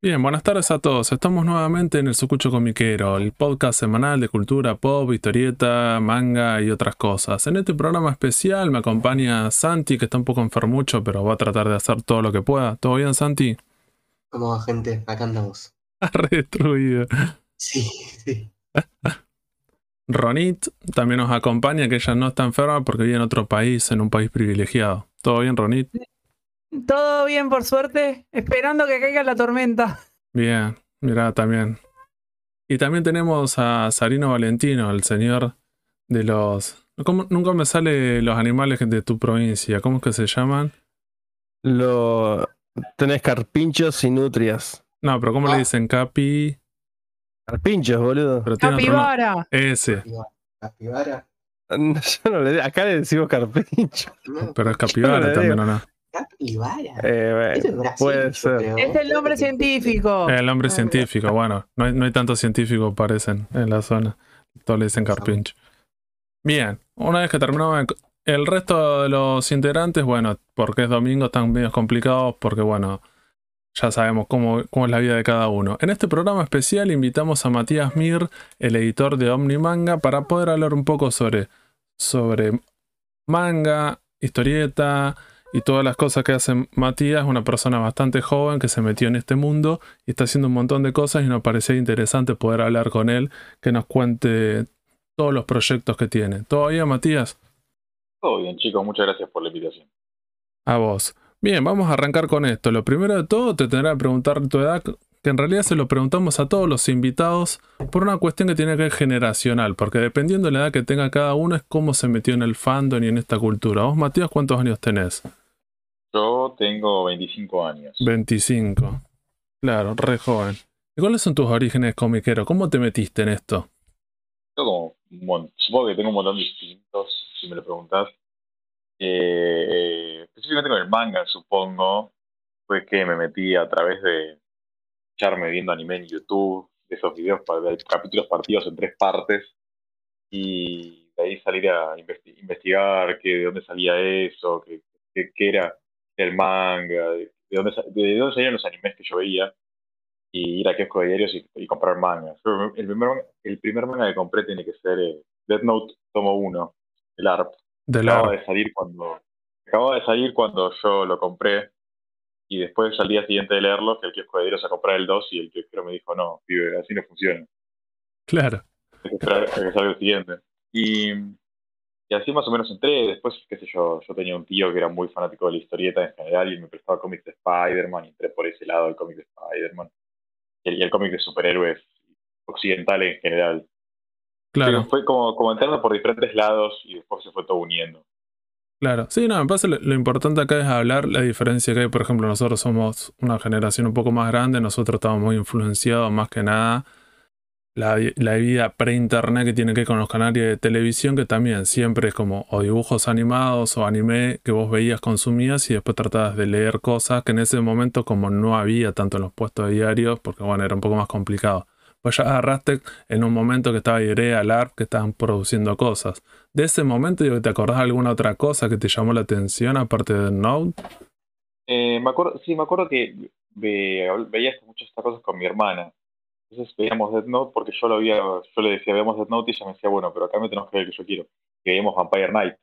Bien, buenas tardes a todos. Estamos nuevamente en el Sucucho Comiquero, el podcast semanal de cultura pop, historieta, manga y otras cosas. En este programa especial me acompaña Santi, que está un poco enfermucho, pero va a tratar de hacer todo lo que pueda. ¿Todo bien, Santi? ¿Cómo va, gente? Acá andamos. Redestruido. Sí, sí. Ronit también nos acompaña, que ella no está enferma porque vive en otro país, en un país privilegiado. ¿Todo bien, Ronit? Todo bien, por suerte, esperando que caiga la tormenta. Bien, mira, también. Y también tenemos a Sarino Valentino, el señor de los... ¿Cómo? Nunca me sale los animales de tu provincia. ¿Cómo es que se llaman? Lo... Tenés carpinchos y nutrias. No, pero ¿cómo le Ah. dicen? Capi... Carpinchos, boludo. Pero otro. Capibara. Ese. Capibara. Yo no le acá le decimos carpincho. Pero es capibara Yo no le también. ¿o no? Capibara. Eh, es Brasil, puede ser. creo. Es el nombre científico. El nombre Ah, científico. Bueno, no hay, no hay tantos científicos, parecen, en la zona. Todos le dicen carpincho. Bien, una vez que terminamos el resto de los integrantes, bueno, porque es domingo, están medio complicados, porque bueno, ya sabemos cómo, cómo es la vida de cada uno. En este programa especial invitamos a Matías Mir, el editor de Omnimanga, para poder hablar un poco sobre, sobre manga, historieta y todas las cosas que hace Matías, una persona bastante joven que se metió en este mundo y está haciendo un montón de cosas y nos parecía interesante poder hablar con él, que nos cuente todos los proyectos que tiene. ¿Todavía, Matías? Todo bien, chicos, muchas gracias por la invitación. A vos. Bien, vamos a arrancar con esto. Lo primero de todo, te tendré que preguntar tu edad, que en realidad se lo preguntamos a todos los invitados por una cuestión que tiene que ver generacional, porque dependiendo de la edad que tenga cada uno es cómo se metió en el fandom y en esta cultura. Vos, Matías, ¿cuántos años tenés? Yo tengo 25 años. 25. Claro, re joven. ¿Y cuáles son tus orígenes comiqueros? ¿Cómo te metiste en esto? Yo como supongo que tengo un montón distintos, si me lo preguntas. Eh, específicamente con el manga, supongo, fue que me metí a través de echarme viendo anime en YouTube, esos videos capítulos partidos en tres partes, y de ahí salir a investi- investigar qué, de dónde salía eso, qué, qué- qué era el manga, de, de dónde, de dónde salían los animes que yo veía, y ir a kiosco de diarios y, y comprar mangas. El primer, manga- el primer manga que compré tiene que ser eh, Death Note Tomo 1, el ARP. Acababa de salir cuando acababa de salir cuando yo lo compré y después al día siguiente de leerlo que el kiosco de diarios a comprar el 2 y el kiosquero me dijo no, pibe, así no funciona. Claro. Hay que esperar a que salga el siguiente. Y, y así más o menos entré. Después, qué sé yo, yo tenía un tío que era muy fanático de la historieta en general y me prestaba cómics de Spider-Man y entré por ese lado del cómic de Spider-Man. Y el, cómic de superhéroes occidentales en general. Claro. Pero fue como, como entrando por diferentes lados y después se fue todo uniendo. Claro, sí, no, me pasa lo, importante acá es hablar la diferencia que hay, por ejemplo, nosotros somos una generación un poco más grande, nosotros estamos muy influenciados más que nada la, la vida pre-internet que tiene que ver con los canales de televisión, que también siempre es como o dibujos animados o anime que vos veías, consumías y después tratabas de leer cosas que en ese momento como no había tanto en los puestos diarios, porque bueno, era un poco más complicado. Pues ya agarraste en un momento que estaba Irea, LARP, que estaban produciendo cosas. De ese momento, digo, ¿te acordás de alguna otra cosa que te llamó la atención aparte de Note? Eh, me acuerdo, sí, me acuerdo que ve- veía muchas estas cosas con mi hermana. Entonces veíamos Death Note porque yo lo había, yo le decía, veamos Death Note y ella me decía, bueno, pero acá me tenemos que ver el que yo quiero. Y veíamos Vampire Knight,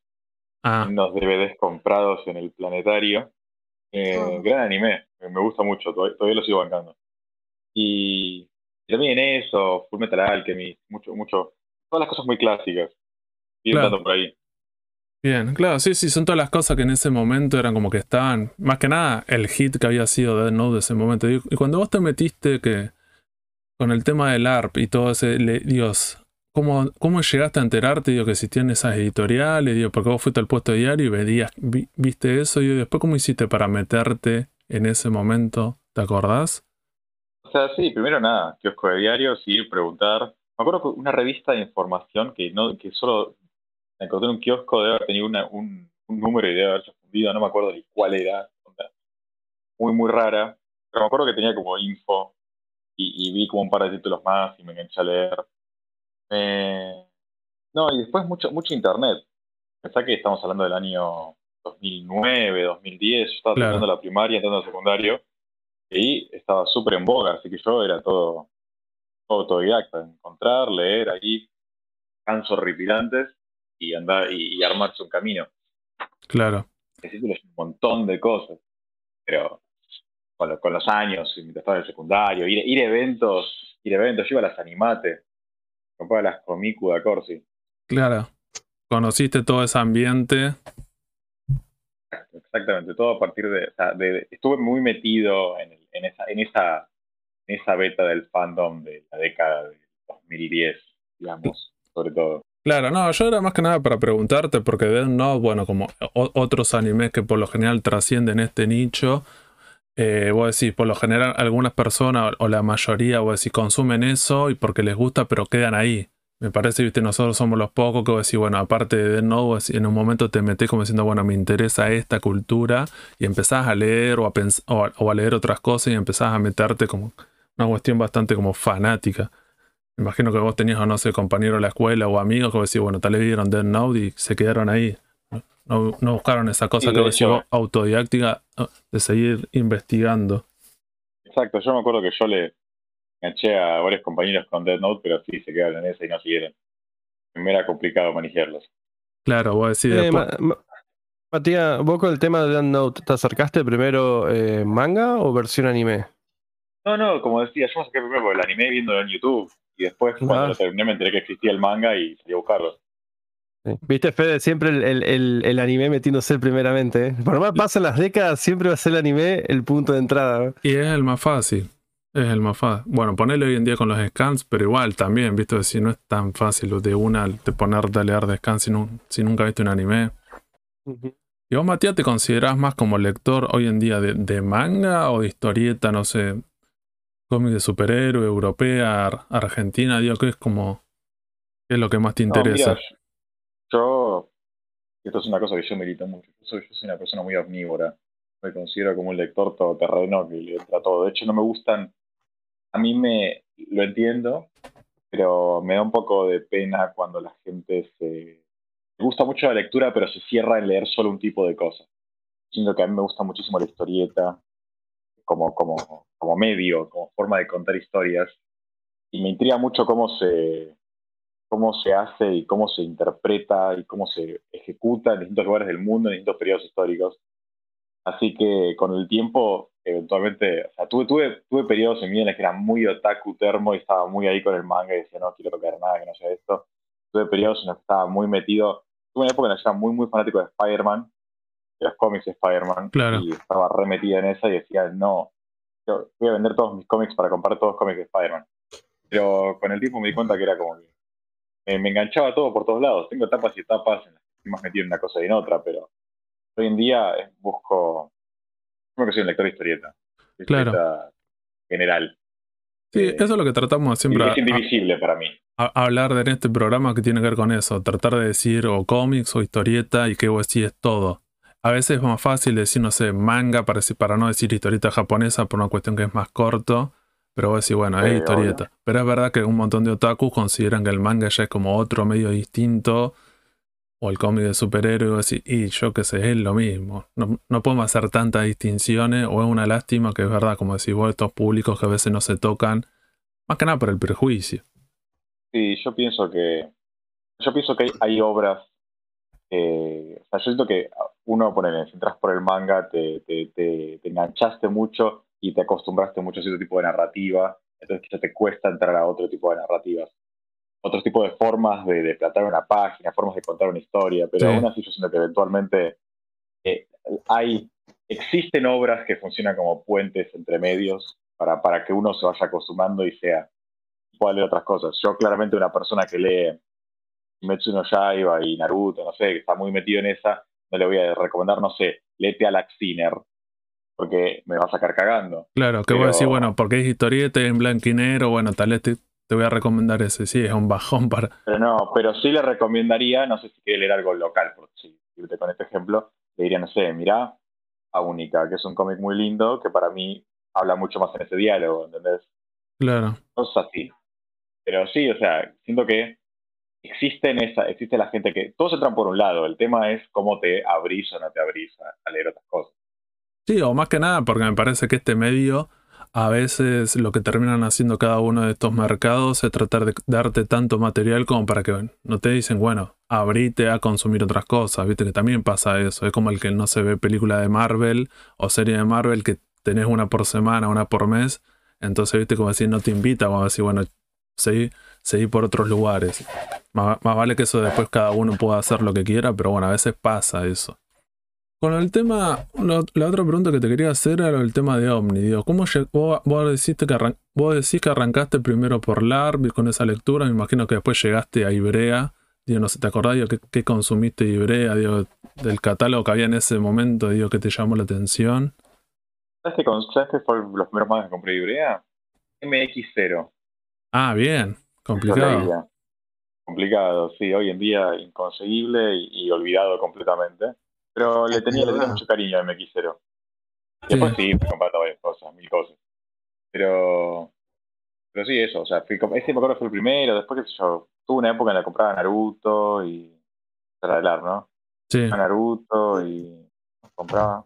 Ah, unos DVDs comprados en el planetario. Eh, Ah. Gran anime, me gusta mucho, todavía, todavía lo sigo bancando. Y también eso, Full Metal Alchemist, mucho, mucho, todas las cosas muy clásicas. Y Claro. por ahí. bien, claro, sí, sí, son todas las cosas que en ese momento eran como que estaban, más que nada, el hit que había sido Dead Note de ese momento. Y cuando vos te metiste que con el tema del ARP y todo ese, le- Dios, ¿cómo, ¿cómo llegaste a enterarte, digo, que existían esas editoriales? Digo, porque vos fuiste al puesto de diario y veías, vi- viste eso y después, ¿cómo hiciste para meterte en ese momento? ¿Te acordás? O sea, sí, primero nada, kiosco de diarios, ir, preguntar. Me acuerdo que una revista de información que no que solo la encontré en un kiosco, debe haber tenido una- un, un número y debe haberse fundido, no me acuerdo ni cuál era. Muy, muy rara. Pero me acuerdo que tenía como info y, y vi como un par de títulos más y me enganché a leer. Eh, no, y después mucho, mucho internet. Pensá que estamos hablando del año 2009, 2010, yo estaba Claro. terminando la primaria, entrando al secundario. Y estaba súper en boga, así que yo era todo, todo autodidacta, encontrar, leer ahí, cansos horripilantes y andar y, y armarse un camino. Claro. Necesitas un montón de cosas, pero con, lo- con los años, mientras estaba en el secundario, ir, ir a eventos, ir a eventos, yo iba a las animate, compraba las Comicu de Corsi. Claro. Conociste todo ese ambiente. Exactamente, todo a partir de, o sea, de- estuve muy metido en, el- en esa, en esa, en esa beta del fandom de la década de 2010, digamos, sobre todo. Claro, no, yo era más que nada para preguntarte, porque Death Note, bueno, como otros animes que por lo general trascienden este nicho, eh, vos decís, por lo general algunas personas o la mayoría, vos decís, consumen eso y porque les gusta, pero quedan ahí. Me parece, viste, nosotros somos los pocos que vos decís, bueno, aparte de decís, en un momento te metés como diciendo, bueno, me interesa esta cultura y empezás a leer o a, o a, o a leer otras cosas y empezás a meterte como una cuestión bastante como fanática. Me imagino que vos tenías, no sé, compañeros de la escuela o amigos que vos decís, bueno, tal vez vieron Death Note y se quedaron ahí. No, no, buscaron esa cosa que vos decís autodidáctica eh, de seguir investigando. Exacto, yo me acuerdo que yo le enganché a varios compañeros con Dead Note, pero sí se quedaron en esa y no siguieron. Me era complicado manejarlos. Claro, vos decís Eh, después. Ma- Ma- Matías, vos con el tema de Death Note, ¿te acercaste primero eh, manga o versión anime? No, no, como decía, yo me saqué primero por el anime viéndolo en YouTube y después cuando Ah. lo terminé me enteré que existía el manga y salí a buscarlo. Viste, Fede, siempre el, el- el- el anime metiéndose primeramente. ¿eh? Por más pasan las décadas, siempre va a ser el anime el punto de entrada. ¿eh? Y es el más fácil. Es el más fácil. Bueno, ponele hoy en día con los scans, pero igual también, viste, si no es tan fácil de una de ponerte a leer de scans si, nu- si nunca viste un anime. ¿Y vos, Matías, te considerás más como lector hoy en día de, de manga o de historieta, no sé, cómic de superhéroe, europea, ar- argentina? Digo, ¿qué es como, qué es lo que más te No, interesa? mira, yo, esto es una cosa que yo milito mucho. Yo soy, yo soy una persona muy omnívora. Me considero como un lector todoterreno que le entra todo. De hecho, no me gustan. A mí me lo entiendo, pero me da un poco de pena cuando la gente se. Me gusta mucho la lectura, pero se cierra en leer solo un tipo de cosas. Siento que a mí me gusta muchísimo la historieta como, como, como medio, como forma de contar historias. Y me intriga mucho cómo se, cómo se hace y cómo se interpreta y cómo se ejecuta en distintos lugares del mundo, en distintos periodos históricos. Así que con el tiempo, eventualmente, o sea, tuve, tuve, tuve periodos en mi vida en los que era muy otaku termo y estaba muy ahí con el manga y decía, no quiero tocar nada que no sea esto. Tuve periodos en los que estaba muy metido. Tuve una época en la que era muy, muy fanático de Spider-Man, de los cómics de Spider-Man, Claro. y estaba remetida en esa y decía, no, yo voy a vender todos mis cómics para comprar todos los cómics de Spider-Man. Pero con el tiempo me di cuenta que era como que me, me enganchaba todo por todos lados. Tengo etapas y etapas en las que estoy más metido en una cosa y en otra, pero hoy en día eh, busco. Yo que soy un lector de historieta. de Claro. historieta general. Sí, eh, eso es lo que tratamos siempre es a- indivisible para mí. a- hablar de en este programa que tiene que ver con eso, tratar de decir o cómics o historieta y que vos decís es todo. A veces es más fácil decir, no sé, manga para, para no decir historieta japonesa por una cuestión que es más corto, pero vos decís, bueno, es Sí, historieta. Pero es verdad que un montón de otakus consideran que el manga ya es como otro medio distinto o el cómic de superhéroes y, y yo qué sé, es lo mismo. No, no podemos hacer tantas distinciones o es una lástima que es verdad, como decís vos, estos públicos que a veces no se tocan, más que nada por el prejuicio. Sí, yo pienso que. Yo pienso que hay, hay obras. eh, o sea, yo siento que uno, ponele, si entras por el manga, te, te, te, te enganchaste mucho y te acostumbraste mucho a cierto tipo de narrativa, entonces quizá te cuesta entrar a otro tipo de narrativas. Otros tipos de formas de, de tratar una página, formas de contar una historia, pero Sí. aún así yo siento que eventualmente eh, hay, existen obras que funcionan como puentes entre medios para, para que uno se vaya acostumbrando y sea pueda leer otras cosas. Yo claramente una persona que lee Kimetsu no Yaiba y Naruto, no sé, que está muy metido en esa, no le voy a recomendar, no sé, léete a Lax Sinner, porque me va a sacar cagando. Claro, que Pero- vos decís, bueno, porque es historieta en blanco y negro, bueno, tal vez te, voy a recomendar ese, sí, es un bajón para... Pero no, pero sí le recomendaría, no sé si quiere leer algo local, por si irte con este ejemplo, le diría, no sé, mirá a Única, que es un cómic muy lindo, que para mí habla mucho más en ese diálogo, ¿entendés? Claro, cosas así. Pero sí, o sea, siento que existen esa, existe la gente que todos entran por un lado. El tema es cómo te abrís o no te abrís a, a leer otras cosas. Sí, o más que nada, porque me parece que este medio, a veces lo que terminan haciendo cada uno de estos mercados es tratar de darte tanto material como para que no te dicen, bueno, abrite a consumir otras cosas, viste que también pasa eso. Es como el que no se ve película de Marvel o serie de Marvel que tenés una por semana, una por mes. Entonces, viste, como decir, no te invita, a decir, bueno, seguí, seguí por otros lugares. Más vale que eso después cada uno pueda hacer lo que quiera, pero bueno, a veces pasa eso. Con el tema, la, la otra pregunta que te quería hacer era el tema de Omni. Digo, ¿cómo lleg- vos, vos deciste que arran- vos decís que arrancaste primero por LARP y con esa lectura? Me imagino que después llegaste a Ibrea. Digo, no sé, ¿te acordás digo, qué, qué consumiste de Ibrea? Digo, del catálogo que había en ese momento, digo, que te llamó la atención. ¿Sabes qué, con- ¿Sabes qué fue los primeros mangas que compré de Ibrea? MX0. Ah, bien, complicado. Complicado, sí, hoy en día inconseguible y, y olvidado completamente. Pero le tenía, le tenía mucho cariño a MX0. Y Después sí, fui comprando varias cosas, mil cosas. Pero, pero sí, eso, o sea, fui, ese me acuerdo fue el primero, después qué sé yo, tuve una época en la que compraba Naruto y para hablar, ¿no? Sí, A Naruto y compraba.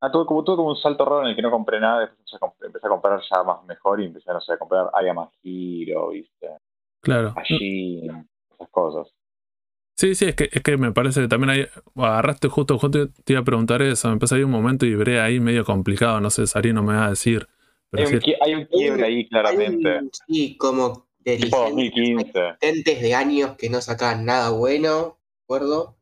Ah, tuve como, tuve como un salto raro en el que no compré nada, después empecé a, comprar ya más mejor y empecé, no sé, a comprar Ayama Hero, ¿viste? claro. Allí, esas cosas. Sí, sí, es que, es que me parece que también hay. Agarraste justo, justo te iba a preguntar eso. Me empezó a ir un momento y Ibrea ahí medio complicado. No sé, Sari no me va a decir. Pero Hay un, hay un quiebre ahí, claramente. un- sí, como de Tipo licencias 2015. existentes de años que no sacaban nada bueno, ¿recuerdo?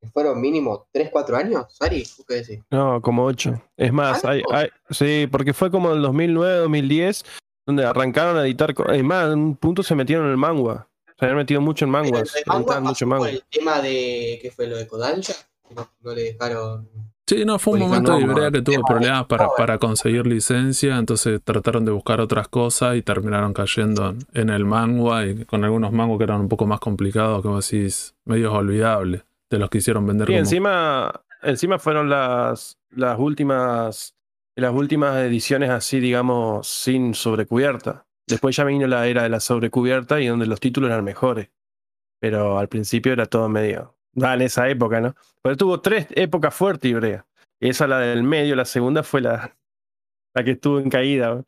Que fueron mínimo 3, 4 años, Sari, ¿tú qué decís? No, como ocho. Es más, hay, hay- sí, porque fue como en el 2009, 2010, donde arrancaron a editar. co- Es más, en un punto se metieron en el manga. Se habían metido mucho en manguas. editaban mucho por el tema de, ¿qué fue lo de Kodansha? No, no le dejaron... Sí, no, fue un Porque momento de Ibrea que tuvo problemas para, para conseguir licencia, entonces trataron de buscar otras cosas y terminaron cayendo en, en el manga y con algunos mangos que eran un poco más complicados, vos decís, medios olvidables, de los que hicieron vender Sí, como... encima, encima fueron las, las últimas las últimas ediciones así, digamos, sin sobrecubierta. Después ya vino la era de la sobrecubierta y donde los títulos eran mejores. Pero al principio era todo medio. Ah, en esa época, ¿no? Pero tuvo tres épocas fuertes, Ibrea. Esa, la del medio, la segunda fue la, la que estuvo en caída.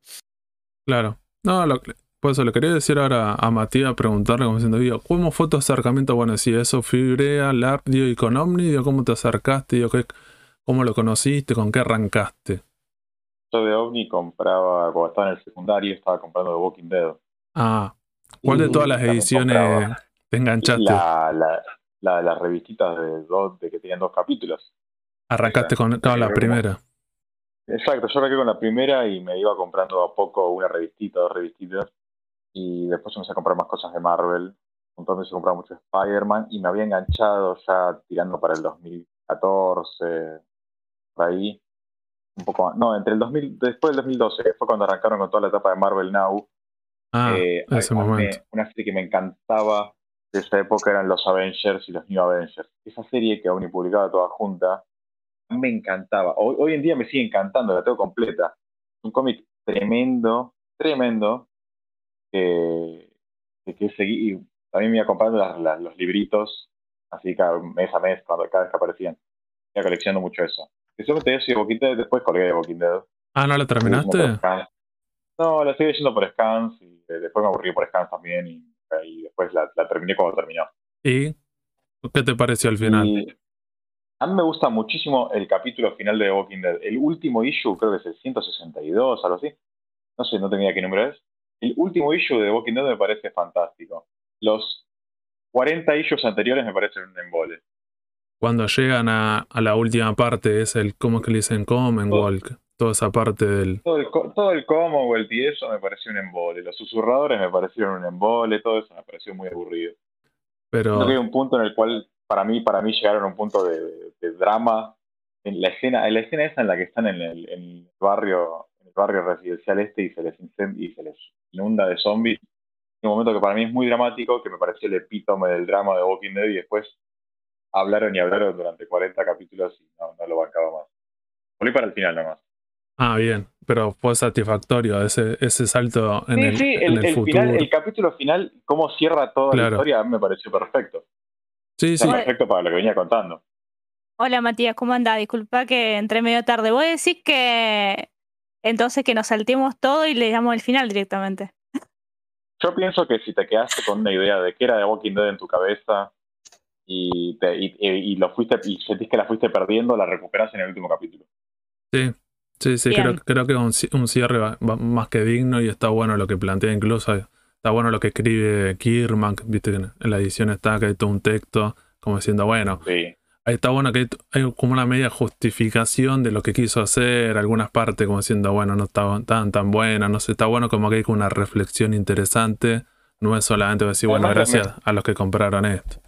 Claro. No, lo, por eso le quería decir ahora a Matías, preguntarle como diciendo, digo, ¿cómo fue tu acercamiento? Bueno, sí, eso fue Ibrea, LARP, digo, y con Omni, ¿cómo te acercaste? Digo, ¿qué, ¿cómo lo conociste? ¿Con qué arrancaste? Yo de OVNI compraba, cuando estaba en el secundario, estaba comprando The Walking Dead. Ah, ¿cuál de todas las ediciones compraba. te enganchaste? La, la, la- las revistitas de, dos, de que tenían dos capítulos. Arrancaste con, claro, la que primera. Exacto, yo arranqué con la primera y me iba comprando a poco una revistita, dos revistitas. Y después empecé a comprar más cosas de Marvel. Entonces he comprado mucho Spider-Man y me había enganchado ya tirando para el 2014, por ahí. Un poco más. No, entre el 2000, después del 2012, que fue cuando arrancaron con toda la etapa de Marvel Now. Ah, Eh, ese momento. me- una serie que me encantaba de esa época eran los Avengers y los New Avengers. Esa serie que aún publicaba toda junta, me encantaba. Hoy, hoy en día me sigue encantando, la tengo completa. Un cómic tremendo, tremendo, que, que, que seguí, y también me iba comprando las- las- los libritos, así cada mes a mes, cuando, cada vez que aparecían. Iba coleccionando mucho eso. Que solamente eso y Walking Dead, después colgué de Walking Dead. Ah, ¿no la terminaste? No, la seguí yendo por scans y eh, después me aburrí por scans también y, y después la, la terminé cuando terminó. ¿Y qué te pareció al final? Y a mí me gusta muchísimo el capítulo final de Walking Dead. El último issue, creo que es el 162, algo así. No sé, no tenía qué número es. El último issue de Walking Dead me parece fantástico. Los 40 issues anteriores me parecen un embole. Cuando llegan a, a la última parte, es el, ¿cómo es que le dicen? Common Oh. Walk. Toda esa parte del... Todo el, todo el Commonwealth y eso me pareció un embole. Los susurradores me parecieron un embole, todo eso me pareció muy aburrido. Pero... Creo que hay un punto en el cual para mí, para mí llegaron a un punto de, de- de drama. En la escena, en la escena esa en la que están en el, en el barrio, en el barrio residencial este y se les y se les inunda de zombies. Un momento que para mí es muy dramático, que me pareció el epítome del drama de Walking Dead y después hablaron y hablaron durante 40 capítulos y no, no lo bancaba más. Volví para el final nomás. Ah, bien. Pero fue satisfactorio ese, ese salto en sí, el, sí, en el, futuro. final, el capítulo final, cómo cierra toda Claro. la historia, a mí me pareció perfecto. Sí, Está sí. perfecto para lo que venía contando. Hola Matías, ¿cómo andás? Disculpa que entré medio tarde. Voy a decir que entonces que nos saltemos todo y le damos el final directamente. Yo pienso que si te quedaste con una idea de que era de Walking Dead en tu cabeza y, te, y, y lo fuiste y sentís que la fuiste perdiendo, la recuperas en el último capítulo. Sí, sí, sí, creo, creo que es un, un cierre va- va- más que digno y está bueno lo que plantea incluso. Está bueno lo que escribe Kirman, viste que en la edición está que hay todo un texto como diciendo, bueno, Sí. ahí está bueno que hay, hay como una media justificación de lo que quiso hacer, algunas partes como diciendo, bueno, no estaban tan tan buenas, no sé, está bueno como que hay una reflexión interesante, no es solamente decir, bueno, gracias a los que compraron esto.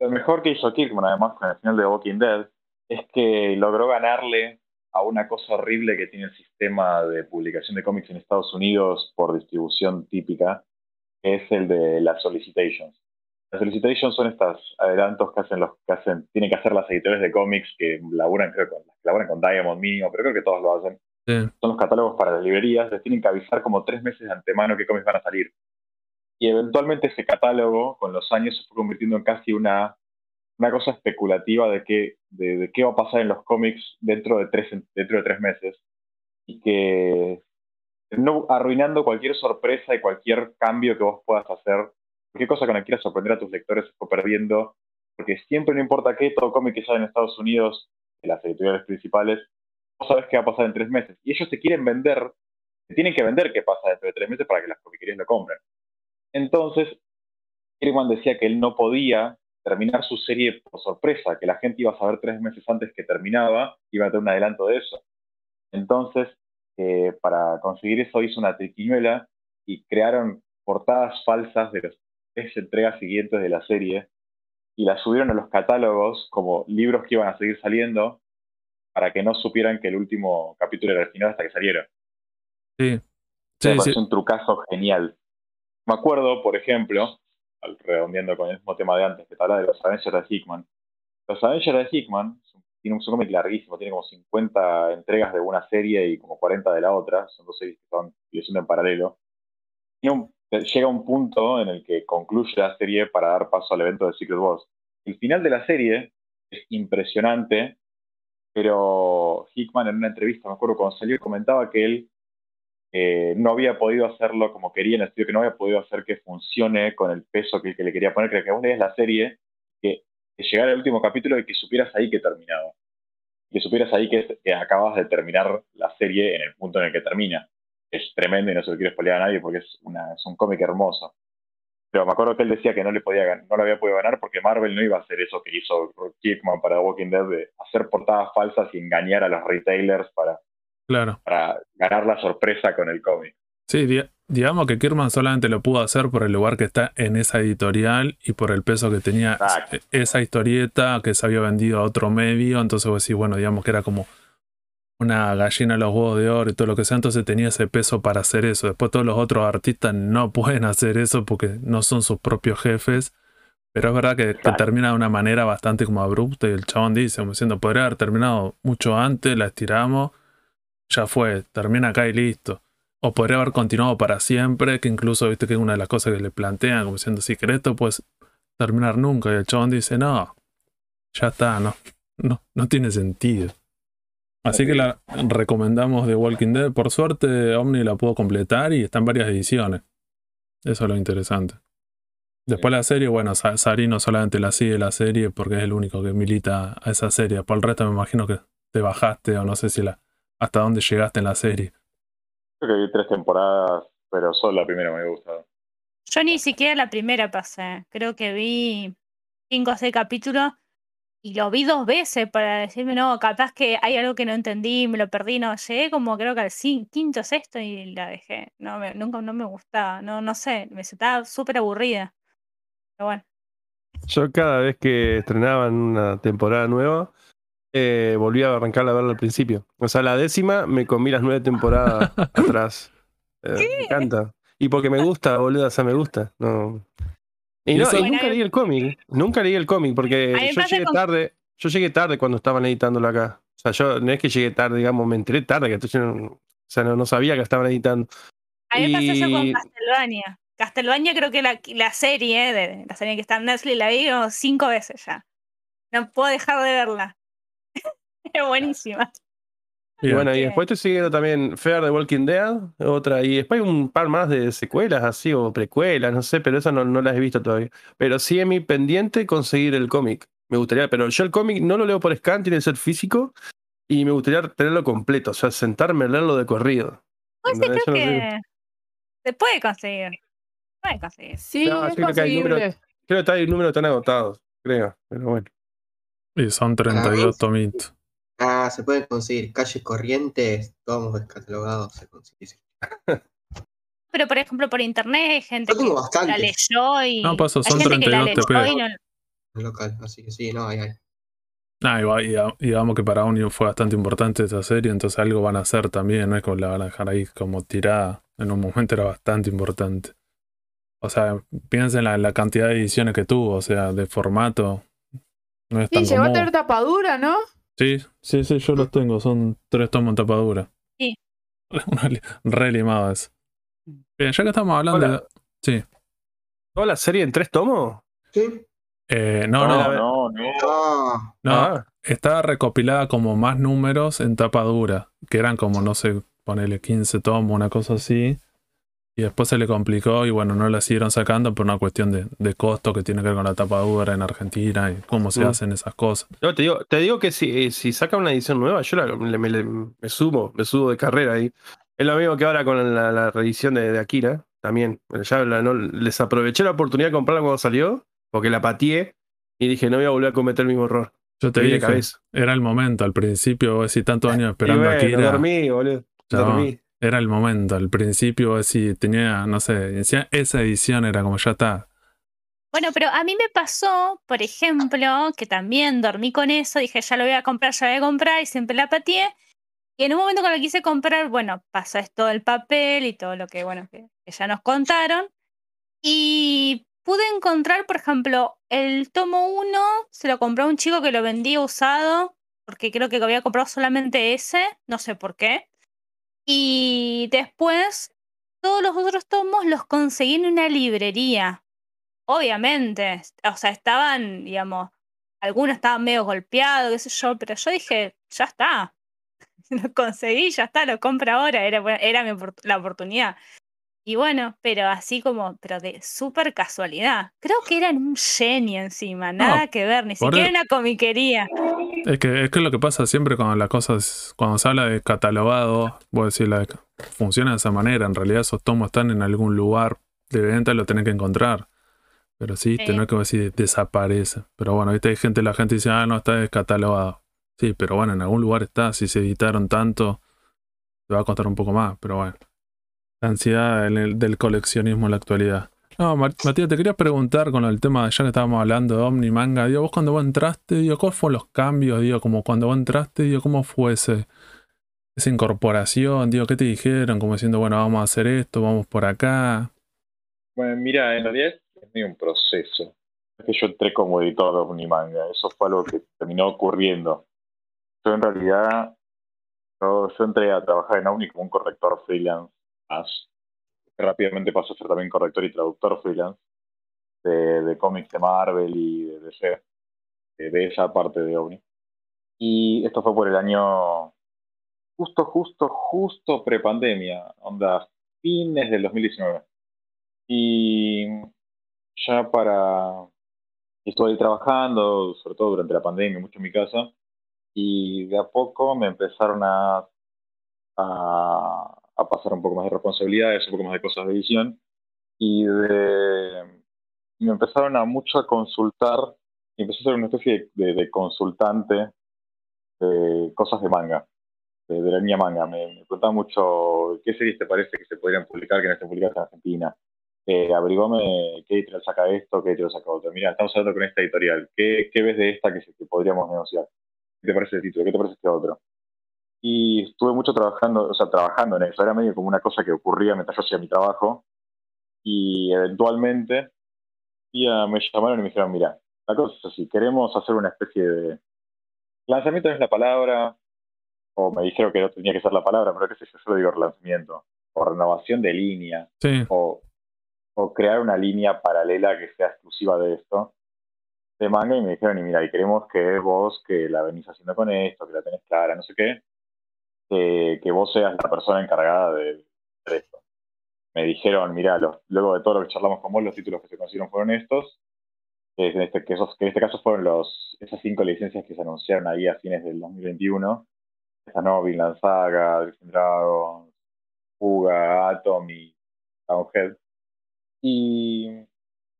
Lo mejor que hizo Kirkman, además, con el final de Walking Dead, es que logró ganarle a una cosa horrible que tiene el sistema de publicación de cómics en Estados Unidos por distribución típica, que es el de las solicitations. Las solicitations son estos adelantos que hacen los que hacen, tienen que hacer las editoriales de cómics que laburan, creo, con, laburan con Diamond mínimo, pero creo que todos lo hacen. Sí, son los catálogos para las librerías, les tienen que avisar como tres meses de antemano qué cómics van a salir. Y eventualmente ese catálogo, con los años, se fue convirtiendo en casi una, una cosa especulativa de qué, de, qué va a pasar en los cómics dentro de tres, dentro de tres meses. Y que no, arruinando cualquier sorpresa y cualquier cambio que vos puedas hacer, cualquier cosa con la que quieras sorprender a tus lectores se fue perdiendo, porque siempre, no importa qué, todo cómic que sale en Estados Unidos, en las editoriales principales, vos sabes qué va a pasar en tres meses. Y ellos te quieren vender, te tienen que vender qué pasa dentro de tres meses para que las comiquerías lo compren. Entonces, Kirkman decía que él no podía terminar su serie por sorpresa, que la gente iba a saber tres meses antes que terminaba, iba a tener un adelanto de eso. Entonces, eh, para conseguir eso hizo una triquiñuela y crearon portadas falsas de las tres entregas siguientes de la serie y las subieron a los catálogos como libros que iban a seguir saliendo para que no supieran que el último capítulo era el final hasta que saliera. sí. Sí, un trucazo genial. Me acuerdo, por ejemplo, redondeando con el mismo tema de antes, que te hablaba de los Avengers de Hickman. Los Avengers de Hickman tiene un cómic larguísimo, tiene como 50 entregas de una serie y como 40 de la otra, son dos series que están leyendo en paralelo. Un- llega un punto en el que concluye la serie para dar paso al evento de Secret Wars. El final de la serie es impresionante, pero Hickman en una entrevista, me acuerdo cuando salió, comentaba que él eh, no había podido hacerlo como quería, en el sentido que no había podido hacer que funcione con el peso que, le quería poner, que, que vos lees la serie, que, llegara el último capítulo y que supieras ahí que terminaba. Que supieras ahí que, acabas de terminar la serie en el punto en el que termina. Es tremendo y no se lo quiero spoilear a nadie porque es, una, es un cómic hermoso. Pero me acuerdo que él decía que no le podía no lo había podido ganar porque Marvel no iba a hacer eso que hizo Kirkman para The Walking Dead de hacer portadas falsas y engañar a los retailers para, Claro. para ganar la sorpresa con el cómic. Sí, di- digamos que Kirman solamente lo pudo hacer por el lugar que está en esa editorial y por el peso que tenía Exacto. e- esa historieta que se había vendido a otro medio. Entonces vos decís, bueno, digamos que era como una gallina a los huevos de oro y todo lo que sea. Entonces tenía ese peso para hacer eso. Después todos los otros artistas no pueden hacer eso porque no son sus propios jefes. Pero es verdad que, que termina de una manera bastante como abrupta y el chabón dice, como diciendo, podría haber terminado mucho antes, la estiramos, ya fue, termina acá y listo. O podría haber continuado para siempre, que incluso, viste que es una de las cosas que le plantean, como diciendo, si querés esto, pues terminar nunca. Y el chabón dice, no, ya está, no, no, no tiene sentido. Así que la recomendamos de Walking Dead. Por suerte, Omni la pudo completar y está en varias ediciones. Eso es lo interesante. Después la serie, bueno, Sa- Sarino solamente la sigue la serie porque es el único que milita a esa serie. Por el resto me imagino que te bajaste o no sé si la hasta dónde llegaste en la serie. Creo que vi tres temporadas, pero solo la primera me había gustado. Yo ni siquiera la primera pasé. Creo que vi cinco o seis capítulos y lo vi dos veces para decirme, no, capaz que hay algo que no entendí, me lo perdí. No, llegué como creo que al quinto, sexto y la dejé. No, me- nunca no me gustaba. No, no sé, me estaba súper aburrida. Pero bueno. Yo cada vez que estrenaban una temporada nueva, eh, volvía a arrancar a verla al principio. O sea, la décima me comí las nueve temporadas atrás. Eh, me encanta. Y porque me gusta, boludo, o sea, me gusta. No. Y, no, y nunca leí el cómic. Nunca leí el cómic porque yo llegué con- tarde. Yo llegué tarde cuando estaban editándolo acá. O sea, yo no es que llegué tarde, digamos, me enteré tarde, que entonces no- o sea, no, no sabía que estaban editando. A mí me pasó eso con Castlevania. Castlevania creo que la, la serie, de, la serie que está en Netflix, la vi como cinco veces ya. No puedo dejar de verla. Es buenísima. Y bueno, y después estoy siguiendo también Fear the Walking Dead, otra, y después hay un par más de secuelas así, o precuelas, no sé, pero esas no, no las he visto todavía. Pero sí es mi pendiente conseguir el cómic. Me gustaría, pero yo el cómic no lo leo por scan, tiene que ser físico, y me gustaría tenerlo completo, o sea, sentarme a leerlo de corrido. Pues sí, ¿Entendés? creo Yo no sé. que se puede conseguir. Se puede conseguir. Sí, No, es creo que hay número- conseguible. Creo que hay números tan agotados, creo, pero bueno. Y son 32 tomitos. Ah, se pueden conseguir calles corrientes, todos descatalogados, se consigue. sí. Pero por ejemplo, por internet hay gente Yo tengo que la bastantes leyó y. No, paso, hay son gente que la 32 leyó TP. y no- local, así que sí, no, hay, hay. Ah, y, va- y y digamos que para Onion fue bastante importante esa serie, entonces algo van a hacer también, no es como la van a dejar ahí como tirada. En un momento era bastante importante. O sea, piensen en la, la cantidad de ediciones que tuvo, o sea, de formato. No es Sí, tan llegó a tener tapadura, ¿no? Sí, sí, sí, yo los tengo, son tres tomos en tapadura. Sí. Re limado eso. Bien, ya que estamos hablando Hola. de. Sí. ¿Toda la serie en tres tomos? Sí. Eh, no, no, no, no. No. Ah, Está recopilada como más números en tapa dura, que eran como, no sé, ponele 15 tomos, una cosa así. Y después se le complicó y bueno, no la siguieron sacando por una cuestión de, de costo que tiene que ver con la tapa dura en Argentina y cómo se Mm. hacen esas cosas. yo te digo, te digo que si, eh, si saca una edición nueva, yo la- me, me subo, me subo de carrera ahí. Es lo mismo que ahora con la, la reedición de, de Akira, también. Ya la- no, les aproveché la oportunidad de comprarla cuando salió, porque la pateé y dije, no voy a volver a cometer el mismo error. Yo te dije, cabeza. era el momento, al principio, decís, tantos años Y esperando bueno, aquí, era, dormí, boludo. Ya Dormí. Era el momento, al principio, decís, tenía, no sé, esa edición era como ya está. Bueno, pero a mí me pasó, por ejemplo, que también dormí con eso, dije, ya lo voy a comprar, ya lo voy a comprar, y siempre la pateé. Y en un momento lo quise comprar, bueno, pasa esto del papel y todo lo que, bueno, que, que ya nos contaron. Y pude encontrar, por ejemplo, el tomo 1, se lo compró un chico que lo vendía usado, porque creo que había comprado solamente ese, no sé por qué. Y después, todos los otros tomos los conseguí en una librería obviamente, o sea, estaban, digamos, algunos estaban medio golpeados, qué sé yo, pero yo dije, ya está, lo conseguí, ya está, lo compro ahora, era, era mi la oportunidad. Y bueno, pero así como, pero de súper casualidad. Creo que era en un Jenny encima, nada que ver, ni siquiera una comiquería. Es que es que lo que pasa siempre cuando las cosas, cuando se habla de catalogado, voy a decir, la, funciona de esa manera. En realidad esos tomos están en algún lugar de venta y lo tenés que encontrar. Pero sí, Sí. tenés que decir, desaparece. Pero bueno, viste, hay gente, la gente dice, ah, no, está descatalogado. Sí, pero bueno, en algún lugar está. Si se editaron tanto, te va a costar un poco más. Pero bueno, la ansiedad del coleccionismo en la actualidad. No, Matías, te quería preguntar con el tema, ya que estábamos hablando de Omni Manga, digo, vos cuando vos entraste, digo, ¿cuáles fueron los cambios? Digo, como cuando vos entraste, digo, ¿cómo fue ese, esa incorporación? Digo, ¿qué te dijeron? Como diciendo, bueno, vamos a hacer esto, vamos por acá. Bueno, mira, en realidad es medio un proceso. Es que yo entré como editor de Unimanga, eso fue algo que terminó ocurriendo. Yo en realidad, yo entré a trabajar en Omni como un corrector freelance, más. Rápidamente pasó a ser también corrector y traductor freelance de, de cómics de Marvel y de DC, de, de esa parte de Omni. Y esto fue por el año justo, justo, justo prepandemia, onda fines del 2019. Y ya para... Estuve ahí trabajando, sobre todo durante la pandemia, mucho en mi casa, y de a poco me empezaron a, a, a pasar un poco más de responsabilidades, un poco más de cosas de edición, y, de, me empezaron a mucho a consultar, y empecé a ser una especie de, de consultante de cosas de manga, de, de la línea manga. Me, me preguntaban mucho qué series te parece que se podrían publicar, que no estén publicadas en Argentina eh, qué editorial saca esto, qué editorial saca otro. Mira, estamos hablando con esta editorial. ¿Qué, qué ves de esta que, que podríamos negociar? ¿Qué te parece el título? ¿Qué te parece este otro? Y estuve mucho trabajando, o sea, trabajando en eso. Era medio como una cosa que ocurría mientras yo hacía mi trabajo. Y eventualmente, un día me llamaron y me dijeron, mira, la cosa es así, queremos hacer una especie de... Lanzamiento es la palabra, o me dijeron que no tenía que ser la palabra, pero qué sé yo, yo lo digo relanzamiento, o renovación de línea, Sí, o, o crear una línea paralela que sea exclusiva de esto. de manga y me dijeron, y mira, y queremos que vos, que la venís haciendo con esto, que la tenés clara, no sé qué, que, que vos seas la persona encargada de, de esto. Me dijeron, mira, luego de todo lo que charlamos con vos, los títulos que se consiguieron fueron estos, que en este, que esos, que en este caso fueron los, esas cinco licencias que se anunciaron ahí a fines del 2021, esa no, Vinland Saga, Drift Dragon, Fuga, Atom y Downhead. Y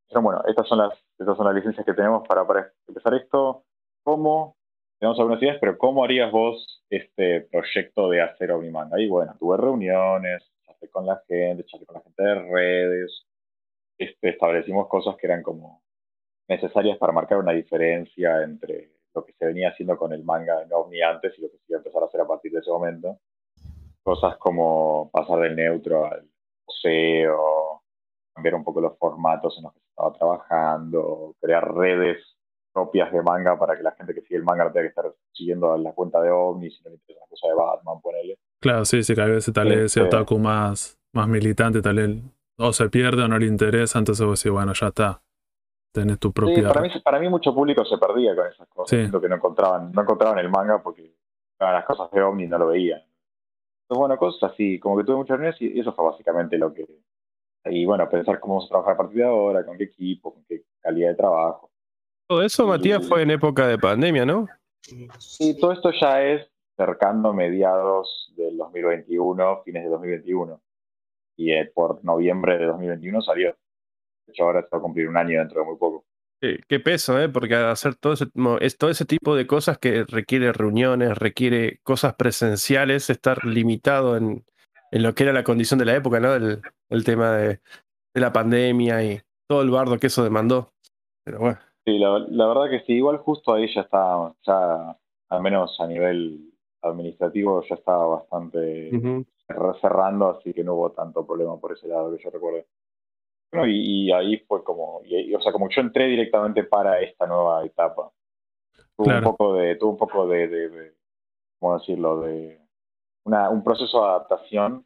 pero bueno, estas son las, estas son las licencias que tenemos para, para empezar esto. ¿Cómo? Tenemos algunas ideas, pero ¿cómo harías vos este proyecto de hacer Omnimanga? Y bueno, tuve reuniones, chateé con la gente, chateé con la gente de redes, este, establecimos cosas que eran como necesarias para marcar una diferencia entre lo que se venía haciendo con el manga de Ovni antes y lo que se iba a empezar a hacer a partir de ese momento. Cosas como pasar del neutro al museo, cambiar un poco los formatos en los que se estaba trabajando, crear redes propias de manga para que la gente que sigue el manga no tenga que estar siguiendo la cuenta de OVNI, si no le interesa la cosa de Batman, ponele. Claro, sí, sí, que a veces tal vez ese Este- otaku más, más militante, tal vez o se pierde o no le interesa, entonces vos decís, bueno, ya está. Tenés tu Sí, propia. para, mí, para mí mucho público se perdía con esas cosas. Sí. Siento que no encontraban, no encontraban el manga porque las cosas de OVNI no lo veían. Entonces, bueno, cosas así, como que tuve muchas reuniones y eso fue básicamente lo que... Y bueno, pensar cómo vamos a trabajar a partir de ahora, con qué equipo, con qué calidad de trabajo. Todo eso, Matías, fue en época de pandemia, ¿no? Y todo esto ya es cercando mediados del 2021, fines de 2021. Y eh, por noviembre de 2021 salió. De hecho, ahora se va a cumplir un año dentro de muy poco. Qué, qué peso, ¿eh? Porque hacer todo ese, todo ese tipo de cosas que requiere reuniones, requiere cosas presenciales, estar limitado en, en lo que era la condición de la época, ¿no? El, el tema de, de la pandemia y todo el bardo que eso demandó. Pero bueno, Sí, la, la verdad que sí, igual justo ahí ya está, ya al menos a nivel administrativo ya estaba bastante cer- cerrando, así que no hubo tanto problema por ese lado que yo recuerdo. Bueno, y, y ahí fue como, y, o sea, como yo entré directamente para esta nueva etapa. Tuvo Claro. un poco de, tuvo un poco de, de, de- ¿cómo decirlo? De una, un proceso de adaptación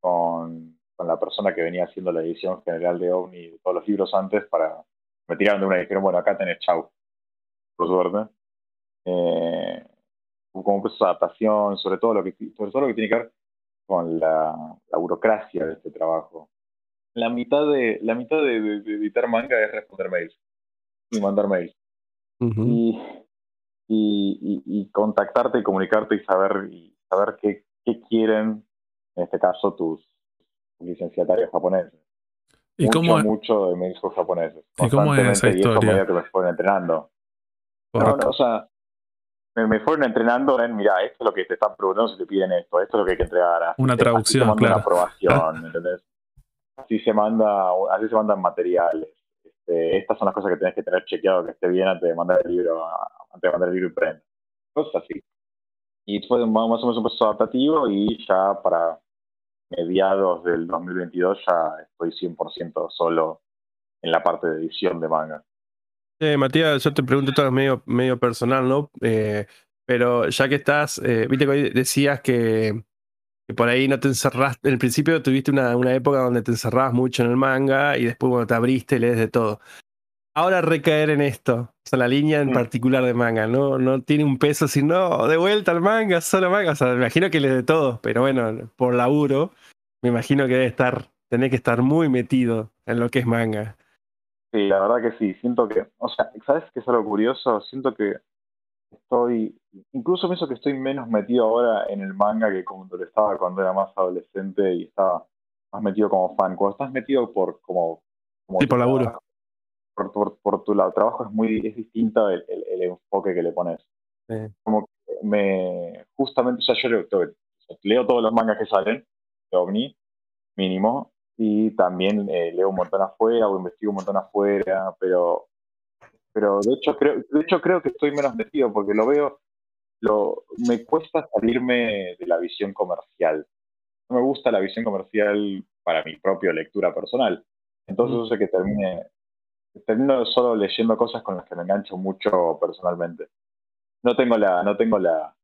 con, con la persona que venía haciendo la edición general de OVNI de todos los libros antes para, me tiraron de una y dijeron, bueno, acá tenés chau, por suerte. Eh, como un proceso de adaptación, sobre todo lo que, sobre todo lo que tiene que ver con la, la burocracia de este trabajo. La mitad de, la mitad de, de- de editar manga es responder mails y mandar mails. Y, y, y- y contactarte y comunicarte y saber, y saber qué, qué quieren, en este caso, tus, tus licenciatarios japoneses. ¿Y mucho, cómo, mucho de médicos japoneses. ¿Y cómo es esa y historia? medida que me fueron entrenando. No, no, o sea, me, me fueron entrenando en, mira, esto es lo que te están preguntando si te piden esto, esto es lo que hay que entregar. así Una así traducción, manda claro. Una aprobación, ¿entendés? Así se manda, así se mandan materiales. Este, estas son las cosas que tenés que tener chequeado que esté bien antes de mandar el libro, antes de mandar el libro imprenta. Cosas así. Y fue más o menos un proceso adaptativo y ya para mediados del 2022 ya estoy 100% solo en la parte de edición de manga. Matías, yo te pregunto todo medio, personal, ¿no? Eh, pero ya que estás, eh, viste que hoy decías que, por ahí no te encerraste, en el principio tuviste una, una época donde te encerrabas mucho en el manga y después cuando te abriste lees de todo. Ahora recaer en esto, o sea, la línea en Mm. particular de manga, ¿no? No tiene un peso si no, de vuelta al manga, solo manga, o sea, me imagino que lees de todo, pero bueno, por laburo, me imagino que debe estar, tenés que estar muy metido en lo que es manga. Sí, la verdad que sí. Siento que, o sea, ¿sabes qué es algo curioso? Siento que estoy, incluso pienso que estoy menos metido ahora en el manga que cuando lo estaba cuando era más adolescente y estaba más metido como fan. Cuando estás metido por como, como Sí, por laburo. Por, por, por tu lado, trabajo es muy, es distinto el, el, el enfoque que le pones. Sí. Como que me, justamente, o sea, yo leo, todo- leo todos los mangas que salen de OVNI, mínimo, y también eh, leo un montón afuera o investigo un montón afuera, pero pero de hecho creo de hecho creo que estoy menos metido porque lo veo lo me cuesta salirme de la visión comercial no me gusta la visión comercial para mi propia lectura personal entonces eso hace que termine termino solo leyendo cosas con las que me engancho mucho personalmente no tengo la no tengo la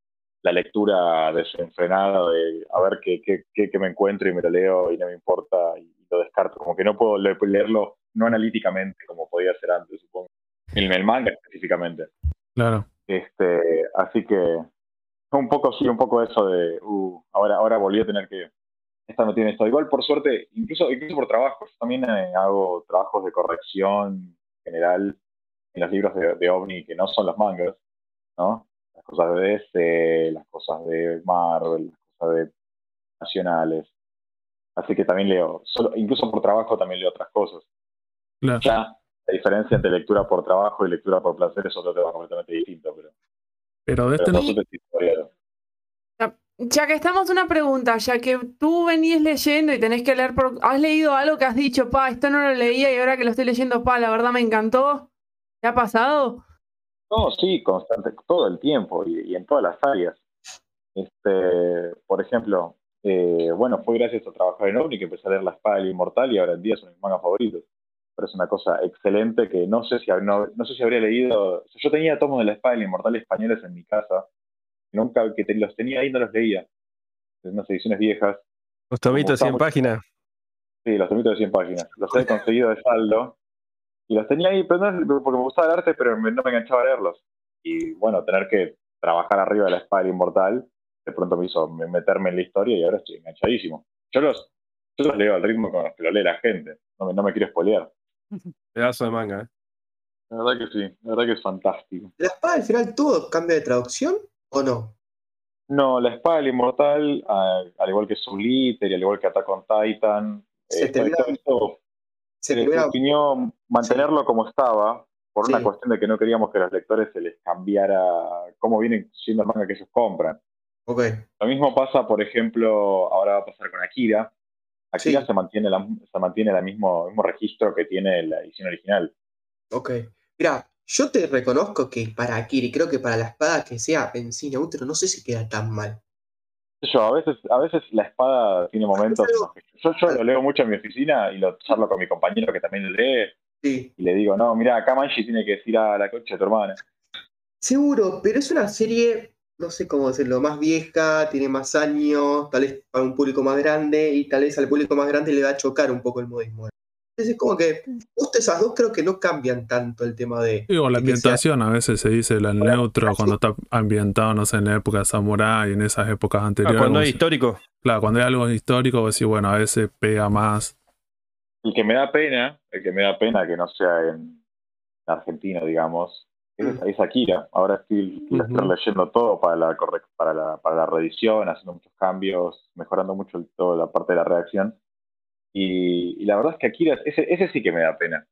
la lectura desenfrenada de a ver qué, qué, qué, qué me encuentro y me lo leo y no me importa y lo descarto. Como que no puedo le- leerlo no analíticamente como podía ser antes, supongo. el, el manga específicamente. Claro. Este, así que un poco sí, un poco eso de, uh, ahora, ahora volví a tener que, esta no tiene esto. Igual por suerte, incluso, incluso por trabajo, yo también eh, hago trabajos de corrección general en los libros de, de OVNI que no son los mangas, ¿no? Las cosas de DC, las cosas de Marvel, las cosas de nacionales. Así que también leo, solo, incluso por trabajo también leo otras cosas. Claro. Ya, la diferencia entre lectura por trabajo y lectura por placer es otro tema completamente distinto, pero, Pero de este pero no. por suerte es historia. Ya que estamos, una pregunta, ya que tú venís leyendo y tenés que leer por... ¿Has leído algo que has dicho, pa, esto no lo leía y ahora que lo estoy leyendo, pa, la verdad me encantó? ¿Te ha pasado? No, sí, constante, todo el tiempo y, en todas las áreas. Este, por ejemplo, eh, bueno, fue gracias a trabajar en OVNI que empecé a leer La Espada del Inmortal y ahora en día son mis mangas favoritos. Pero es una cosa excelente que no sé si, no, no sé si habría leído. yo tenía tomos de La Espada del Inmortal españoles en mi casa. Nunca que te- los tenía ahí no los leía. En unas ediciones viejas. Los tomitos de 100 Gustavo. páginas. Sí, los tomitos de 100 páginas. Los he conseguido de saldo. Y los tenía ahí, pero no es porque me gustaba el arte, pero me- no me enganchaba a leerlos. Y bueno, tener que trabajar arriba de la espada del inmortal, de pronto me hizo me- meterme en la historia y ahora estoy enganchadísimo. Yo los, yo los leo al ritmo con los que lo lee la gente. No me, no me quiero spoilear. Pedazo de manga. ¿eh? La verdad que sí, la verdad que es fantástico. ¿La espada al final tuvo cambio de traducción o no? No, la espada del inmortal, al igual que Souliter y al igual que Attack on Titan, Se eh, termina- esto Se definió mantenerlo como estaba por una cuestión de que no queríamos que a los lectores se les cambiara cómo vienen siendo el manga que ellos compran. Ok. Lo mismo pasa, por ejemplo, ahora va a pasar con Akira. Akira Sí. se mantiene la, se mantiene el mismo, mismo registro que tiene la edición original. Ok. Mira, yo te reconozco que para Akiri, creo que para la espada que sea en sí neutro, no sé si queda tan mal. Yo, a veces, a veces la espada tiene momentos. algo- Yo, yo lo leo mucho en mi oficina y lo charlo con mi compañero que también lo lee Sí, y le digo, no, mira, acá Manji tiene que decir a la coche de tu hermana. seguro, pero es una serie, no sé cómo decirlo, más vieja, tiene más años, tal vez para un público más grande y tal vez al público más grande le va a chocar un poco el modismo. Entonces es como que justo esas dos creo que no cambian tanto el tema de... Digo, la de sea- ambientación a veces se dice el neutro cuando está ambientado, no sé, en la época samurai, en esas épocas Ah, anteriores. cuando es histórico. claro, cuando hay algo histórico, vos decís, bueno, a veces pega más. El que me da pena, el que me da pena que no sea en Argentina, digamos, es, Mm. es Akira. Ahora estoy, leyendo todo para la, para la, para la reedición, haciendo muchos cambios, mejorando mucho el- toda la parte de la redacción. Y, y la verdad es que Akira, ese, ese sí que me da pena.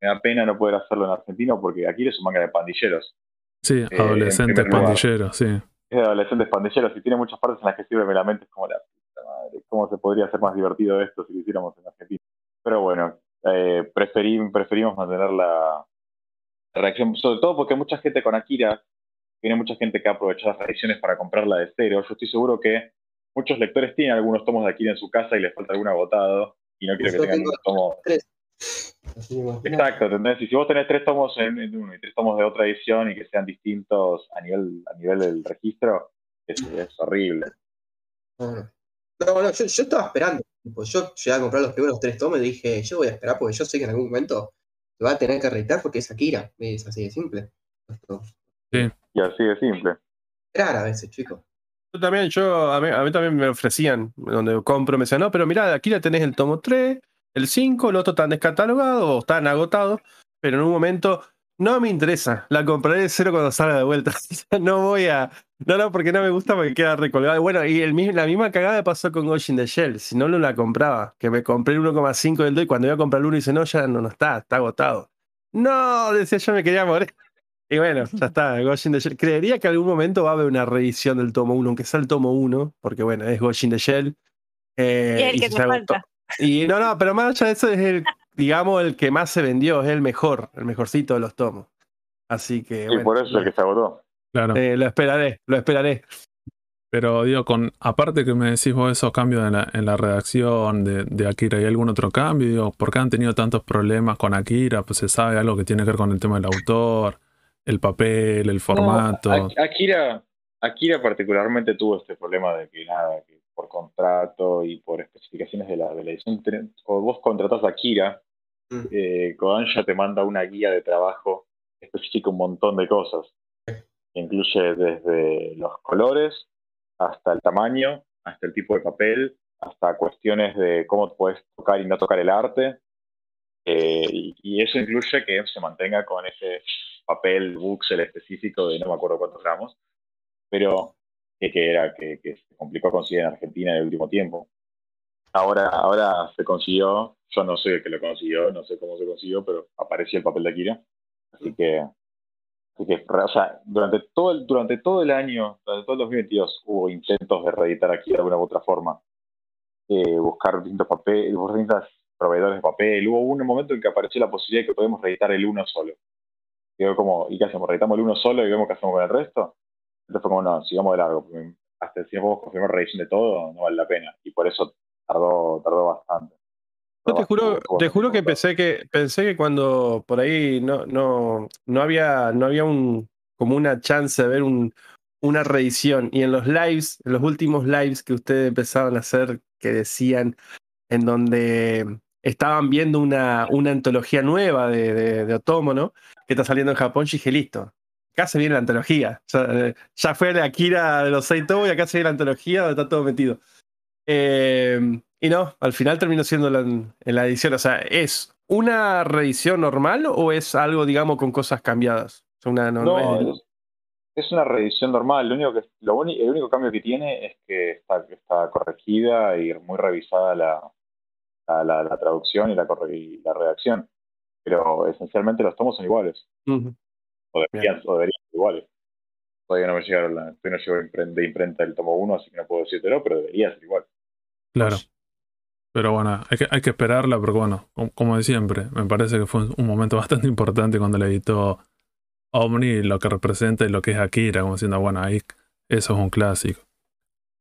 Me da pena no poder hacerlo en argentino porque Akira es un manga de pandilleros. Sí, en adolescentes pandilleros, sí. Es de adolescentes pandilleros y tiene muchas partes en las que sirve la mente. Es como la puta madre, ¿cómo se podría hacer más divertido esto si lo hiciéramos en Argentina? Pero bueno, eh, preferí- preferimos mantener la, reacción, sobre todo porque mucha gente con Akira, tiene mucha gente que ha aprovechado las reediciones para comprarla de cero. Yo estoy seguro que muchos lectores tienen algunos tomos de Akira en su casa y les falta algún agotado y no quiero que tengan un tomo. Imagino. Exacto, ¿entendés? Y si vos tenés tres tomos en, en uno y tres tomos de otra edición y que sean distintos a nivel, a nivel del registro, es, es horrible. No, no. Yo, yo estaba esperando. Tipo, yo llegué a comprar los primeros tres tomos y dije, yo voy a esperar porque yo sé que en algún momento lo va a tener que reeditar porque es Akira. Es así de simple. Esto- Y así de simple. Esperar a veces, chicos. También, yo, a mí, también me ofrecían, donde compro, me decían, no, pero mirá, aquí ya tenés el tomo 3, el 5, el otro están descatalogados o están agotados, pero en un momento no me interesa, la compraré de cero cuando salga de vuelta. no voy a, no, no, porque no me gusta porque queda recolgado. Bueno, y el, la misma cagada pasó con Ghost in the Shell, si no, no la compraba, que me compré el 1,5 del 2 y cuando iba a comprar el 1 dice, no, ya no, no está, está agotado. No, decía yo me quería morir. Y bueno, ya está, Ghost in the Shell. Creería que en algún momento va a haber una reedición del tomo 1, aunque sea el tomo 1, porque bueno, es Ghost in the Shell. Eh, Y el y que agotó- falta. Y no, no, pero más allá de eso es el, digamos, el que más se vendió, es el mejor, el mejorcito de los tomos. Así que Sí, bueno, por eso es el que se agotó. Claro. eh, lo esperaré, lo esperaré. Pero digo, con aparte que me decís vos esos cambios en la, en la redacción de, de Akira, ¿hay algún otro cambio? Digo, ¿por qué han tenido tantos problemas con Akira? Pues se sabe algo que tiene que ver con el tema del autor, el papel, el formato. No, Akira, Akira particularmente tuvo este problema de que nada, que por contrato y por especificaciones de la, de la edición, cuando vos contratás a Akira, Mm. eh, Kodansha te manda una guía de trabajo especifica un montón de cosas. Incluye desde los colores hasta el tamaño, hasta el tipo de papel, hasta cuestiones de cómo puedes tocar y no tocar el arte. Eh, y, y eso incluye que se mantenga con ese papel buxel específico de no me acuerdo cuántos gramos, pero que, que era que, que se complicó conseguir en Argentina en el último tiempo. Ahora, ahora se consiguió, yo no sé que lo consiguió, no sé cómo se consiguió, pero apareció el papel de Akira. Así que, así que o sea, durante todo el, durante todo el año, durante todo el 2022, hubo intentos de reeditar Akira de alguna u otra forma. Eh, buscar distintos papeles, distintos proveedores de papel. Hubo un momento en que apareció la posibilidad de que podemos reeditar el uno solo. Quedó como, ¿y qué hacemos? ¿Reeditamos el uno solo y vemos qué hacemos con el resto? Entonces fue como, no, sigamos de largo, porque hasta si no podemos confirmar revisión de todo, no vale la pena. Y por eso tardó, tardó bastante. Yo te juro, te juro que pensé que pensé que cuando por ahí no, no, no había, no había un como una chance de ver un, una reedición. Y en los lives, en los últimos lives que ustedes empezaron a hacer, que decían en donde estaban viendo una, una antología nueva de, de, de. Que está saliendo en Japón, yo dije, listo. Acá se viene la antología. Sea, eh, ya fue la Akira de los seis y acá se viene la antología donde está todo metido. Eh, y no, al final terminó siendo la, en la edición. O sea, ¿es una reedición normal o es algo, digamos, con cosas cambiadas? Una, no, es una reedición normal. Lo único que, lo el único cambio que tiene es que está, está corregida y muy revisada la, la, la- la traducción y la, corre- y la redacción. Pero esencialmente los tomos son iguales. O deberían, o deberían ser iguales. Todavía no me llegaron la, todavía no llegó impren- de imprenta el tomo 1, así que no puedo decírtelo, pero debería ser igual. Claro. Pero bueno, hay que, hay que esperarla porque bueno, com- como de siempre, me parece que fue un- un momento bastante importante cuando le editó Omni lo que representa y lo que es Akira, como diciendo, bueno, ahí eso es un clásico.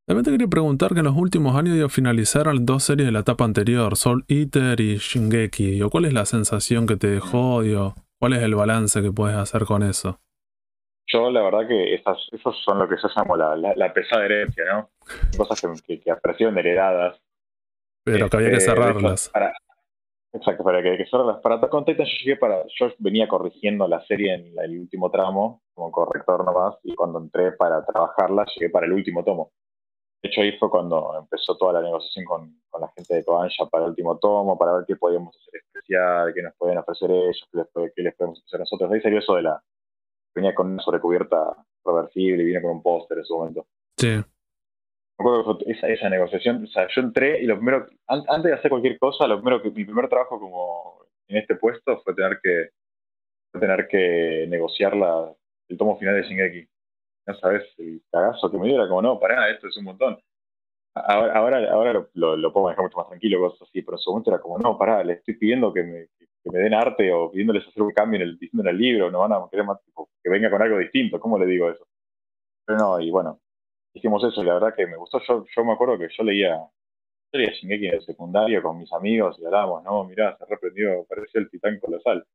También te quería preguntar que en los últimos años digo, finalizaron dos series de la etapa anterior, Soul Eater y Shingeki. ¿Cuál es la sensación que te dejó? Digo, ¿Cuál es el balance que puedes hacer con eso? Yo, la verdad, que esas, esos son lo que yo llamo la, la, la pesada herencia, ¿no? Cosas que, que, aparecieron heredadas. Pero que había que Este, cerrarlas. para- exacto, para que, que cerrarlas. Para Attack on Titan yo llegué para, yo venía corrigiendo la serie en el último tramo, como corrector nomás, y cuando entré para trabajarla, llegué para el último tomo. De hecho, ahí fue cuando empezó toda la negociación con, con la gente de Kodansha para el último tomo, para ver qué podíamos hacer especial, qué nos podían ofrecer ellos, qué les, puede- qué les podemos ofrecer nosotros. Ahí salió eso de la... Venía con una sobrecubierta reversible y vino con un póster en su momento. Sí, Me acuerdo que fue esa, esa negociación, o sea, yo entré y lo primero, an- antes de hacer cualquier cosa, lo primero que mi primer trabajo como en este puesto fue tener que fue tener que negociar la, el tomo final de Shingeki. No sabes el cagazo que me dio, era como, no, pará, esto es un montón. Ahora, ahora, ahora lo, lo, puedo dejar mucho más tranquilo, cosas así, pero en su momento era como, no, pará, le estoy pidiendo que me, que me den arte o pidiéndoles hacer un cambio en el, en el libro, no van a querer más, que venga con algo distinto, ¿cómo le digo eso? Pero no, y bueno, hicimos eso y la verdad que me gustó. Yo, yo me acuerdo que yo leía, yo leía Shingeki en el secundario con mis amigos y hablábamos, no, mirá, se reprendió, pareció el titán colosal.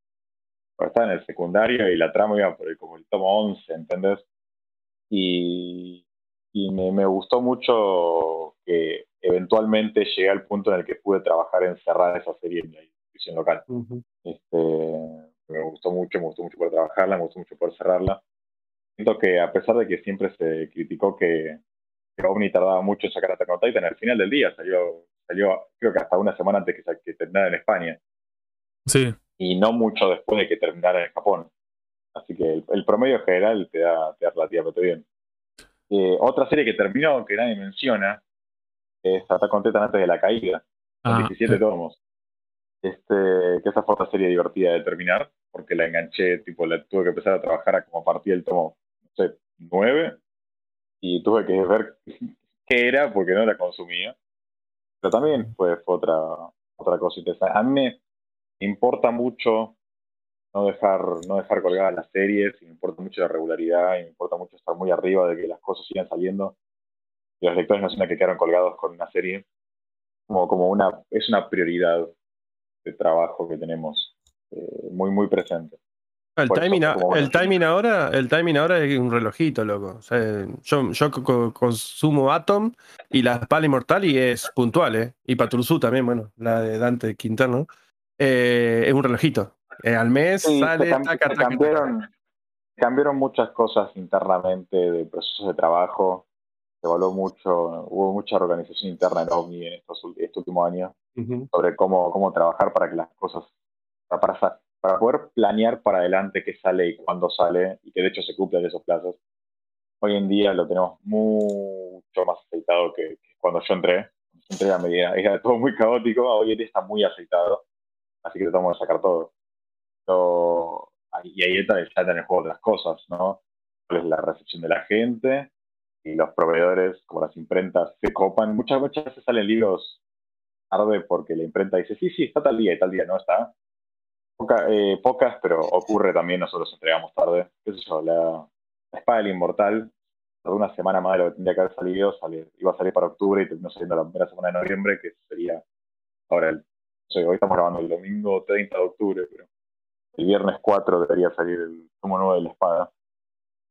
Pero estaba en el secundario y la trama iba por el, como el tomo 11, ¿entendés? Y, y me, me gustó mucho que eventualmente llegué al punto en el que pude trabajar en cerrar esa serie en la edición local. Este, me gustó mucho, me gustó mucho poder trabajarla, me gustó mucho poder cerrarla. Siento que a pesar de que siempre se criticó que, que Omni tardaba mucho en sacar Attack on Titan, al final del día salió, salió creo que hasta una semana antes que, que terminara en España sí, y no mucho después de que terminara en Japón. Así que el, el promedio general te da, te da relativamente bien. Eh, otra serie que terminó, que nadie menciona, es Attack on Titan antes de la caída, con Ah, 17 eh, tomos. Este, que esa fue otra serie divertida de terminar, porque la enganché, tipo, la tuve que empezar a trabajar a como a partir del tomo, no sé, 9, y tuve que ver qué era porque no la consumía. Pero también fue, fue otra, otra cosa interesante. A mí me importa mucho no dejar, no dejar colgadas las series, y me importa mucho la regularidad, y me importa mucho estar muy arriba de que las cosas sigan saliendo. Y los lectores no sientan que quedaron colgados con una serie. Como, como una, es una prioridad de trabajo que tenemos eh, muy, muy presente. El Por eso, timing, a- el timing ahora, el timing ahora es un relojito, loco. O sea, yo, yo co- co- consumo Atom y la Pala Inmortal y es puntual, ¿eh? Y Patrusú también, bueno, la de Dante Quintano. Eh, es un relojito. Eh, al mes Sí, sale, se, cam- taca, se taca, taca. cambiaron, cambiaron muchas cosas internamente de procesos de trabajo. Se evaluó mucho, hubo mucha organización interna en OVNI en estos, este último año Ujú. sobre cómo, cómo trabajar para que las cosas, para, para, poder planear para adelante qué sale y cuándo sale, y que de hecho se cumplan esos plazos. Hoy en día lo tenemos mucho más aceitado que, que cuando yo entré. Cuando yo entré a medida, era todo muy caótico, hoy en día está muy aceitado, así que tratamos de sacar todo. Y ahí entra, ya entra en el juego otras cosas, ¿no? ¿Cuál es la recepción de la gente? Y los proveedores, como las imprentas, se copan. Muchas, veces salen libros tarde porque la imprenta dice, sí, sí, está tal día y tal día no está. Eh, pocas, pero ocurre también, nosotros entregamos tarde. ¿Qué sé yo? La, Espada del Inmortal, tardó una semana más de lo que tendría que haber salido, iba a salir para octubre y terminó saliendo la primera semana de noviembre, que sería ahora el, hoy estamos grabando el domingo 30 de octubre, pero el viernes 4 debería salir el tomo nuevo de la espada.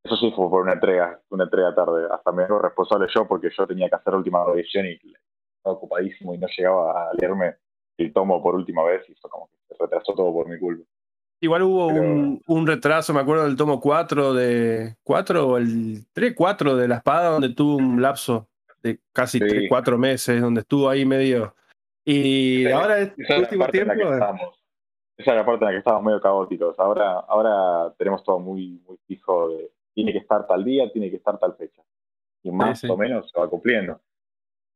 Eso sí fue por una entrega, una entrega tarde. Hasta me hago responsable yo porque yo tenía que hacer la última revisión y estaba ocupadísimo y no llegaba a leerme el tomo por última vez y fue como que se retrasó todo por mi culpa. Igual hubo Pero- un, un retraso, me acuerdo del tomo 4 de. 4 o el 3, 4 de la espada, donde tuvo un lapso de casi Sí. 3, 4 meses, donde estuvo ahí medio. Y Sí, ahora, este último tiempo. Esa es la parte en la que estábamos medio caóticos. Ahora, ahora tenemos todo muy, muy fijo de tiene que estar tal día, tiene que estar tal fecha. Y más sí. o menos se va cumpliendo.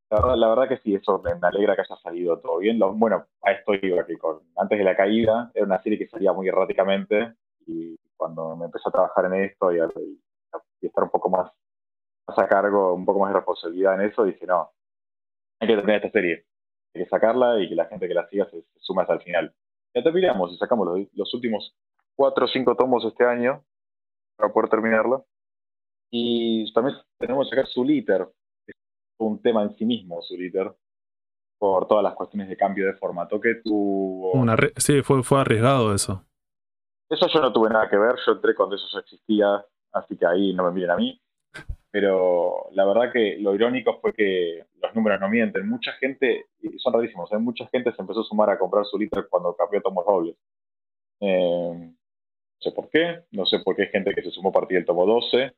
La verdad, la verdad que sí, eso me me alegra que haya salido todo bien. Lo- bueno, a esto iba que con, antes de la caída era una serie que salía muy erráticamente y cuando me empecé a trabajar en esto y, a, y estar un poco más, más a cargo, un poco más de responsabilidad en eso, dije, no, hay que terminar esta serie hay que sacarla y que la gente que la siga se, se sume hasta el final. Ya terminamos y sacamos los, los últimos cuatro o cinco tomos este año para poder terminarla. Y también tenemos que sacar su liter, es un tema en sí mismo, su liter, por todas las cuestiones de cambio de formato que tuvo. Una sí, fue, fue arriesgado eso. Eso yo no tuve nada que ver, yo entré cuando eso ya existía, así que ahí no me miren a mí. Pero la verdad que lo irónico fue que los números no mienten. Mucha gente, y son rarísimos, ¿eh? mucha gente se empezó a sumar a comprar su liter cuando cambió tomos dobles. Eh, no sé por qué, no sé por qué hay gente que se sumó a partir del tomo 12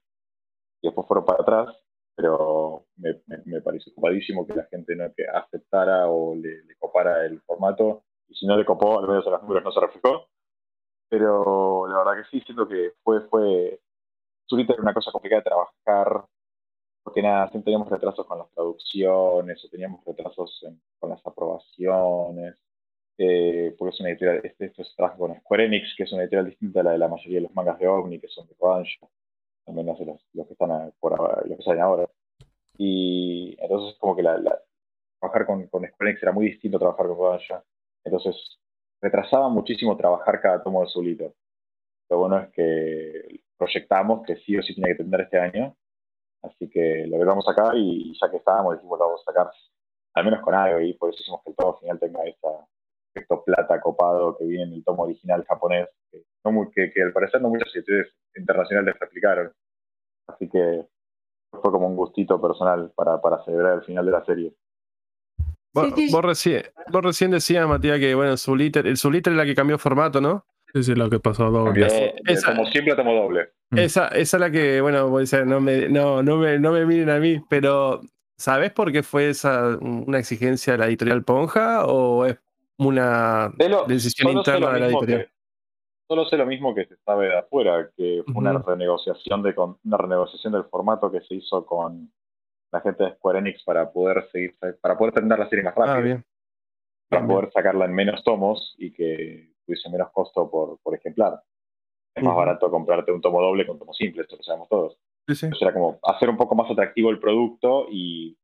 y después fueron para atrás, pero me, me, me pareció ocupadísimo que la gente no que aceptara o le, le copara el formato. Y si no le copó, al menos en los números no se reflejó pero la verdad que sí, siento que fue, fue, Zurita era una cosa complicada de trabajar, porque nada, siempre teníamos retrasos con las traducciones, o teníamos retrasos con las aprobaciones, eh, porque es una editorial, este, esto se trabaja con Square Enix, que es una editorial distinta a la de la mayoría de los mangas de OVNI, que son de Kodansha, al menos los, que están por ahora- los que salen ahora. Y entonces como que la, trabajar con, Square Enix era muy distinto a trabajar con Kodansha. Entonces retrasaba muchísimo trabajar cada tomo de Zulito. Lo bueno es que proyectamos que sí o sí tenía que terminar este año, así que lo logramos acá y ya que estábamos dijimos lo vamos a sacar al menos con algo y por eso hicimos que el tomo final tenga ese efecto plata copado que viene en el tomo original japonés, que, no muy- que, que al parecer no muchas editoriales internacionales replicaron. Así que fue como un gustito personal para, para celebrar el final de la serie. Vos, Sí, sí. vos recién, vos recién decías, Matías, que bueno, su liter, el Zuliter es la que cambió formato, ¿no? Sí, sí, lo que pasó doble. Eh, esa- simple a tomo doble. Mm. Esa, esa es la que, bueno, vos decís, no me, no, no me, no me miren a mí, pero ¿sabés por qué fue esa una exigencia de la editorial Ponja o es una lo- decisión interna de la editorial? que- solo sé lo mismo que se sabe de afuera, que fue una renegociación de con- una renegociación del formato que se hizo con la gente de Square Enix para poder seguir para poder terminar la serie más rápido, Ah, bien. para bien, poder sacarla en menos tomos y que tuviese menos costo por, por ejemplar. Es más barato comprarte un tomo doble que un tomo simple, esto lo sabemos todos. Sí, sí. Entonces era como hacer un poco más atractivo el producto y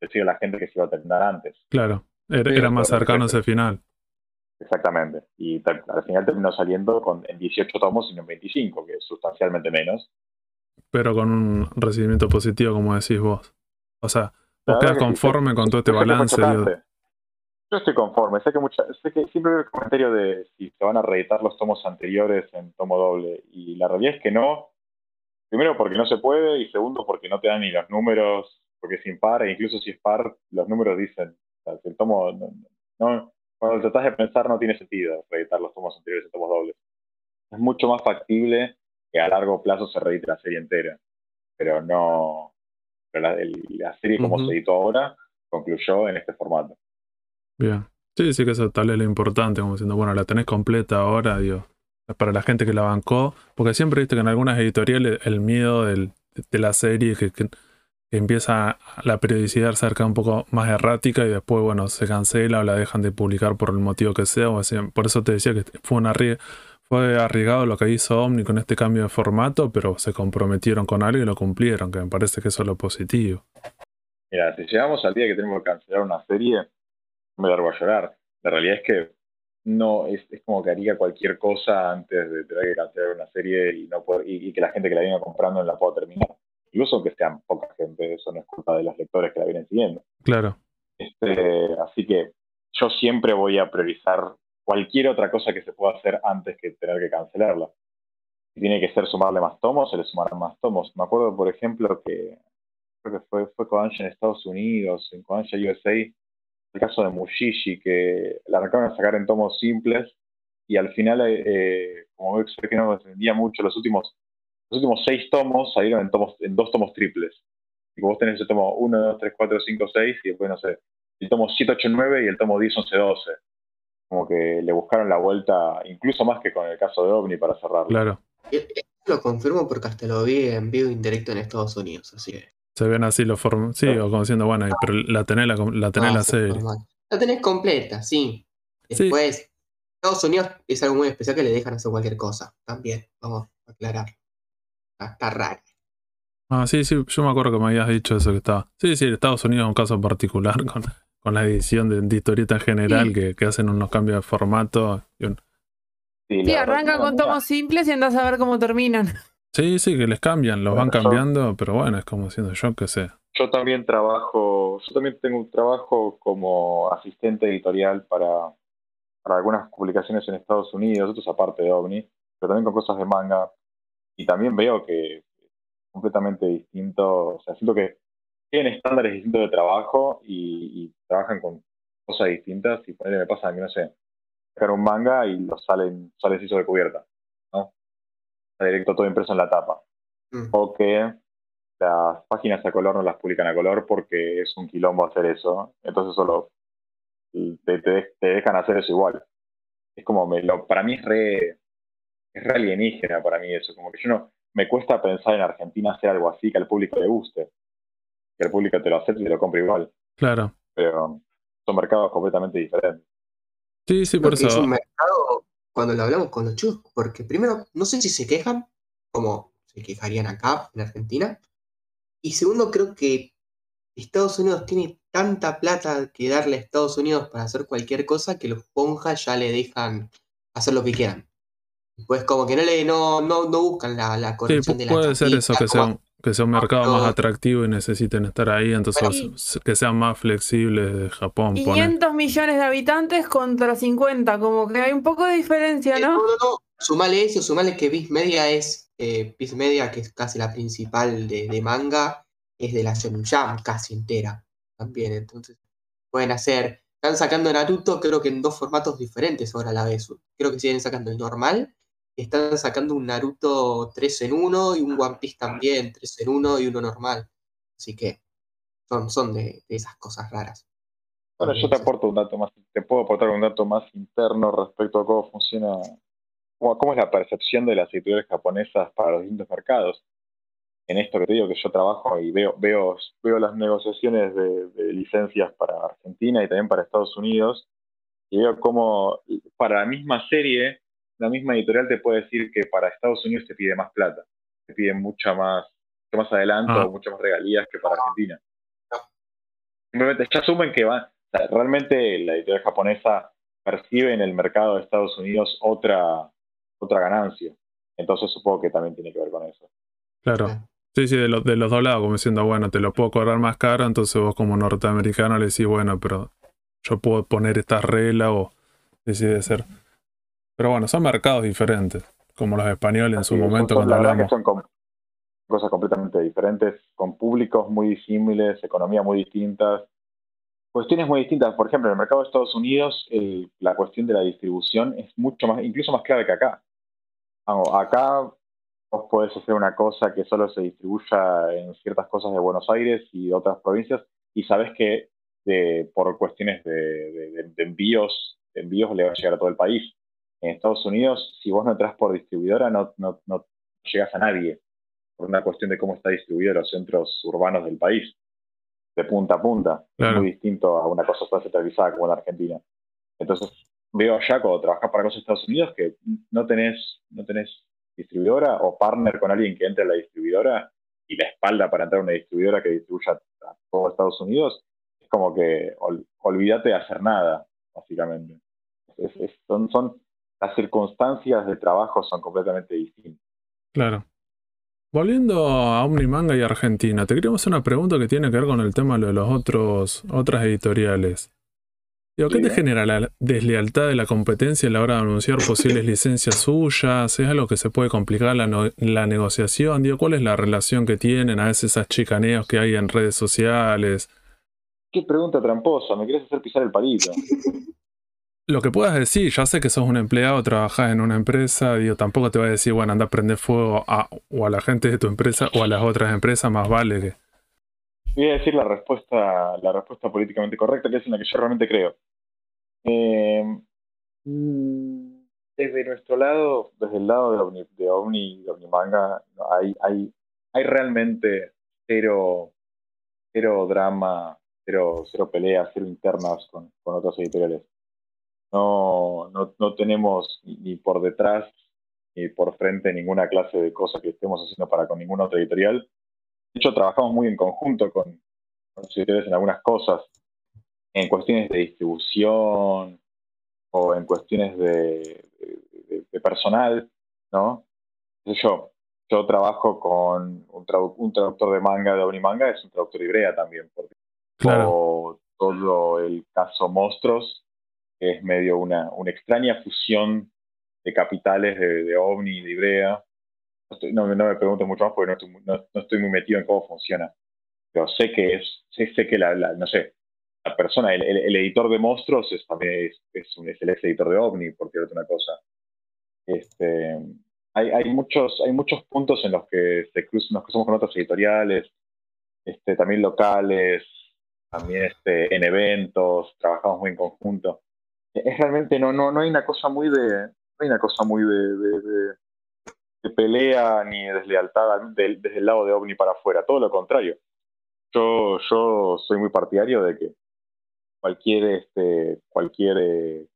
decir a la gente que se iba a terminar antes. Claro, era, Sí, era más cercano ese final. Exactamente. Y al final terminó saliendo con, en 18 tomos y no en 25, que es sustancialmente menos. pero con un recibimiento positivo, como decís vos. O sea, vos quedás sí, conforme con todo este fue balance. chocante. Yo estoy conforme. Sé que, mucha, sé que siempre veo el comentario de si se van a reeditar los tomos anteriores en tomo doble. Y la realidad es que no. Primero porque no se puede y segundo porque no te dan ni los números, porque es impar, e incluso si es par, los números dicen, o sea, si el tomo no, no- cuando tratás de pensar no tiene sentido reeditar los tomos anteriores en tomos dobles. Es mucho más factible que a largo plazo se reedite la serie entera, pero no, pero la, el- la serie como se editó ahora concluyó en este formato. Bien. Sí, sí, que eso tal vez lo importante, como diciendo, bueno, la tenés completa ahora, digo, para la gente que la bancó, porque siempre viste que en algunas editoriales el miedo del- de la serie que, que- empieza la periodicidad a ser cada un poco más errática y después, bueno, se cancela o la dejan de publicar por el motivo que sea. O así. Por eso te decía que fue fue arriesgado lo que hizo Omni con este cambio de formato, pero se comprometieron con algo y lo cumplieron, que me parece que eso es lo positivo. Mira, si llegamos al día que tenemos que cancelar una serie, me largo a llorar. La realidad es que no es, es como que haría cualquier cosa antes de tener que cancelar una serie y no poder, y, y que la gente que la viene comprando no la pueda terminar. Incluso aunque sean poca gente, eso no es culpa de los lectores que la vienen siguiendo. Claro, Este, así que yo siempre voy a priorizar cualquier otra cosa que se pueda hacer antes que tener que cancelarla. Si tiene que ser sumarle más tomos, se le sumarán más tomos. Me acuerdo, por ejemplo, que creo que fue, fue Kodansha en Estados Unidos, en Kodansha USA, el caso de Mushishi, que la arrancaron a sacar en tomos simples y al final, eh, eh, como veo que no vendía mucho, los últimos, los últimos seis tomos salieron en, tomos, en dos tomos triples. Y vos tenés el tomo 1, 2, 3, 4, 5, 6 y después, no sé, el tomo 7, 8, 9 y el tomo 10, 11, 12. Como que le buscaron la vuelta, incluso más que con el caso de OVNI para cerrarlo. claro. Eh, eh, Lo confirmo porque hasta lo vi en vivo indirecto en Estados Unidos, así que. Se ven así los formatos. Sí, o como diciendo, bueno, pero la tenés la, la, tenés Ah, la sí, serie. La tenés completa, sí. Sí. Después, Estados Unidos es algo muy especial que le dejan hacer cualquier cosa. También, vamos a aclarar. Está, está raro. Ah, sí, sí, yo me acuerdo que me habías dicho eso que estaba. Sí, sí, Estados Unidos es un caso particular con, con la edición de, de historieta en general, Sí. que, que hacen unos cambios de formato. y un- Sí, arrancan con tomos simples y andás a ver cómo terminan. Sí, sí, que les cambian, los van yo- cambiando, pero bueno, es como diciendo yo qué sé. Yo también trabajo, yo también tengo un trabajo como asistente editorial para, para algunas publicaciones en Estados Unidos, otros aparte de OVNI, pero también con cosas de manga. Y también veo que es completamente distinto, o sea, siento que tienen estándares distintos de trabajo y, y trabajan con cosas distintas y ponele, me pasa que no sé, sacar un manga y lo salen, sale así sobre cubierta, directo todo impreso en la tapa Mm. o que las páginas a color no las publican a color porque es un quilombo hacer eso. Entonces solo te, te- te dejan hacer eso igual. Es como, me lo, para mí es re, es re alienígena para mí eso. Como que yo no, me cuesta pensar en Argentina hacer algo así que al público le guste. Que el público te lo acepte y te lo compre igual. Claro. Pero son mercados completamente diferentes. Sí, sí, Creo por es eso. un mercado cuando lo hablamos con los chicos, porque primero, no sé si se quejan, como se quejarían acá en Argentina, y segundo, creo que Estados Unidos tiene tanta plata que darle a Estados Unidos para hacer cualquier cosa que los ponjas ya le dejan hacer lo que quieran. Pues como que no le no, no, no buscan la, la corrección de la puede ser eso, que sea, que sea un mercado más atractivo y necesiten estar ahí, entonces que sean más flexibles de Japón. pone. 500 millones de habitantes contra 50, como que hay un poco de diferencia, No, ¿no? no, no. Sumale eso, sumale que Viz Media es. Eh, Viz Media, que es casi la principal de, de manga, es de la Shonen casi entera también. Entonces, pueden hacer. Están sacando Naruto, creo que en dos formatos diferentes ahora a la vez. Creo que siguen sacando el normal. Están sacando un Naruto 3 en 1 y un One Piece también 3 en 1 y uno normal. Así que son, son de, de esas cosas raras. Bueno, yo te aporto un dato más, te puedo aportar un dato más interno respecto a cómo funciona, cómo, cómo es la percepción de las editoriales japonesas para los distintos mercados. En esto que te digo que yo trabajo y veo, veo, veo las negociaciones de, de licencias para Argentina y también para Estados Unidos, y veo cómo para la misma serie, la misma editorial te puede decir que para Estados Unidos te pide más plata, te pide mucha más, mucho más adelanto, Ah. muchas más regalías que para Argentina. Simplemente ya asumen que van, o sea, realmente la editorial japonesa percibe en el mercado de Estados Unidos otra, otra ganancia. Entonces supongo que también tiene que ver con eso. Claro. Sí, sí, de, los de los dos lados, como diciendo, bueno, te lo puedo cobrar más caro, entonces vos como norteamericano le decís, bueno, pero yo puedo poner esta regla o decide ser. Pero bueno, son mercados diferentes, como los españoles en su que momento cuando la verdad hablamos. que son com- cosas completamente diferentes, con públicos muy disímiles, economías muy distintas. cuestiones muy distintas. Por ejemplo, en el mercado de Estados Unidos, el- la cuestión de la distribución es mucho más, incluso más clave que acá. Vamos, acá vos podés hacer una cosa que solo se distribuya en ciertas cosas de Buenos Aires y de otras provincias y sabes que de- por cuestiones de, de- de- de envíos, de envíos le va a llegar a todo el país. En Estados Unidos, si vos no entras por distribuidora, no, no, no llegas a nadie, por una cuestión de cómo está distribuido los centros urbanos del país, de punta a punta. Claro. Es muy distinto a una cosa tan centralizada como en Argentina. Entonces, veo allá cuando trabajas para los Estados Unidos que no tenés, no tenés distribuidora o partner con alguien que entre a la distribuidora y la espalda para entrar a una distribuidora que distribuya a todo Estados Unidos, es como que ol- olvídate de hacer nada, básicamente. Es- es- son, son, las circunstancias de trabajo son completamente distintas. Claro. Volviendo a Omnimanga y Argentina, te queríamos hacer una pregunta que tiene que ver con el tema de los otros, otras editoriales. Digo, ¿Qué te genera la deslealtad de la competencia a la hora de anunciar posibles licencias suyas? ¿Es algo que se puede complicar la, no- la negociación? Digo, ¿cuál es la relación que tienen a veces esas chicaneos que hay en redes sociales? Qué pregunta tramposa, me quieres hacer pisar el palito. Lo que puedas decir, ya sé que sos un empleado, trabajás en una empresa, digo, tampoco te voy a decir, bueno, anda a prender fuego a, o a la gente de tu empresa o a las otras empresas, más vale que... Voy a decir la respuesta, la respuesta políticamente correcta, que es en la que yo realmente creo. Eh, mm, desde nuestro lado, desde el lado de Omni, de Omni de Omnimanga, hay, hay, hay realmente cero, cero drama, cero, cero peleas, cero internas con, con otras editoriales. No, no, no tenemos ni, por detrás ni por frente ninguna clase de cosa que estemos haciendo para con ninguna otra editorial. De hecho, trabajamos muy en conjunto con, con los editores en algunas cosas, en cuestiones de distribución o en cuestiones de, de- de personal, ¿no? Yo, yo trabajo con un, tradu- un traductor de manga de Omnimanga, es un traductor de Ibrea también, porque Claro, todo el caso Monstruos, es medio una, una extraña fusión de capitales de, OVNI y de Ibrea. No, no, me pregunto mucho más porque no estoy, no- no estoy muy metido en cómo funciona. Pero sé que es, sé, sé que la, la- no sé, la persona, el, el- editor de Monstruos es también es, es, un- es el editor de OVNI, por decirte una cosa. Este, hay, hay muchos, hay muchos puntos en los que se cruzan, nos cruzamos con otras editoriales, este, también locales, también este, en eventos, trabajamos muy en conjunto. Es realmente no, no, no hay una cosa muy de, no hay una cosa muy de, de, de- pelea ni de deslealtad desde el lado de OVNI para afuera, todo lo contrario. Yo, yo soy muy partidario de que cualquier, este, cualquier eh,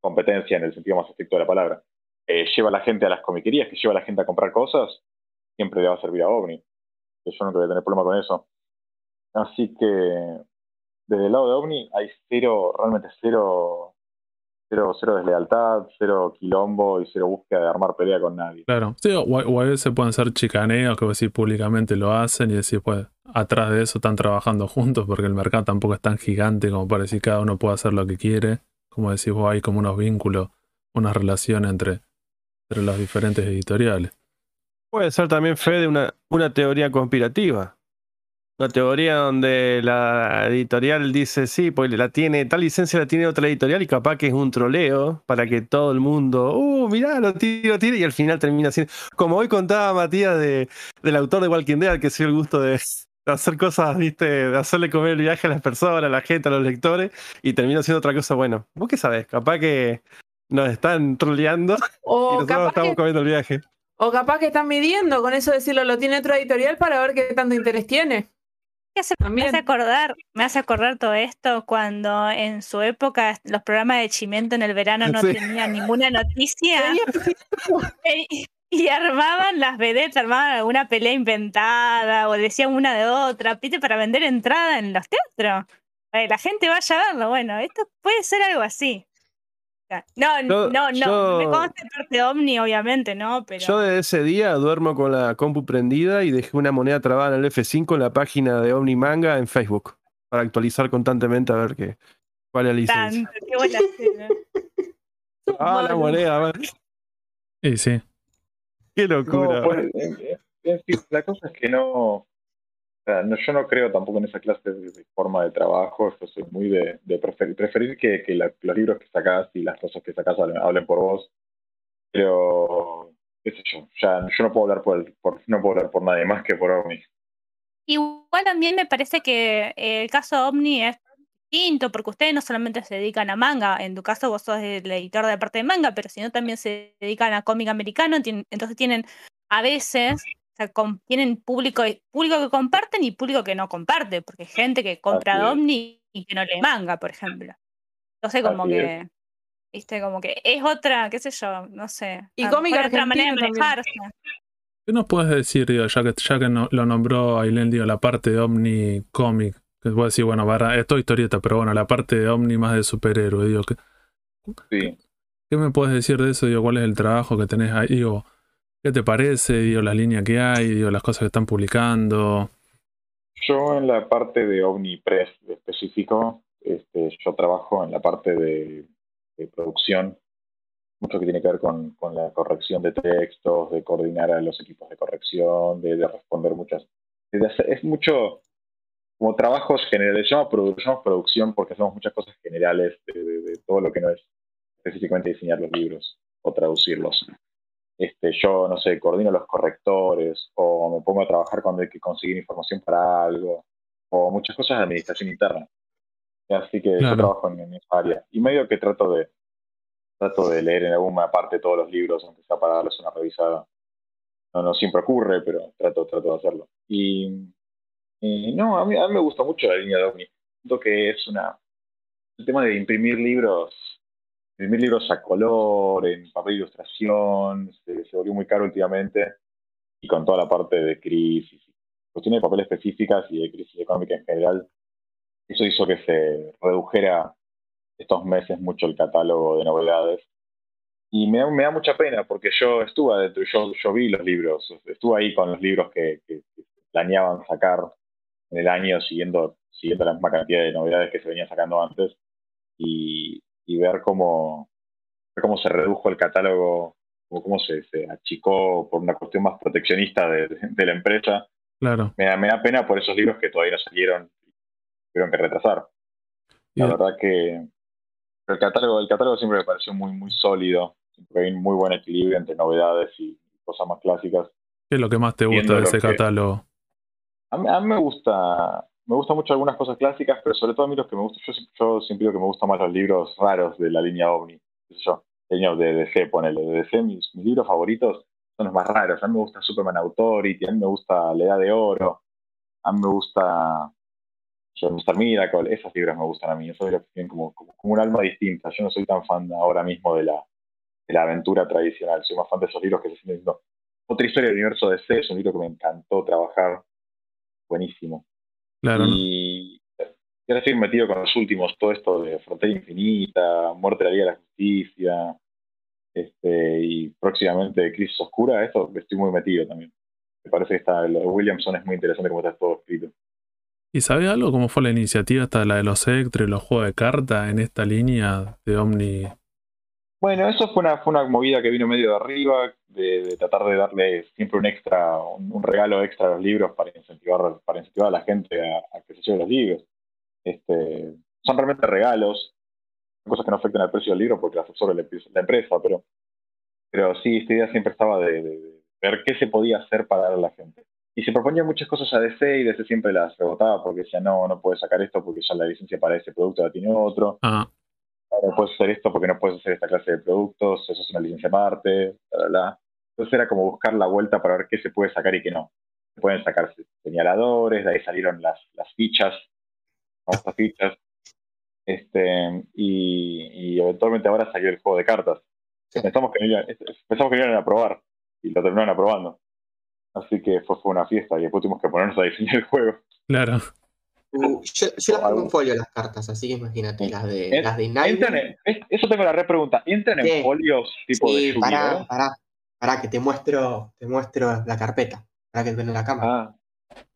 competencia en el sentido más estricto de la palabra eh, lleva a la gente a las comiquerías, que lleva a la gente a comprar cosas, siempre le va a servir a OVNI. Yo no voy a tener problema con eso. Así que desde el lado de OVNI hay cero, realmente cero, cero, cero deslealtad, cero quilombo y cero búsqueda de armar pelea con nadie. claro. Sí, o, o a veces pueden ser chicaneos que decís públicamente lo hacen y decís, pues, atrás de eso están trabajando juntos porque el mercado tampoco es tan gigante como para decir cada uno puede hacer lo que quiere. Como decís vos, hay como unos vínculos, una relación entre, entre los diferentes editoriales. Puede ser también, Fede, una, una teoría conspirativa. Una teoría donde la editorial dice, sí, pues la tiene, tal licencia la tiene otra editorial y capaz que es un troleo para que todo el mundo, uh, mirá, lo lo tiene, y al final termina siendo. Como hoy contaba Matías de, del autor de Walking Dead, que se dio el gusto de, de hacer cosas, viste, de hacerle comer el viaje a las personas, a la gente, a los lectores, y termina siendo otra cosa. Bueno, vos qué sabés, capaz que nos están troleando y nosotros estamos que, comiendo el viaje. o capaz que están midiendo con eso decirlo, lo tiene otro editorial para ver qué tanto interés tiene. ¿Qué hace- Me hace acordar, me hace acordar todo esto cuando en su época los programas de Chimento en el verano no Sí. tenían ninguna noticia y, y armaban las vedettes, armaban alguna pelea inventada o decían una de otra, ¿viste? para vender entrada en los teatros. La gente vaya a verlo. Bueno, esto puede ser algo así. No, Yo- no, no, yo- me consta parte Omni, obviamente, ¿no? Pero Yo desde ese día duermo con la compu prendida y dejé una moneda trabada en el F5 en la página de Omnimanga en Facebook para actualizar constantemente a ver qué, cuál es la licencia. tanto, qué buena escena. Ah, la moneda, man. Y sí, qué locura. No, pues, en- en fin, la cosa es que no. No, yo no creo tampoco en esa clase de, forma de trabajo. Yo soy muy de, de preferir, preferir que, que la- los libros que sacás y las cosas que sacás hablen, por vos. Pero, qué sé yo, ya yo no puedo hablar por, el- por no puedo hablar por nadie más que por mí. Igual también me parece que eh, el caso Omni es distinto, porque ustedes no solamente se dedican a manga, en tu caso vos sos el editor de parte de manga, pero sino también se dedican a cómic americano, entonces tienen a veces, sea, tienen público, público que comparten y público que no comparte, porque hay gente que compra Así es. Omni y que no lee manga, por ejemplo. Entonces como Así es. que, viste, como que es otra, qué sé yo, no sé. Y a lo cómic mejor otra manera de también. manejarse. ¿Qué nos puedes decir, digo, ya que, ya que no- lo nombró Ailén, digo, la parte de Omni Comic? Que vos decís, bueno, barra, esto es historieta, pero bueno, la parte de Omni más de superhéroe, digo, ¿qué, Sí. qué me puedes decir de eso? Digo, ¿cuál es el trabajo que tenés ahí? Digo, ¿qué te parece? Digo, las líneas que hay, digo, las cosas que están publicando. Yo en la parte de OmniPress específico, este, yo trabajo en la parte de, de producción, mucho que tiene que ver con, la corrección de textos, de coordinar a los equipos de corrección, de, de responder muchas... de es mucho como trabajos generales, se llama, produ- producción porque hacemos muchas cosas generales de, de- de todo lo que no es específicamente diseñar los libros o traducirlos. Este, yo, no sé, coordino los correctores o me pongo a trabajar cuando hay que conseguir información para algo o muchas cosas de administración interna. Así que Claro. yo trabajo en, en esa área. Y medio que trato de trato de leer en alguna parte todos los libros, aunque sea para darles una revisada. No, no siempre ocurre, pero trato, trato de hacerlo. Y, y no, a mí, a mí me gusta mucho la línea de Omni. Siento que es una... El tema de imprimir libros, imprimir libros a color, en papel de ilustración, se, se volvió muy caro últimamente. Y con toda la parte de crisis, cuestiones de papel específicas y de crisis económica en general, eso hizo que se redujera estos meses mucho el catálogo de novedades. Y me da, me da mucha pena porque yo estuve adentro, yo, yo vi los libros, estuve ahí con los libros que, que- planeaban sacar en el año siguiendo, siguiendo la misma cantidad de novedades que se venían sacando antes y, y ver cómo, cómo se redujo el catálogo, o cómo se, se achicó por una cuestión más proteccionista de, la empresa. Claro. Me da, me da pena por esos libros que todavía no salieron, tuvieron que retrasar. Y- La verdad que el catálogo, el catálogo siempre me pareció muy, muy sólido. Siempre hay un muy buen equilibrio entre novedades y cosas más clásicas. ¿Qué es lo que más te gusta Viendo de ese que- catálogo? A mí, a mí me gusta, me gustan mucho algunas cosas clásicas, pero sobre todo a mí los que me gustan, yo, siempre- digo que me gustan más los libros raros de la línea OVNI. Qué sé yo, de DC, ponele, de DC, mis, mis libros favoritos son los más raros. A mí me gusta Superman Authority, a mí me gusta La Edad de Oro, a mí me gusta Mr. Miracle, esos libros me gustan a mí, esos libros tienen como, como, un alma distinta. Yo no soy tan fan ahora mismo de la, de la aventura tradicional, soy más fan de esos libros que se sienten otra historia del universo DC, es un libro que me encantó trabajar, buenísimo. Claro. Y y ahora estoy metido con los últimos, todo esto de Frontera Infinita, Muerte de la Liga de la Justicia, este, y próximamente Crisis Oscura, esto estoy muy metido también. Me parece que está, lo de Williamson es muy interesante como está todo escrito. ¿Y sabes algo? ¿Cómo fue la iniciativa hasta la de los Ectre, los juegos de carta en esta línea de Omni? Bueno, eso fue una, fue una movida que vino medio de arriba, de, de tratar de darle siempre un extra, un, regalo extra a los libros para incentivar, para incentivar a la gente a, que se lleve los libros. Este, son realmente regalos, cosas que no afectan al precio del libro porque las absorbe la, la empresa, pero, pero sí, esta idea siempre estaba de, ver qué se podía hacer para dar a la gente. Y se proponían muchas cosas a DC y DC siempre las rebotaba porque decía, no, no puedes sacar esto porque ya la licencia para ese producto la tiene otro Ah, no puedes hacer esto porque no puedes hacer esta clase de productos, eso es una licencia aparte, bla. Entonces era como buscar la vuelta para ver qué se puede sacar y qué no. Se pueden sacar señaladores, de ahí salieron las, las fichas, famosas fichas, este, y, y eventualmente ahora salió el juego de cartas. Pensamos que, no que iban a probar y lo terminaron aprobando. Así que fue, fue una fiesta y después tuvimos que ponernos a diseñar el juego. claro. Uh, yo, yo las pongo en folio las cartas, así que imagínate, las de, En- las de en- es- eso tengo la repregunta. ¿Entran ¿Qué? en folios tipo de Sí, Yu-Gi-Oh? pará, pará, pará, que te muestro, te muestro la carpeta. Para que tenga la cámara.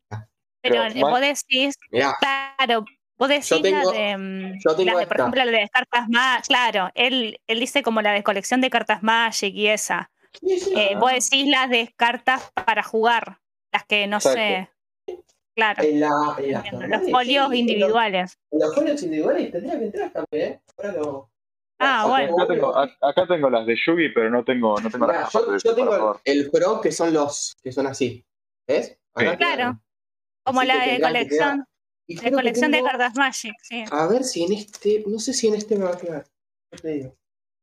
Ah, Pero vos decís, Mirá, claro, vos decís Yo tengo- la de, mm, yo tengo las de, por ejemplo, la de cartas más, claro, él, él dice como la de colección de cartas Magic y esa. Eh, vos decís las de cartas para jugar, las que no Exacto. sé. Claro. En, la, en las Los folios sí, en individuales. los- En los folios individuales tendría que entrar también, ¿eh? Ahora lo. Ah, bueno. Acá tengo, acá tengo las de Yugi, pero no tengo, no tengo las yo, de yo tengo el Pro que son los que son así. ¿Ves? Sí. Claro. Como Así la de colección. Y de colección de tengo- cartas Magic, sí. A ver si en este. No sé si en este me va a quedar. Te digo.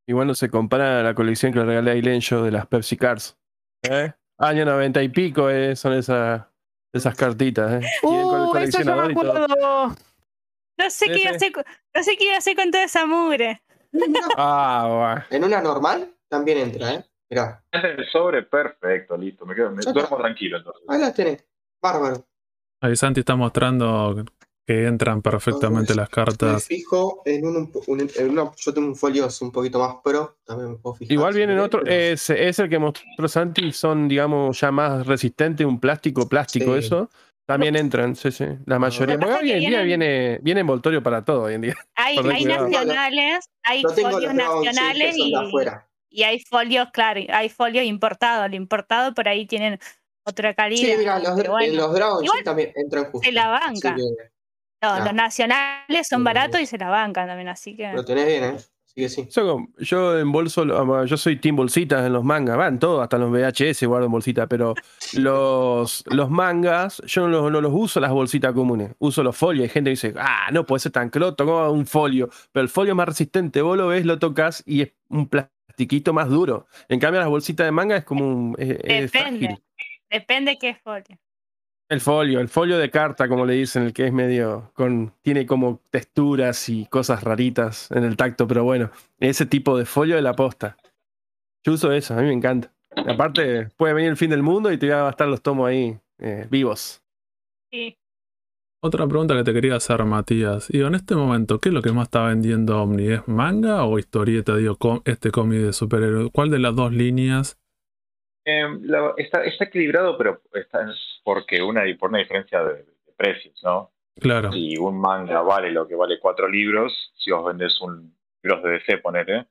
Igual no se compara a la colección que le regalé a Aileen yo de las Pepsi Cards. ¿Eh? Año noventa y pico eh, son esas, esas cartitas. ¿eh? Uh, eso yo me acuerdo. No sé, qué iba a hacer, con- no sé qué iba a hacer con toda esa mugre. Ah, En una normal también entra, ¿eh? Mirá. En el sobre, perfecto, listo. Me quedo, me duermo tranquilo entonces. Ahí las tenés. Bárbaro. Ahí Santi está mostrando que entran perfectamente las Me cartas. fijo en un, un- en una- yo tengo un folio un poquito más pro, también me puedo fijar. Igual vienen otros, es, es el que mostró Santi, son digamos ya más resistentes, un plástico, plástico Sí. eso. También entran, sí, sí. La mayoría. Lo que Porque hoy en día viene, viene envoltorio para todo hoy en día. Hay, nacionales, hay folios nacionales y, y hay folios, claro, hay folios importados. El importado por ahí tienen otra calidad. Sí, mira, los, bueno, en los Dragon Igual Shield también entran justo. se la banca. que no, ah. los nacionales son baratos y se la bancan también, así que. lo tenés bien, ¿eh? Así que sí. Yo, yo en bolso, yo soy team bolsitas en los mangas, van todos, hasta los VHS guardo en bolsita, pero los, los mangas, yo no los, no los uso las bolsitas comunes, uso los folios. Hay gente que dice, ah, no puede ser tan croto como un folio, pero el folio es más resistente, vos lo ves, lo tocas y es un plastiquito más duro. En cambio, las bolsitas de manga es como un. es- es Depende. frágil. Depende qué folio. El folio, el folio de carta, como le dicen, el que es medio con. tiene como texturas y cosas raritas en el tacto, pero bueno, ese tipo de folio de la posta. Yo uso eso, a mí me encanta. Aparte, puede venir el fin del mundo y te va a estar los tomos ahí eh, vivos. Sí. Otra pregunta que te quería hacer, Matías. Y en este momento, ¿qué es lo que más está vendiendo Omni? ¿Es manga o historieta? Digo, com- este cómic de superhéroes. ¿Cuál de las dos líneas? Eh, la- está, está equilibrado, pero está porque una, por una diferencia de, de precios, ¿no? Claro. Si un manga vale lo que vale cuatro libros, si vos vendés un libro de DC, ponele,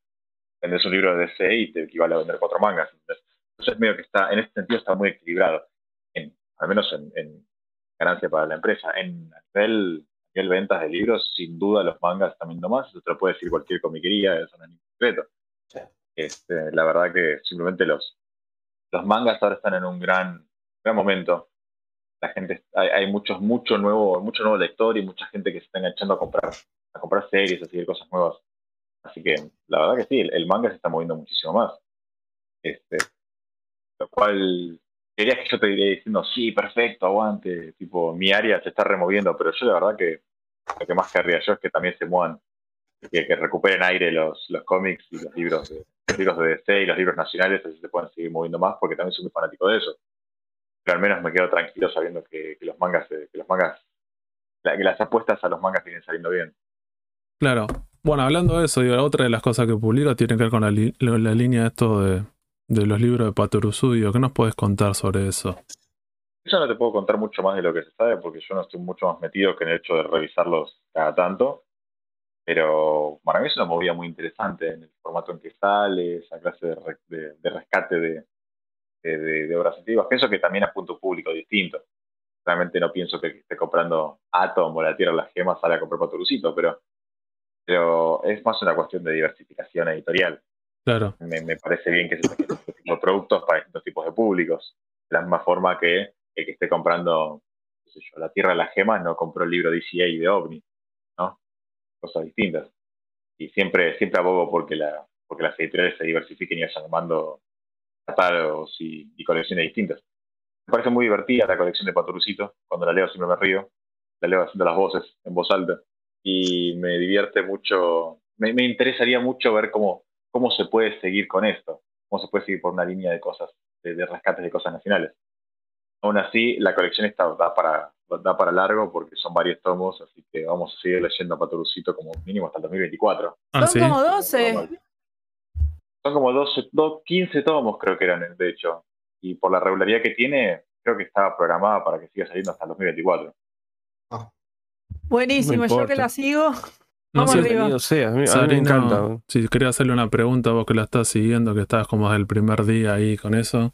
vendés un libro de DC y te equivale a vender cuatro mangas. Entonces, medio que está, en este sentido, está muy equilibrado, en, al menos en, en ganancia para la empresa. En nivel, nivel ventas de libros, sin duda los mangas están viendo más, eso te lo puede decir cualquier comiquería, eso no es ningún secreto. Sí. Este, la verdad que simplemente los, los mangas ahora están en un gran, gran momento. La gente hay, hay muchos mucho nuevo mucho nuevo lector y mucha gente que se está enganchando a comprar a comprar series así de cosas nuevas. Así que la verdad que sí el, el manga se está moviendo muchísimo más. Este lo cual querías que yo te diría diciendo sí perfecto aguante tipo mi área se está removiendo pero yo la verdad que lo que más querría yo es que también se muevan que, que recuperen aire los, los cómics y los libros de los libros de DC y los libros nacionales así se puedan seguir moviendo más porque también soy muy fanático de eso pero al menos me quedo tranquilo sabiendo que, que los mangas, que los mangas, la- que las apuestas a los mangas vienen saliendo bien. Claro. Bueno, hablando de eso, digo, otra de las cosas que publica tiene que ver con la, li- la- línea esto de, de los libros de Patorusu. Digo, ¿Qué nos puedes contar sobre eso? Yo no te puedo contar mucho más de lo que se sabe porque yo no estoy mucho más metido que en el hecho de revisarlos cada tanto. Pero para mí es una movida muy interesante en el formato en que sale, esa clase de, re- de- de rescate de, obras antiguas. Pienso que también a un público distinto. Realmente no pienso que esté comprando Atom o La Tierra de las Gemas sale a comprar Patorucito, pero, pero es más una cuestión de diversificación editorial. Claro. me, me parece bien que se saquen este tipo de productos para distintos tipos de públicos. De la misma forma que el que esté comprando, qué sé yo, La Tierra de las Gemas no compró el libro DCA de OVNI, ¿no? Cosas distintas. Y siempre, siempre abogo porque, la, porque las editoriales se diversifiquen y vayan armando catálogos y, y colecciones distintas. Me parece muy divertida la colección de Patorucito. Cuando la leo siempre me río. La leo haciendo las voces en voz alta. Y me divierte mucho. Me, me interesaría mucho ver cómo, cómo se puede seguir con esto, cómo se puede seguir por una línea de cosas, de, de rescates de cosas nacionales. Aún así, la colección está, da, para, da para largo porque son varios tomos, así que vamos a seguir leyendo a Patorucito como mínimo hasta el 2024. Ah, Son sí. como 12. Son como 12, do- 15 tomos creo que eran, de hecho. Y por la regularidad que tiene, creo que estaba programada para que siga saliendo hasta el 2024. Buenísimo, No yo que la sigo. No Vamos sé, sea, a mí, a mí me encanta. si quería hacerle una pregunta, vos que la estás siguiendo, que estás como desde el primer día ahí con eso.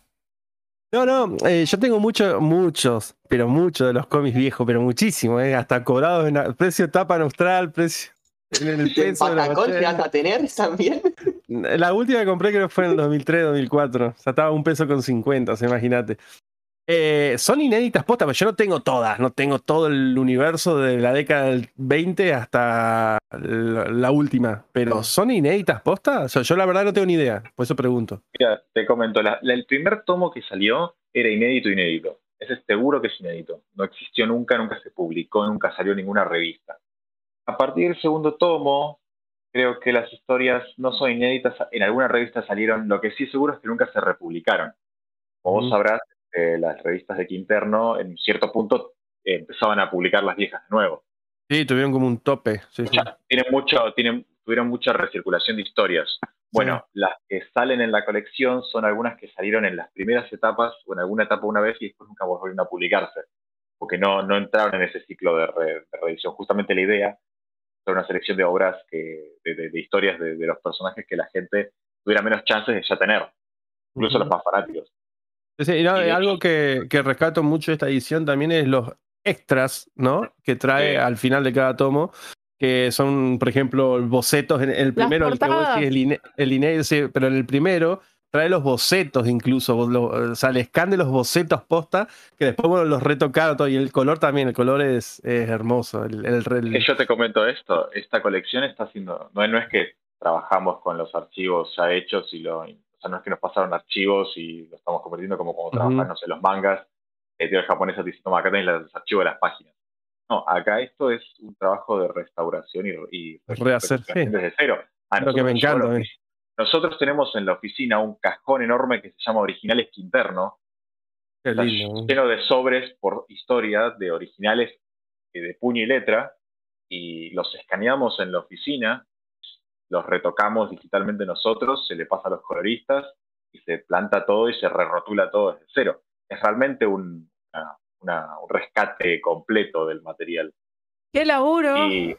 No, no, eh, yo tengo muchos, muchos, pero muchos de los cómics viejos, pero muchísimos, eh, hasta cobrados en precio tapa neutral, precio en el ¿El peso de los patacón te 80. vas a tener también? La última que compré creo que fue en el 2003, 2004. O sea, estaba un peso con 50, o sea, imagínate. Eh, son inéditas postas, pero yo no tengo todas, no tengo todo el universo de la década del 20 hasta la, la última, pero son inéditas postas. O sea, yo la verdad no tengo ni idea, por eso pregunto. Mira, te comento, la- la- el primer tomo que salió era inédito, inédito. Ese seguro que es inédito. No existió nunca, nunca se publicó, nunca salió en ninguna revista. A partir del segundo tomo, creo que las historias no son inéditas. En alguna revista salieron, lo que sí seguro es que nunca se republicaron. Como vos sabrás, eh, las revistas de Quinterno en cierto punto eh, empezaban a publicar las viejas de nuevo. Sí, tuvieron como un tope. sí, sí. Mucha- tienen mucho, tienen, tuvieron mucha recirculación de historias. Bueno, las que salen en la colección son algunas que salieron en las primeras etapas o en alguna etapa una vez y después nunca volvieron a publicarse, porque no, no entraron en ese ciclo de, re- de reedición. Justamente la idea era una selección de obras, que, de, de- de historias de, de los personajes que la gente tuviera menos chances de ya tener, incluso los más fanáticos. Sí, sí, y no, Y de algo que, que rescato mucho de esta edición también es los extras, ¿no? Que trae Sí. al final de cada tomo, que son, por ejemplo, bocetos. En el primero, el que vos decís, el, ine- el sí, pero en el primero trae los bocetos incluso, lo- o sea, el scan de los bocetos posta, que después bueno, los retocaron todo, y el color también, el color es, es hermoso. El, el- el- Que yo te comento esto, esta colección está haciendo, no, no es que trabajamos con los archivos ya hechos y lo, o sea, no es que nos pasaron archivos y lo estamos convirtiendo como cuando trabajan, no sé, los mangas, editorial japonesa te dice, toma, acá tenés los archivos de las páginas. No, acá esto es un trabajo de restauración y, y Rehacer, sí. desde cero. A Lo que me encanta, eh. Nosotros tenemos en la oficina un cajón enorme que se llama Originales Quinterno, qué lindo. lleno de sobres por historia de originales eh, de puño y letra y los escaneamos en la oficina, los retocamos digitalmente nosotros, se le pasa a los coloristas y se planta todo y se re-rotula todo desde cero. Es realmente un, una- una- un rescate completo del material. ¡Qué laburo! Y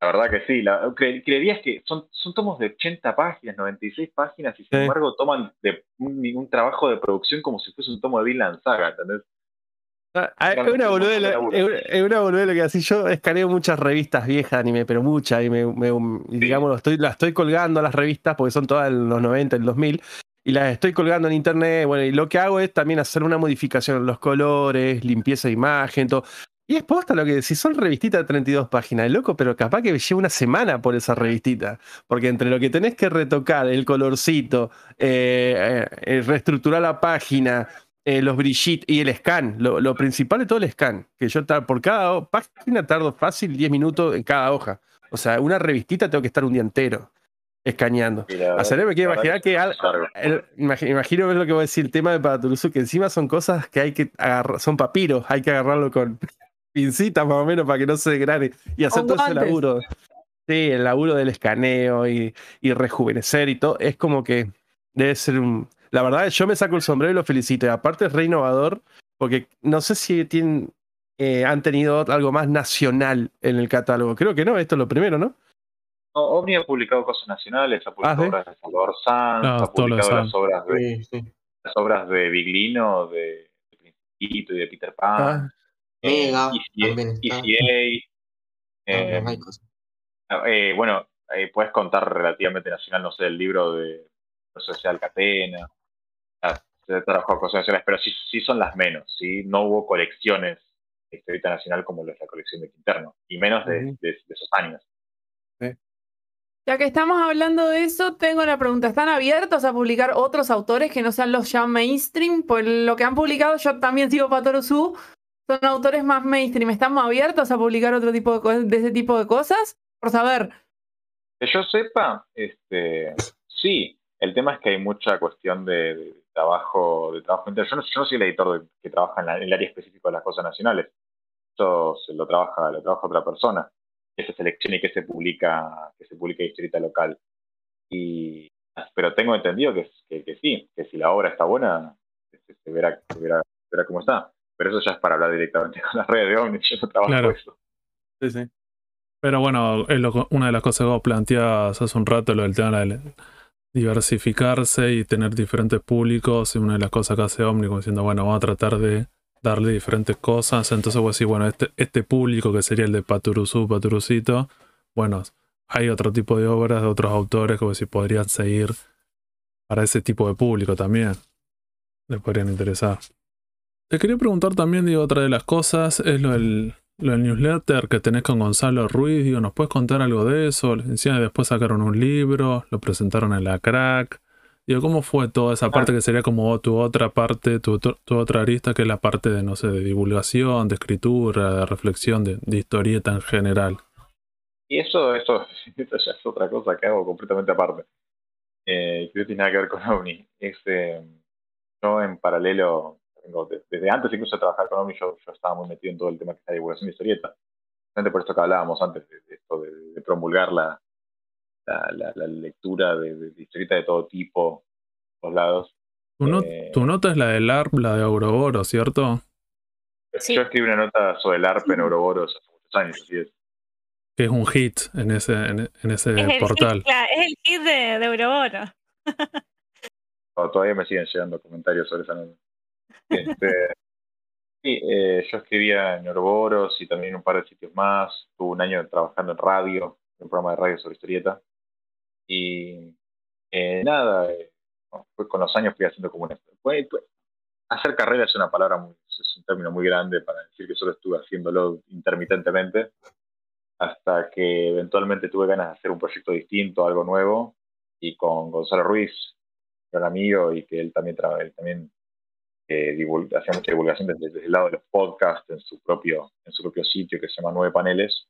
la verdad que sí, la, cre- creerías que son, son tomos de 80 páginas, 96 páginas, y sin Sí. embargo toman de un, un trabajo de producción como si fuese un tomo de Vinland Saga, ¿entendés? Ah, ah, Es una un boludez lo- laburo. es una- es una boludez lo que así. Yo escaneo muchas revistas viejas de anime, pero muchas. Y, me, me- y digamos, lo estoy, las estoy colgando a las revistas porque son todas en los 90, el 2000. Y las estoy colgando en internet. Bueno, y lo que hago es también hacer una modificación en los colores, limpieza de imagen, todo. Y es posta lo que si son revistitas de 32 páginas, loco, pero capaz que lleva una semana por esa revistita. Porque entre lo que tenés que retocar, el colorcito, eh, eh, eh, reestructurar la página, eh, los brillitos y el scan. Lo, lo principal de todo el scan. Que yo tar- por cada página tardo fácil 10 minutos en cada hoja. O sea, una revistita tengo que estar un día entero escaneando. Y la verdad- A saber, me quiero imaginar que, al- el- imagi- imagino ver lo que voy a decir, el tema de Patulusu, que encima son cosas que hay que agarrar, son papiros, hay que agarrarlo con pincitas más o menos para que no se degrade y hacer todo ese laburo. Sí, el laburo del escaneo y, y rejuvenecer y todo, es como que debe ser un... La verdad, yo me saco el sombrero y lo felicito. Y aparte es re innovador, porque no sé si tienen, eh, han tenido algo más nacional en el catálogo. Creo que no, esto es lo primero, ¿no? No, OVNI ha publicado cosas nacionales, ha publicado Ah, ¿sí? obras de Salvador Sanz, Ah, ha publicado las obras de, Sí, sí. las obras de Biglino, de, de Principito y de Peter Pan. Ah, eh, Mega, ECA. ECA, eh, No, hay cosas. eh, bueno, eh, puedes contar relativamente nacional, no sé, el libro de la Sociedad Alcatena. Ah, se trabajó cosas nacionales, pero sí, sí son las menos, ¿sí? No hubo colecciones de historieta nacional como lo es la colección de Quinterno, y menos de, Ujú. de- de esos años. Ya que estamos hablando de eso, tengo la pregunta. ¿Están abiertos a publicar otros autores que no sean los ya mainstream? Por lo que han publicado, yo también sigo Patoro Su, son autores más mainstream. ¿Estamos abiertos a publicar otro tipo de, de ese tipo de cosas? Por saber. Que yo sepa, este, sí, el tema es que hay mucha cuestión de, de trabajo, de trabajo interno. Yo no, yo no soy el editor de- que trabaja en, la- en el área específica de las cosas nacionales. Eso se lo trabaja, lo trabaja otra persona. Que se selecciona y que se publica, que se publica historieta local. Y, pero tengo entendido que, que, que sí, que si la obra está buena, se, se verá, se verá, se verá cómo está. Pero eso ya es para hablar directamente con las redes de Omni, yo no trabajo Claro. eso. sí, sí. Pero bueno, es lo- una de las cosas que vos planteabas hace un rato, lo del tema de la, diversificarse y tener diferentes públicos. Y una de las cosas que hace Omni, como diciendo, bueno, vamos a tratar de darle diferentes cosas. Entonces vos decís, bueno, este, este público que sería el de Paturuzú, Paturucito, bueno, hay otro tipo de obras de otros autores que decís, podrían seguir para ese tipo de público también. Les podrían interesar. Te quería preguntar también, digo, otra de las cosas es lo del, lo del newsletter que tenés con Gonzalo Ruiz. Digo, ¿nos puedes contar algo de eso? Encima después sacaron un libro, lo presentaron en la crack. Digo, ¿cómo fue toda esa parte que sería como tu otra parte, tu, tu- tu otra arista, que es la parte de, no sé, de divulgación, de escritura, de reflexión, de, de historieta en general? Y eso, eso, eso ya es otra cosa que hago completamente aparte. Eh, que no tiene nada que ver con OVNI. Es, eh, yo en paralelo, tengo de- desde antes incluso de trabajar con OVNI, yo, yo estaba muy metido en todo el tema que es la divulgación de historieta. Justamente por esto que hablábamos antes, de, de esto de, de promulgar la, la, la- la lectura de, de- de historieta de todo tipo, por todos lados. Tu, Eh, tu nota es la del ARP, la de Auroboro, ¿cierto? Sí. Yo escribí una nota sobre el ARP en Ouroboros hace muchos años, así es. Que es un hit en ese, en, en ese Es el, portal. hit, claro, es el hit de, de Euroboro. O todavía me siguen llegando comentarios sobre esa nota. Este, sí, eh, yo escribía en Ouroboros y también en un par de sitios más. Tuve un año trabajando en radio, en un programa de radio sobre historieta. Y eh, nada, fue con los años fui haciendo como una... fue- fue- hacer carrera es una palabra, muy, es un término muy grande para decir que solo estuve haciéndolo intermitentemente. Hasta que eventualmente tuve ganas de hacer un proyecto distinto, algo nuevo. Y con Gonzalo Ruiz, gran amigo y que él también él también eh, divul- hacía mucha divulgación desde, desde el lado de los podcasts en su propio en su propio sitio que se llama Nueve Paneles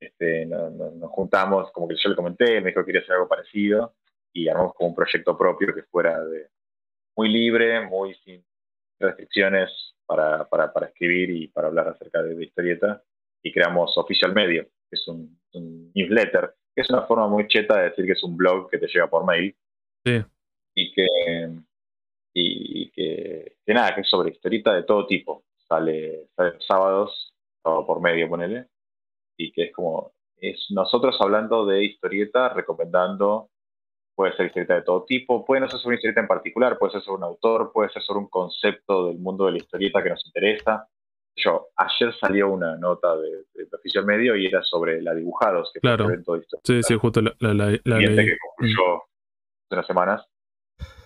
este, no- no- nos juntamos como que yo le comenté él me dijo que quería hacer algo parecido y armamos como un proyecto propio que fuera de muy libre muy sin restricciones para, para, para escribir y para hablar acerca de, de historieta y creamos Official Medio que es un, un newsletter que es una forma muy cheta de decir que es un blog que te llega por mail Sí. y que y que, que nada, que es sobre historieta de todo tipo. Sale, sale sábados, sábado por medio, ponele, y que es como, es nosotros hablando de historieta, recomendando, puede ser historieta de todo tipo, puede no ser sobre una historieta en particular, puede ser sobre un autor, puede ser sobre un concepto del mundo de la historieta que nos interesa. Yo, ayer salió una nota de, de Oficial Medio y era sobre la Dibujados, que Claro. fue Sí, sí, justo la, la, la- la que concluyó hace unas semanas.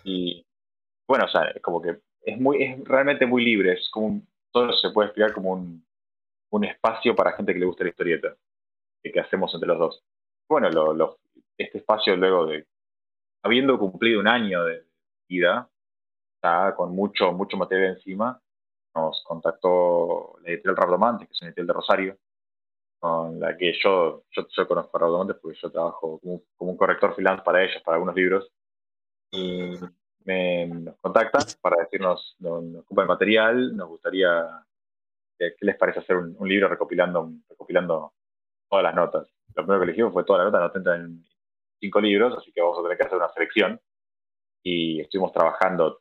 Y bueno, o sea, es como que es muy, es realmente muy libre, es como un, se puede explicar como un, un espacio para gente que le gusta la historieta, que, que hacemos entre los dos. Bueno, lo, lo- este espacio luego de, habiendo cumplido un año de vida, ya con mucho, mucho material encima, nos contactó la editorial Rabdomantes, que es una editorial de Rosario, con la que yo, yo, yo conozco a Rabdomantes porque yo trabajo como, como un corrector freelance para ellos, para algunos libros, y me, nos contactan para decirnos, nos, nos ocupa el material, nos gustaría, eh, ¿qué les parece hacer un, libro recopilando, recopilando todas las notas? Lo primero que elegimos fue todas las notas, nos tentan en cinco libros, así que vamos a tener que hacer una selección, y estuvimos trabajando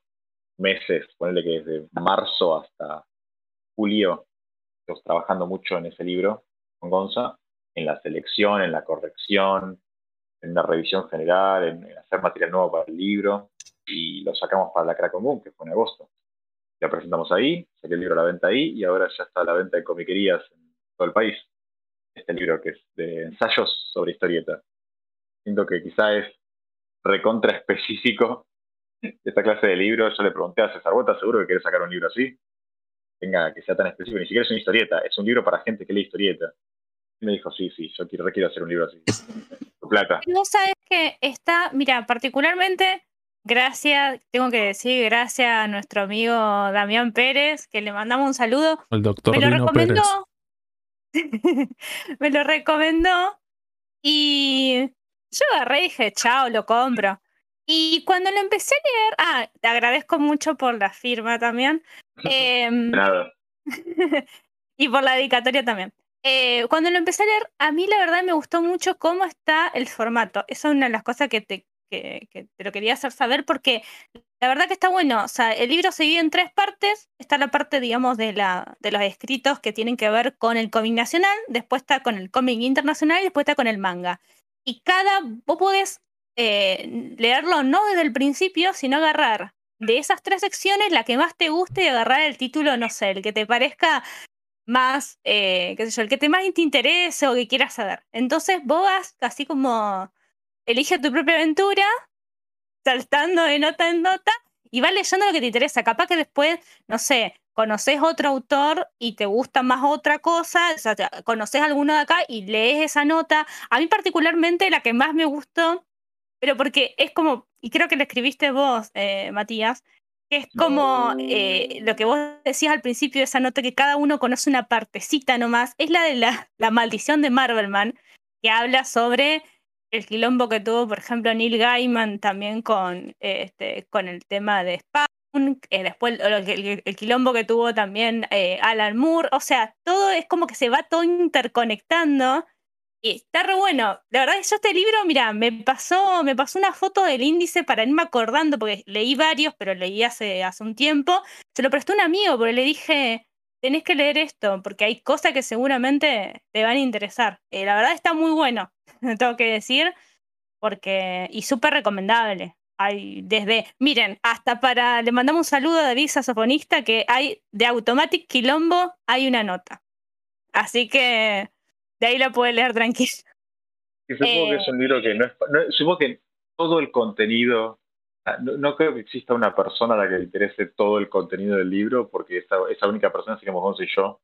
meses, ponerle que desde marzo hasta julio, estuvimos trabajando mucho en ese libro con Gonza, en la selección, en la corrección, en una revisión general, en, en hacer material nuevo para el libro, y lo sacamos para la Crack Común, que fue en agosto. Lo presentamos ahí, salió el libro a la venta ahí, y ahora ya está a la venta en comiquerías en todo el país. Este libro que es de ensayos sobre historieta. Siento que quizá es recontra específico esta clase de libro. Yo le pregunté a César, ¿vos estás seguro que querés sacar un libro así? Venga, que sea tan específico. Ni siquiera es una historieta, es un libro para gente que lee historieta. Y me dijo, sí, sí, yo quiero, quiero hacer un libro así. Tu plata. Y Vos sabés que está, mira, particularmente, gracias, tengo que decir gracias a nuestro amigo Damián Pérez, que le mandamos un saludo. El doctor me lo Dino Pérez. recomendó. me lo recomendó. Y yo agarré y dije, chao, lo compro. Y cuando lo empecé a leer, ah, te agradezco mucho por la firma también. Em, Nada. y por la dedicatoria también. Eh, cuando lo empecé a leer, a mí la verdad me gustó mucho cómo está el formato. Esa es una de las cosas que te, que, te lo quería hacer saber porque la verdad que está bueno. O sea, el libro se divide en tres partes. Está la parte, digamos, de, la, de los escritos que tienen que ver con el cómic nacional, después está con el cómic internacional y después está con el manga. Y cada, vos podés eh, leerlo no desde el principio, sino agarrar de esas tres secciones la que más te guste y agarrar el título, no sé, el que te parezca más, eh, qué sé yo, el que te más te interese o que quieras saber. Entonces vos vas así como elige tu propia aventura, saltando de nota en nota y vas leyendo lo que te interesa. Capaz que después, no sé, conoces otro autor y te gusta más otra cosa, o sea, conoces alguno de acá y lees esa nota. A mí particularmente la que más me gustó, pero porque es como, y creo que le escribiste vos, eh, Matías, que es como eh, lo que vos decías al principio de esa nota, que cada uno conoce una partecita nomás, es la de la, la maldición de Marvelman, que habla sobre el quilombo que tuvo, por ejemplo, Neil Gaiman también con, este, con el tema de Spawn, eh, después el, el, quilombo que tuvo también eh, Alan Moore, o sea, todo es como que se va todo interconectando y está re bueno. La verdad es que yo este libro, mira, me pasó, me pasó una foto del índice para irme acordando, porque leí varios, pero leí hace, hace un tiempo. Se lo prestó un amigo, porque le dije, tenés que leer esto, porque hay cosas que seguramente te van a interesar. Eh, la verdad está muy bueno, tengo que decir, porque, y súper recomendable. Hay desde, miren, hasta para, le mandamos un saludo a David Saxofonista, que hay de Automatic Quilombo, hay una nota. Así que de ahí la puede leer tranquilo. Y supongo que es un libro que no es, supongo que todo el contenido no, creo que exista una persona a la que le interese todo el contenido del libro, porque esa, esa única persona seríamos Gonzo y yo,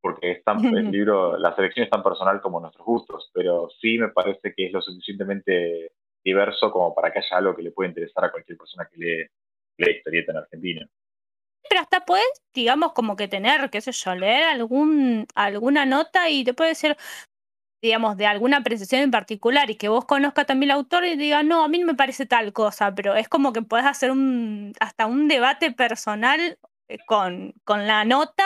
porque es tan, el libro, la selección es tan personal como nuestros gustos, pero sí me parece que es lo suficientemente diverso como para que haya algo que le pueda interesar a cualquier persona que lee, lee historieta en Argentina. Pero hasta puedes, digamos, como que tener, qué sé yo, leer algún, alguna nota y te puede decir, digamos, de alguna apreciación en particular y que vos conozcas también el autor y digas, no, a mí no me parece tal cosa, pero es como que podés hacer un, hasta un debate personal eh, con, con la nota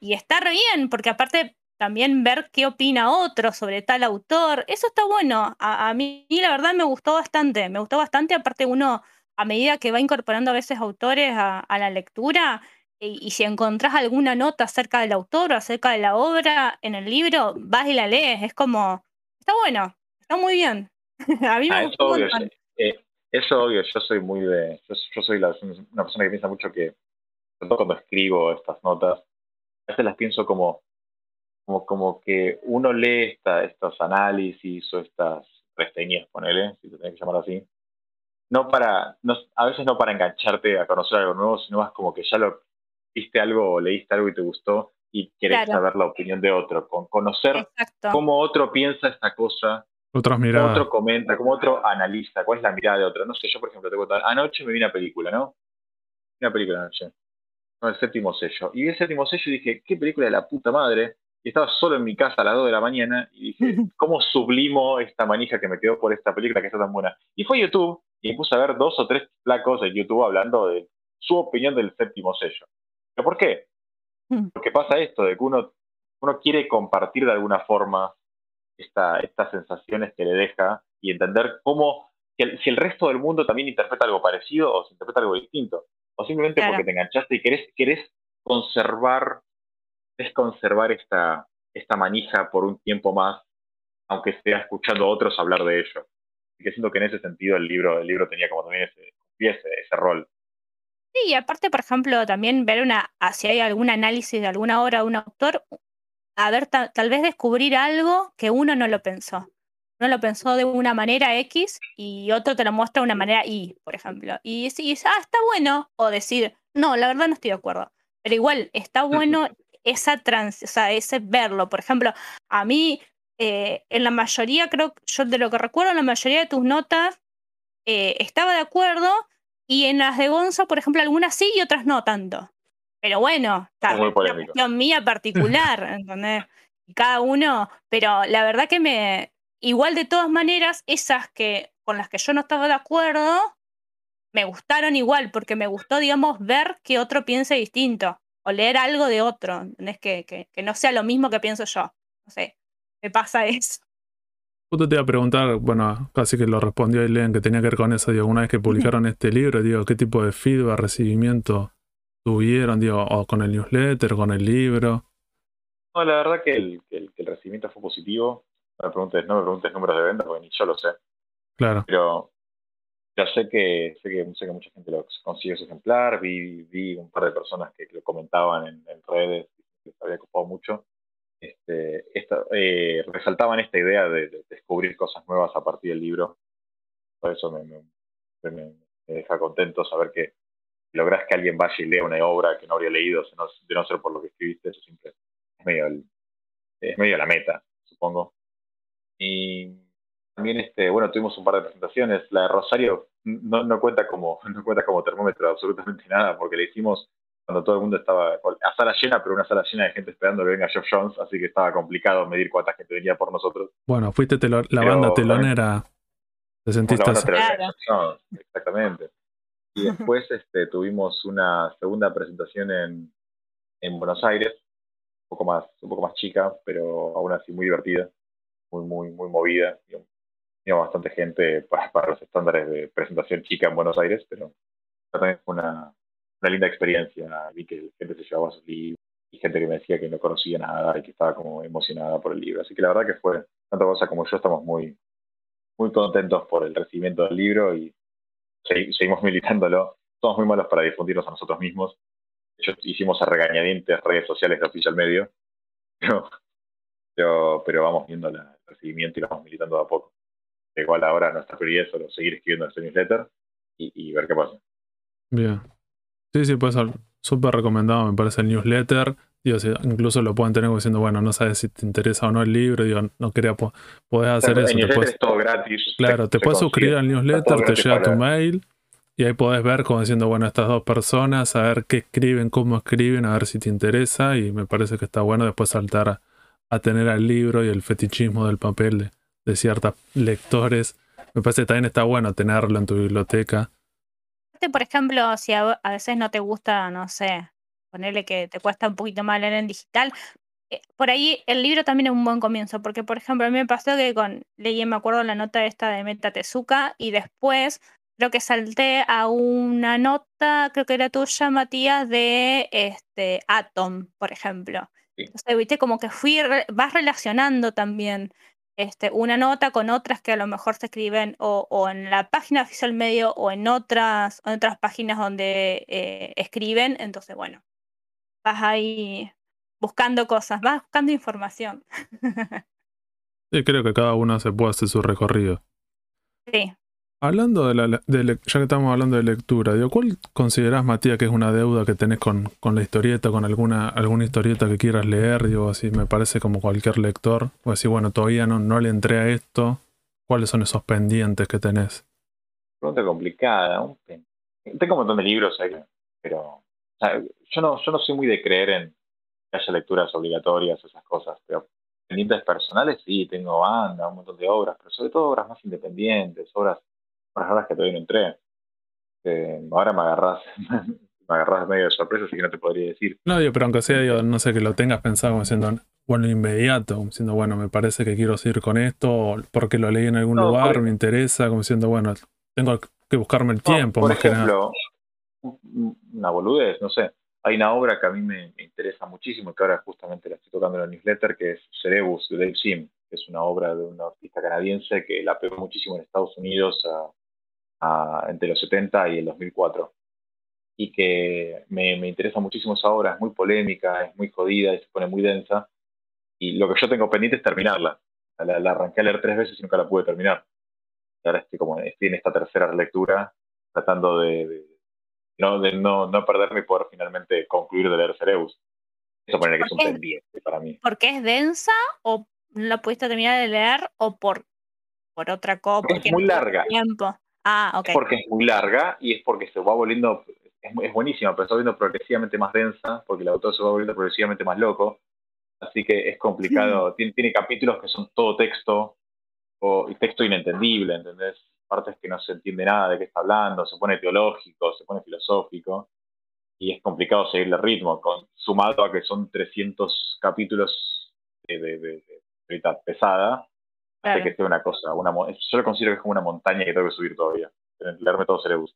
y está re bien, porque aparte también ver qué opina otro sobre tal autor, eso está bueno. A, a mí la verdad me gustó bastante, me gustó bastante, aparte uno a medida que va incorporando a veces autores a, a la lectura, y, si encontrás alguna nota acerca del autor o acerca de la obra en el libro, vas y la lees. Es como, está bueno, está muy bien. a mí me ah, gustó. Obvio, eh, eso obvio, yo soy muy de. Yo, soy una persona que piensa mucho que, sobre todo cuando escribo estas notas, a veces las pienso como, como, como que uno lee esta, estos análisis o estas reseñas, ponele, si te tenés que llamar así, no para, no, a veces no para engancharte a conocer algo nuevo, sino más como que ya lo viste algo o leíste algo y te gustó y querés saber la opinión de otro, con conocer cómo otro piensa esta cosa, Otras miradas. cómo otro comenta, cómo otro analiza, cuál es la mirada de otro. No sé, yo por ejemplo te cuento, anoche me vi una película, ¿no? Una película anoche, no, el séptimo sello. Y vi el séptimo sello y dije, qué película de la puta madre. Y estaba solo en mi casa a las 2 de la mañana y dije, ¿cómo sublimo esta manija que me quedó por esta película que está tan buena? Y fue a YouTube y me puse a ver dos o tres placos en YouTube hablando de su opinión del séptimo sello. ¿Pero por qué? Mm. Porque pasa esto, de que uno, uno quiere compartir de alguna forma esta, estas sensaciones que le deja y entender cómo, si el, resto del mundo también interpreta algo parecido o se interpreta algo distinto. O simplemente porque te enganchaste y querés, querés conservar, es conservar esta, esta manija por un tiempo más, aunque sea escuchando a otros hablar de ello. Y que siento que en ese sentido el libro, el libro tenía como también ese, ese, ese rol. Sí, y aparte, por ejemplo, también ver una, ah, si hay algún análisis de alguna obra de un autor, a ver, tal vez descubrir algo que uno no lo pensó. Uno lo pensó de una manera X y otro te lo muestra de una manera Y, por ejemplo. Y si ah, está bueno, o decir, no, la verdad no estoy de acuerdo. Pero igual, está bueno esa trans, o sea, ese verlo. Por ejemplo, a mí, eh, en la mayoría, creo, yo de lo que recuerdo, en la mayoría de tus notas, eh, estaba de acuerdo, y en las de Gonzo, por ejemplo, algunas sí y otras no tanto. Pero bueno, es una cuestión mía particular, ¿entendés? Cada uno, pero la verdad que me, igual de todas maneras, esas que con las que yo no estaba de acuerdo, me gustaron igual, porque me gustó, digamos, ver que otro piense distinto, o leer algo de otro, ¿entendés? Que, que, que no sea lo mismo que pienso yo. No sé, me pasa eso te iba a preguntar, bueno, casi que lo respondió Aileen, que tenía que ver con eso, digo, una vez que publicaron este libro, digo, ¿qué tipo de feedback, recibimiento tuvieron, digo, o con el newsletter, con el libro? No, la verdad que el, que el, recibimiento fue positivo. No me preguntes, no me preguntes números de venta, porque ni yo lo sé. Claro. Pero ya sé que, sé que, sé que mucha gente lo consiguió ese ejemplar, vi, vi un par de personas que, lo comentaban en, en redes, que les había ocupado mucho. Este, esta, eh, resaltaban esta idea de, de, descubrir cosas nuevas a partir del libro. Por eso me, me, me deja contento saber que logras que alguien vaya y lea una obra que no habría leído de no ser por lo que escribiste. Eso siempre es medio, es medio la meta, supongo. Y también, este, bueno, tuvimos un par de presentaciones. La de Rosario no, no, cuenta como, no cuenta como termómetro de absolutamente nada, porque le hicimos cuando todo el mundo estaba a sala llena, pero una sala llena de gente esperando que venga Jeff Jones, así que estaba complicado medir cuánta gente venía por nosotros. Bueno, fuiste la Pero, banda telonera. ¿Te sentiste La banda así? telonera Jones, exactamente. Y después este, tuvimos una segunda presentación en, en Buenos Aires, un poco más, un poco más chica, pero aún así muy divertida, muy, muy, muy movida. Digamos, Tenía bastante gente para, los estándares de presentación chica en Buenos Aires, pero también fue una, una linda experiencia. Vi que gente se llevaba sus libros y gente que me decía que no conocía nada y que estaba como emocionada por el libro. Así que la verdad que fue, tanto cosa como yo estamos muy, muy contentos por el recibimiento del libro y segui- seguimos militándolo. Somos muy malos para difundirnos a nosotros mismos. De hecho, hicimos a regañadientes redes sociales de Oficial Medio, pero, pero, pero vamos viendo la- el y lo vamos militando de a poco. Igual ahora nuestra prioridad es solo seguir escribiendo este newsletter y, y ver qué pasa. Bien. Sí, sí, puede ser súper recomendado, me parece el newsletter. Digo, si incluso lo pueden tener como diciendo, bueno, no sabes si te interesa o no el libro, digo, no quería, po- podés hacer el eso. Te newsletter puedes, es todo gratis. claro, te puedes suscribir al newsletter, te llega tu mail y ahí podés ver como diciendo, bueno, estas dos personas, a ver qué escriben, cómo escriben, a ver si te interesa y me parece que está bueno después saltar tener al libro y el fetichismo del papel de, de ciertos lectores. Me parece que también está bueno tenerlo en tu biblioteca. Por ejemplo, si a, a veces no te gusta, no sé, ponerle que te cuesta un poquito más leer en digital, eh, por ahí el libro también es un buen comienzo, porque por ejemplo, a mí me pasó que con leí, me acuerdo la nota esta de Meta Tezuka y después creo que salté a una nota, creo que era tuya, Matías, de este Atom, por ejemplo. Sí. Entonces, viste, como que fui, re- vas relacionando también este, una nota con otras que a lo mejor se escriben o, o en la página oficial medio o en otras, en otras páginas donde eh, escriben. Entonces, bueno, vas ahí buscando cosas, vas buscando información. Y creo que cada uno se puede hacer su recorrido. sí. Hablando de la, de ya que estamos hablando de lectura, digo, ¿cuál considerás, Matías, que es una deuda que tenés con, con la historieta, con alguna, alguna historieta que quieras leer? Digo, así me parece como cualquier lector. O decir, bueno, todavía no, no le entré a esto. ¿Cuáles son esos pendientes que tenés? Pregunta complicada. Tengo un montón de libros, ¿sabes? pero yo, no, yo no soy muy de creer en que haya lecturas obligatorias, esas cosas, pero pendientes personales sí, tengo banda, un montón de obras, pero sobre todo obras más independientes, obras, obras raras que todavía no entré. Eh, ahora me agarrás, me agarrás medio de sorpresa, así que no te podría decir. No, digo, pero aunque sea, digo, no sé, que lo tengas pensado como diciendo, bueno, inmediato, como diciendo, bueno, me parece que quiero seguir con esto, porque lo leí en algún No, lugar, por- me interesa, como diciendo, bueno, tengo que buscarme el No, tiempo, por más que nada. ejemplo, un- una boludez, no sé. Hay una obra que a mí me, me interesa muchísimo, que ahora justamente la estoy tocando en la newsletter, que es Cerebus de Dave Sim, que es una obra de un artista canadiense que la pegó muchísimo en Estados Unidos a- a- entre los 70 y el 2004. Y que me, me interesa muchísimo esa obra, es muy polémica, es muy jodida y se pone muy densa. Y lo que yo tengo pendiente es terminarla. La, la arranqué a leer tres veces y nunca la pude terminar. Y ahora estoy, como, estoy en esta tercera lectura tratando de, de- no, de no, no perderme y poder finalmente concluir de leer Cerebus. Eso pone que es un pendiente para mí. ¿Porque es densa o no la pudiste terminar de leer o por, por otra cosa? Es muy larga. Tiempo. Ah, ok. Es porque es muy larga y es porque se va volviendo, es, es buenísima, pero se va volviendo progresivamente más densa, porque el autor se va volviendo progresivamente más loco. Así que es complicado. Tiene, tiene capítulos que son todo texto o y texto inentendible, ¿entendés? Partes que no se entiende nada de qué está hablando, se pone teológico, se pone filosófico y es complicado seguirle el ritmo, con, sumado a que son 300 capítulos de, de, de- de pesada, Claro. que sea una cosa, una, yo lo considero que es como una montaña que tengo que subir todavía. Leerme todo Cerebus.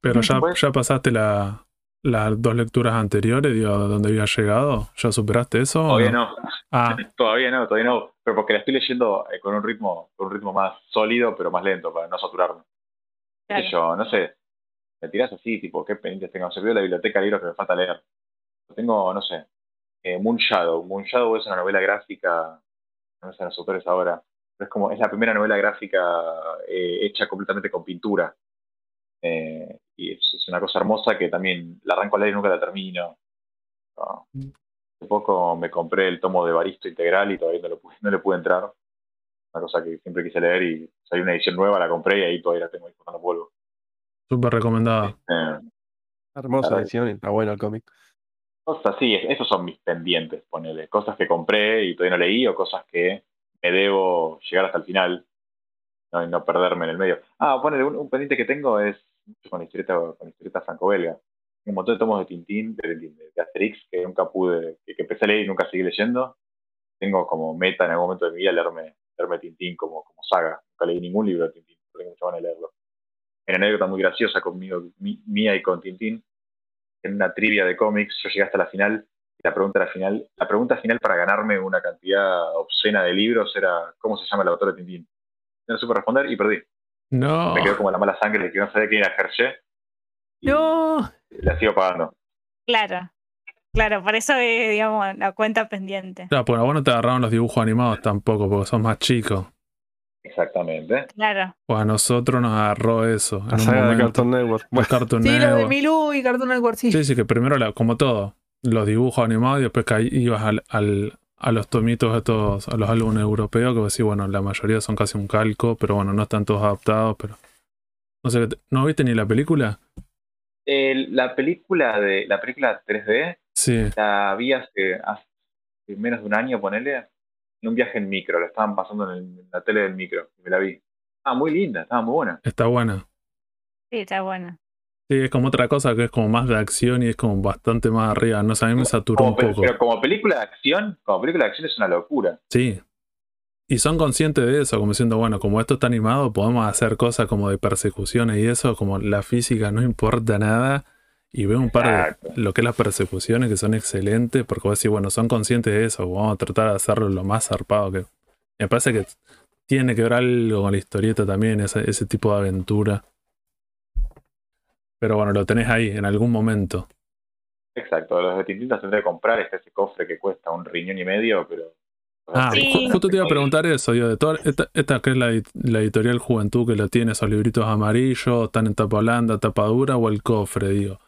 Pero ya, Pues- ya pasaste la- las dos lecturas anteriores, digo, donde había llegado. ¿Ya superaste eso? Todavía no, Ah, Todavía no, todavía no, pero porque la estoy leyendo eh, con un ritmo, con un ritmo más sólido, pero más lento, para no saturarme. Claro. yo, no sé, me tirás así, tipo, qué pendientes tengo. Se vio la biblioteca de libros que me falta leer. Tengo, no sé, eh, Moon Shadow. Moon Shadow es una novela gráfica, no sé los autores ahora, es como, es la primera novela gráfica eh, hecha completamente con pintura. Eh, y es, es una cosa hermosa que también la arranco a leer y nunca la termino. No. Hace poco me compré el tomo de Baristo Integral y todavía no, lo pude- no le pude entrar. Una cosa que siempre quise leer y salió una edición nueva, la compré y ahí todavía la tengo ahí cortando polvo. súper recomendada. Eh, Hermosa Claro. edición y está bueno el cómic. cosas es- esos son mis pendientes, ponele. Cosas que compré y todavía no leí o cosas que me debo llegar hasta el final no, y no perderme en el medio. Ah, ponele, un, un pendiente que tengo es con la historieta, con la historieta franco-belga. Un montón de tomos de Tintín, de, de- de Asterix, que nunca pude, que, empecé a leer y nunca seguí leyendo. Tengo como meta en algún momento de mi vida leerme, leerme Tintín como, como saga. Nunca leí ningún libro de Tintín, pero tengo mucha ganas de leerlo. Hay una anécdota muy graciosa conmigo, mi- mía y con Tintín. En una trivia de cómics, yo llegué hasta la final la pregunta, era final, la pregunta final para ganarme una cantidad obscena de libros era ¿cómo se llama el autor de Tintín? No supe responder y perdí. No. Me quedó como la mala sangre de que no sabía quién era Hergé. Y No. La sigo pagando. Claro. Claro, por eso es, digamos, la cuenta pendiente. Claro, pues a vos no te agarraron los dibujos animados tampoco, porque sos más chico. Exactamente. Claro. Pues a nosotros nos agarró eso. En La un saga de. Cartoon Network. Bueno, Cartoon Sí, lo de Network. Milú y Cartoon Network, sí. Sí, sí, que primero, la- como todo, los dibujos animados y después caí- ibas al, al- a los tomitos estos, a los álbumes europeos, que vos decís, bueno, la mayoría son casi un calco, pero bueno, no están todos adaptados, pero... No sé, ¿no viste ni la película? El- la película de la película 3D Sí, la vi hace, hace menos de un año, ponele, en un viaje en micro. La estaban pasando en, el- en la tele del micro. Y me la vi. Ah, muy linda, estaba muy buena. está buena. Sí, está bueno. Sí, es como otra cosa que es como más de acción y es como bastante más arriba. No sé, a mí me saturó Como un poco. Pero como película de acción, como película de acción es una locura. Sí. Y son conscientes de eso, como diciendo, bueno, como esto está animado, podemos hacer cosas como de persecuciones y eso, como la física no importa nada. Y veo un par Exacto. de lo que es las persecuciones que son excelentes, porque vos decís, bueno, son conscientes de eso, vamos a tratar de hacerlo lo más zarpado que. Me parece que tiene que ver algo con la historieta también, ese, ese tipo de aventura. Pero bueno, lo tenés ahí en algún momento. Exacto, los de Tintín los tendré que comprar, ese cofre que cuesta un riñón y medio, pero... Ah, Sí. justo te iba a preguntar eso, digo, de toda esta, esta que es la, edi- la editorial Juventud que lo tiene, esos libritos amarillos, están en tapa blanda, tapa dura o el cofre, digo.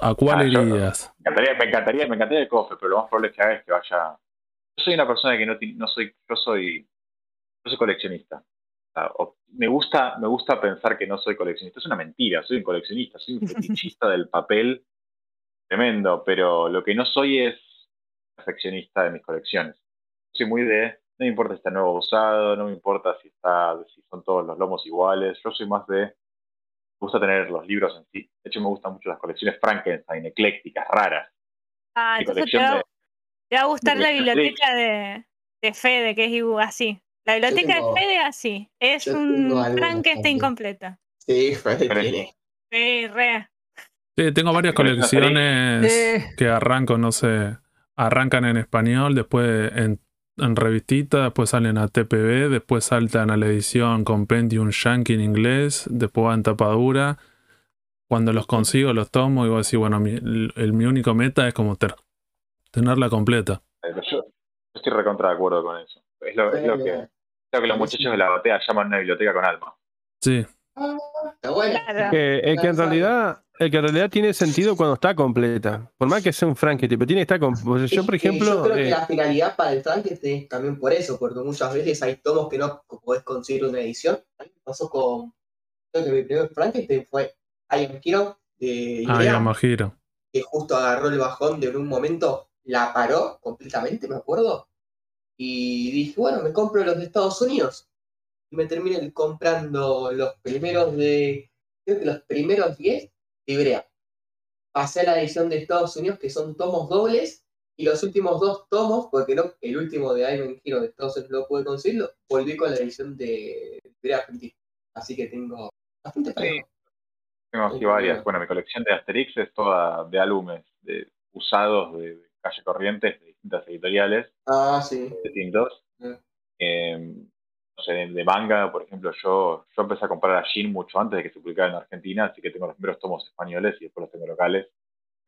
¿A cuál Ah, yo- irías? Me encantaría, me encantaría, me encantaría el cofre, pero lo más probable es que haga es que vaya... Yo soy una persona que no, no soy, yo soy, yo soy coleccionista. Me gusta, me gusta pensar que no soy coleccionista. Es una mentira, soy un coleccionista, soy un fetichista del papel tremendo, pero lo que no soy es perfeccionista de mis colecciones. Soy muy de, no me importa si está nuevo o usado, no me importa si está, si son todos los lomos iguales. Yo soy más de, me gusta tener los libros en sí. De hecho, me gustan mucho las colecciones Frankenstein, eclécticas, raras. Ah, entonces te va, de- te va a gustar la biblioteca de, de Fede, que es así. La biblioteca tengo- de Fede es así. Es yo un Frankenstein también. completa. Sí, Fede tiene. Sí, re. Sí, tengo varias colecciones que arranco, no sé, arrancan en español, después en, en revistita, después salen a TPB, después saltan a la edición Compendium Yankee en inglés, después va en tapa dura. Cuando los consigo, los tomo y voy a decir, bueno, mi, el- el- mi único meta es como ter- tenerla completa. Yo, yo estoy recontra de acuerdo con eso. Es lo, es lo que, que los muchachos de la batea llaman una biblioteca con alma. Sí, Ah, está bueno. Claro. que, es que en realidad, el que en realidad tiene sentido cuando está completa. Por más que sea un Frankenstein, pero tiene que estar com- o sea, Yo, por ejemplo, Yo creo eh, que la finalidad para el Frankenstein es también por eso, porque muchas veces hay tomos que no podés conseguir una edición. Pasó con. Creo que mi primer Frankenstein fue Iron Hero de ah, Idea, Majiro. que justo agarró el bajón de en un momento, la paró completamente, me acuerdo. Y dije, bueno, me compro los de Estados Unidos. Y me terminé comprando los primeros de. Creo que los primeros 10 de Ibrea. Pasé a la edición de Estados Unidos, que son tomos dobles. Y los últimos dos tomos, porque no, el último de Iron Hero de Estados Unidos no pude conseguirlo, volví con la edición de Ibrea Argentina. Así que tengo bastante parejo. Tengo Sí, varias. bueno. Bueno, mi colección de Asterix es toda de álbumes de, usados de, de calle Corrientes de distintas editoriales, Ah, sí. distintos. Eh, no sé, de, de manga, por ejemplo, yo, yo empecé a comprar a Shin mucho antes de que se publicara en Argentina, así que tengo los primeros tomos españoles y después los tengo locales.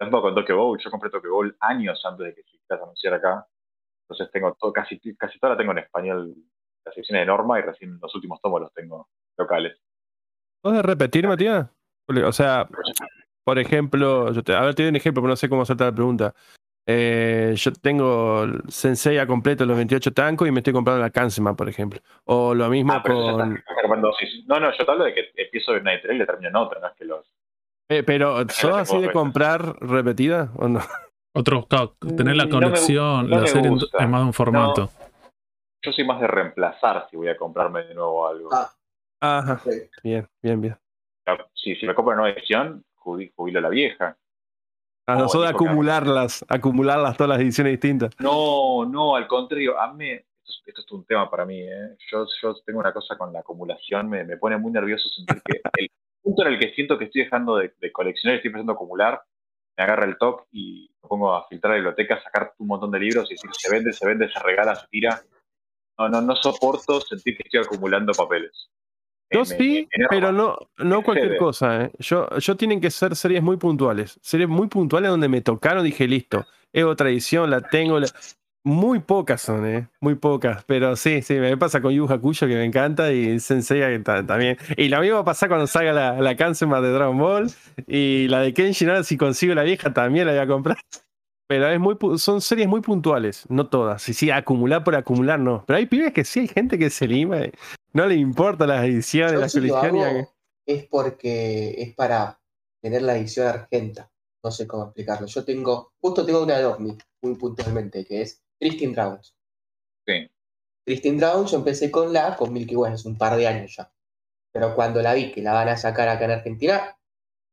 Lo mismo con Tokyo Ghoul, yo compré Tokyo Ghoul años antes de que se quisiera anunciar acá. Entonces tengo todo, casi, casi toda la tengo en español, las secciones de norma y recién los últimos tomos los tengo locales. ¿Puedes repetir, Matías? O sea, por ejemplo, yo te, a ver, te doy un ejemplo, pero no sé cómo hacerte la pregunta. Eh, yo tengo Sensei a completo los 28 tancos y me estoy comprando la Kansema, por ejemplo. O lo mismo Ah, pero con. No, no, yo te hablo de que empiezo en una editorial y le termino en otra, no es que los... Eh, pero, ¿sos así de comprar repetida o no? Otro, claro, tener la Mm, no me no la serie es más de un formato. Yo soy más de reemplazar si voy a comprarme de nuevo algo. Ah. Ajá, Sí. bien, bien, bien. Si, si me compro una nueva edición, jubi- jubilo la vieja. A No, nosotros acumularlas, acumularlas todas las ediciones distintas. No, no, al contrario, a mí, esto es, esto es un tema para mí, ¿eh? yo, yo tengo una cosa con la acumulación, me, me pone muy nervioso sentir que el punto en el que siento que estoy dejando de, de coleccionar y estoy empezando a acumular, me agarra el toque y me pongo a filtrar la biblioteca, sacar un montón de libros y decir, se vende, se vende, se regala, se tira. No, no, no soporto sentir que estoy acumulando papeles. Yo sí, pero no, no cualquier cosa. ¿eh? Yo, yo tienen que ser series muy puntuales. Series muy puntuales donde me tocaron, dije, listo. Es otra edición, la tengo. la- Muy pocas son, ¿eh? Muy pocas. Pero sí, sí, me pasa con Yu Hakusho que me encanta y Sensei que ta- también. Y lo mismo va a pasar cuando salga la, la Kansema de Dragon Ball. Y la de Kenshin, ahora si consigo la vieja también la voy a comprar. Pero es muy, son series muy puntuales, no todas. Y sí, acumular por acumular no. Pero hay pibes que sí, hay gente que se lima. y No le importa las ediciones, Yo las si colecciones. es porque es para tener la edición argenta. No sé cómo explicarlo. Yo tengo, justo tengo una de Omni, muy puntualmente, que es Tristin Dragons. Sí. Tristin Dragons yo empecé con la, con Milky Way, hace un par de años ya. Pero cuando la vi que la van a sacar acá en Argentina,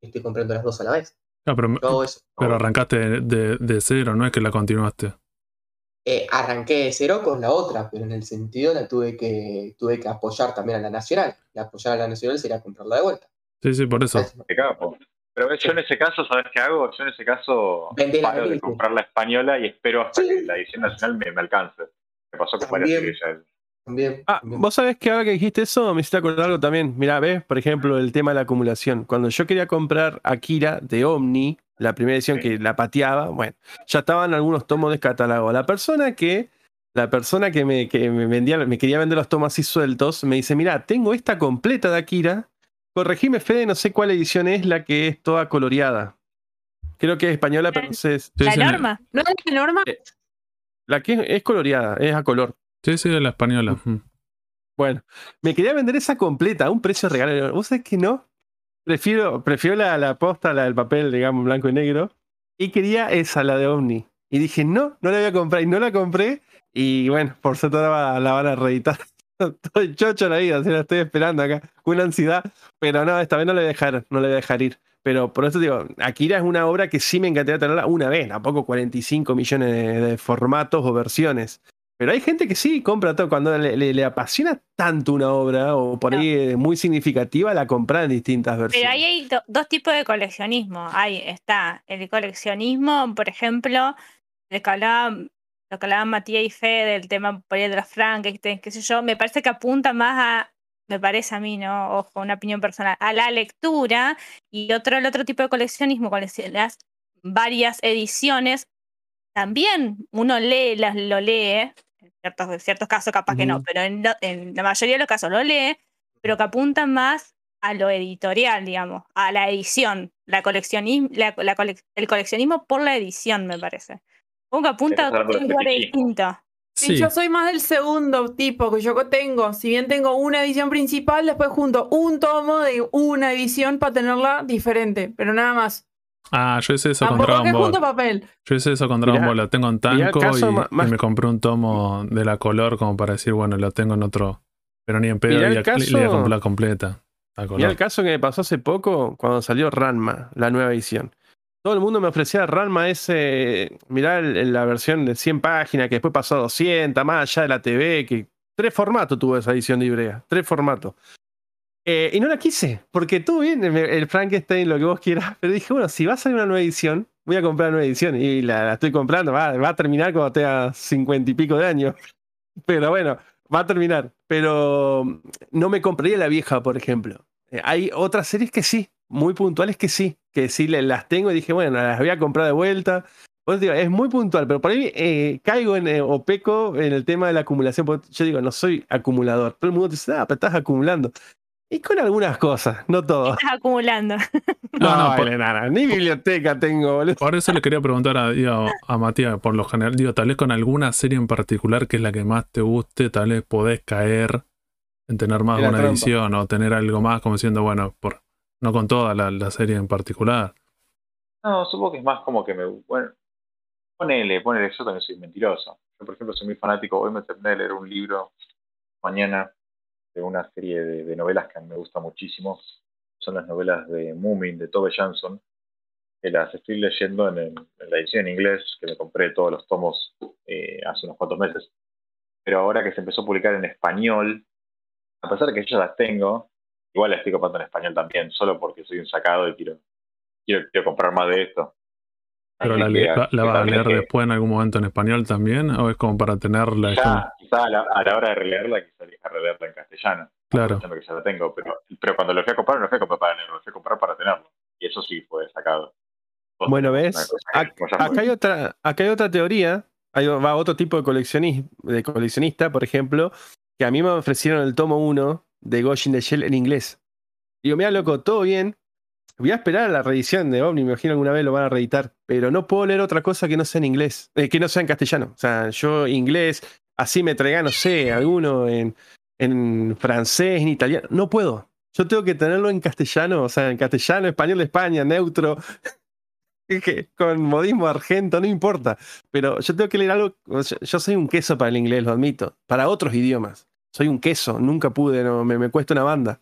estoy comprando las dos a la vez. Ah, pero, Todo eso. pero arrancaste de, de- de cero, no es que la continuaste. Eh, arranqué de cero con la otra, pero en el sentido la tuve que, tuve que apoyar también a la nacional. Y apoyar a la nacional sería comprarla de vuelta. Sí, sí, por eso. Pero yo en ese caso, ¿sabes qué hago? Yo en ese caso Vendés la paro de comprar la española y espero hasta Sí. que la edición nacional me, me alcance. Me pasó con varias También. Ah, vos sabés que ahora que dijiste eso, me hiciste acordar algo también. Mirá, ves, por ejemplo, el tema de la acumulación. Cuando yo quería comprar Akira de Omni, la primera edición Sí. que la pateaba, bueno, ya estaban algunos tomos descatalogados. La persona que, la persona que me, que me vendía, me quería vender los tomos así sueltos, me dice, mira, tengo esta completa de Akira. Corregime, Fede, no sé cuál edición es la que es toda coloreada. Creo que es española, pero no sé. La norma. ¿No es la norma? La que es, es coloreada, es a color. Sí, sí, la española. Bueno, me quería vender esa completa a un precio regalo. ¿Vos sabés que no? Prefiero, prefiero la, la posta, la del papel, digamos, blanco y negro. Y quería esa, la de Omni. Y dije, no, no la voy a comprar. Y no la compré. Y bueno, por suerte ahora la van a reeditar. Estoy chocho la vida, se la estoy esperando acá. Con una ansiedad. Pero no, esta vez no le voy a dejar, no le voy a dejar ir. Pero por eso digo, Akira es una obra que sí me encantaría tenerla una vez, tampoco 45 millones de, de formatos o versiones. Pero hay gente que sí compra todo. Cuando le, le- le apasiona tanto una obra o por ahí eh, muy significativa, la compra en distintas versiones. Pero ahí hay do- dos tipos de coleccionismo. Ahí está el coleccionismo, por ejemplo, el que hablaba, lo que hablaban Matías y Fe del tema por ahí de los Frankenstein, qué sé yo, me parece que apunta más a, me parece a mí, ¿no? Ojo, una opinión personal, a la lectura y otro, el otro tipo de coleccionismo, las varias ediciones, también uno lee, las, lo lee, en ciertos, en ciertos casos capaz que no, pero en, lo- en la mayoría de los casos lo lee, pero que apuntan más a lo editorial, digamos, a la edición, la coleccionismo, la, la colec- el coleccionismo por la edición, me parece. Como que apunta a un lugar distinto. Sí, Sí, yo soy más del segundo tipo que yo tengo. Si bien tengo una edición principal, después junto un tomo de una edición para tenerla diferente, pero nada más. Ah, yo hice eso con Tampoco Dragon junto Ball. papel. Yo hice eso con Dragon Mirá, Ball, la tengo en tanco y, más- y me compré un tomo de la color como para decir, bueno, lo tengo en otro. Pero ni en pedo y caso- le voy a comprar la completa. Mira color. el caso que me pasó hace poco cuando salió Ranma, la nueva edición. Todo el mundo me ofrecía Ranma ese, mirá el- el- la versión de 100 páginas que después pasó a 200, más allá de la TV, que tres formatos tuvo esa edición de Ibrea, tres formatos. Eh, y no la quise, porque tú bien, el, Frankenstein, lo que vos quieras, pero dije, bueno, si va a salir una nueva edición, voy a comprar una nueva edición y la, la estoy comprando, va, va a terminar cuando tenga cincuenta y pico de años. Pero bueno, va a terminar. Pero mm, no me compraría la vieja, por ejemplo. Eh, hay otras series que sí, muy puntuales que sí, que sí las tengo y dije, bueno, las voy a comprar de vuelta. Pues digo, es muy puntual, pero por ahí eh, caigo en, eh, o peco en el tema de la acumulación. porque Yo digo, no soy acumulador. Todo el mundo te dice, ah, pero estás acumulando. Y con algunas cosas, no todo. Estás acumulando. No, No, no, no, por- nada, ni biblioteca tengo, boludo. Por eso le quería preguntar a, digo, a Matías, por lo general, digo, tal vez con alguna serie en particular que es la que más te guste, tal vez podés caer en tener más de una trampa. edición o tener algo más como diciendo, bueno, por, no con toda la, la serie en particular. No, supongo que es más como que me. Bueno, ponele, ponele, yo también soy mentiroso. Yo, por ejemplo, soy muy fanático. Hoy me terminé de leer un libro mañana de una serie de, novelas que a mí me gusta muchísimo. Son las novelas de Moomin, de Tove Jansson, que las estoy leyendo en, la edición en inglés, que me compré todos los tomos eh, hace unos cuantos meses. Pero ahora que se empezó a publicar en español, a pesar de que yo las tengo, igual las estoy comprando en español también, solo porque soy un sacado y quiero, quiero comprar más de esto. Pero la, que- la, vas a leer que después en algún momento en español también, o es como para tenerla. Ya, quizá a la, a la hora de releerla, quizá elija releerla en castellano. Claro. que ya la tengo, pero, pero cuando lo fui a comprar, no lo fui a comprar para leerlo, lo fui a comprar para tenerlo. Y eso sí fue sacado. Bueno, Una ¿ves? Acá hay otra, acá hay otra teoría. Ahí va otro tipo de, coleccionis- de coleccionista, por ejemplo, que a mí me ofrecieron el tomo 1 de Ghost in the Shell en inglés. Digo, mira, loco, todo bien. Voy a esperar a la reedición de Omni, me imagino alguna vez lo van a reeditar. Pero no puedo leer otra cosa que no sea en inglés, eh, que no sea en castellano. O sea, yo inglés, así me traiga, no sé, alguno en, en francés, en italiano. No puedo. Yo tengo que tenerlo en castellano, o sea, en castellano, español de España, neutro. Con modismo argento, no importa. Pero yo tengo que leer algo. Yo soy un queso para el inglés, lo admito. Para otros idiomas. Soy un queso, nunca pude, no, me, me cuesta una banda.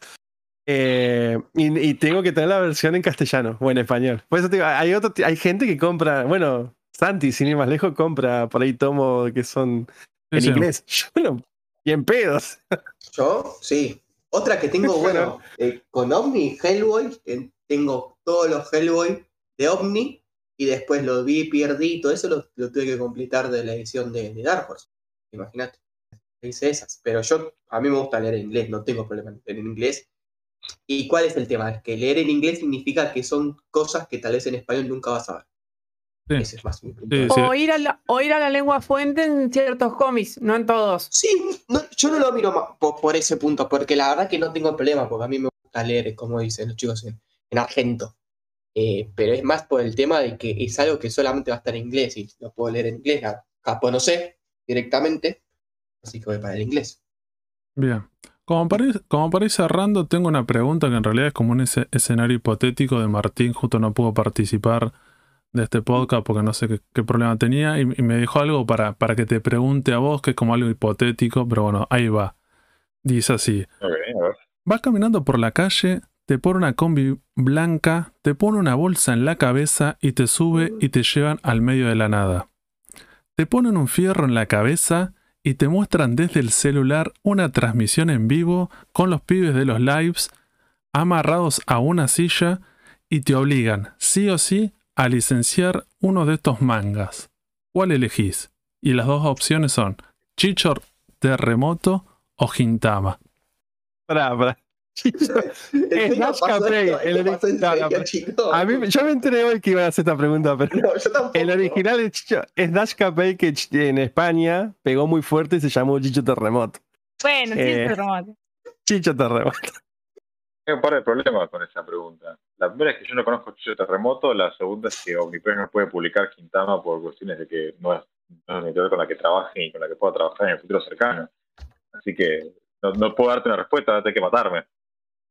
Eh, y, y tengo que tener la versión en castellano o en español. Por eso te digo, hay, otro, hay gente que compra, bueno, Santi, sin ir más lejos, compra por ahí tomos que son en sí. inglés. Yo no, y en pedos. Yo, sí. Otra que tengo, bueno, eh, con Omni, Hellboy, eh, tengo todos los Hellboy de Omni y después los vi, perdí, todo eso lo, lo tuve que completar de la edición de, de Dark Horse. Imagínate. Hice esas. Pero yo, a mí me gusta leer en inglés, no tengo problema en leer en inglés. ¿Y cuál es el tema? Es que leer en inglés significa que son cosas que tal vez en español nunca vas a ver. Sí. Ese es más mi punto. Sí, sí. O ir, a la, o ir a la lengua fuente en ciertos cómics, no en todos. Sí, no, yo no lo miro ma- por, por ese punto, porque la verdad que no tengo problema, porque a mí me gusta leer, como dicen los chicos, en, en argento. Eh, pero es más por el tema de que es algo que solamente va a estar en inglés y lo puedo leer en inglés. Capaz no sé directamente, así que voy para el inglés. Bien. Como para, ir, como para ir cerrando, tengo una pregunta que en realidad es como un escenario hipotético de Martín. Justo no pudo participar de este podcast porque no sé qué, qué problema tenía. Y, y me dijo algo para, para que te pregunte a vos, que es como algo hipotético, pero bueno, ahí va. Dice así: Ok, a ver. Vas caminando por la calle, te pone una combi blanca, te pone una bolsa en la cabeza y te sube y te llevan al medio de la nada. Te ponen un fierro en la cabeza y te muestran desde el celular una transmisión en vivo con los pibes de los lives amarrados a una silla y te obligan, sí o sí, a licenciar uno de estos mangas. ¿Cuál elegís? Y las dos opciones son Chichor Terremoto o Gintama. Pará, pará. El A mí, yo me enteré hoy que iban a hacer esta pregunta, pero No, yo tampoco. el original es, Chicho, es Dash Capay que en España pegó muy fuerte y se llamó Chicho Terremoto. Bueno, sí, Eh. es remoto. Chicho Terremoto. Tengo un par de problemas con esa pregunta. La primera es que yo no conozco Chicho Terremoto, la segunda es que Omnipress no puede publicar Quintama por cuestiones de que no es, no es una editorial con la que trabaje ni con la que pueda trabajar en el futuro cercano. Así que no, no puedo darte una respuesta, tenés que matarme.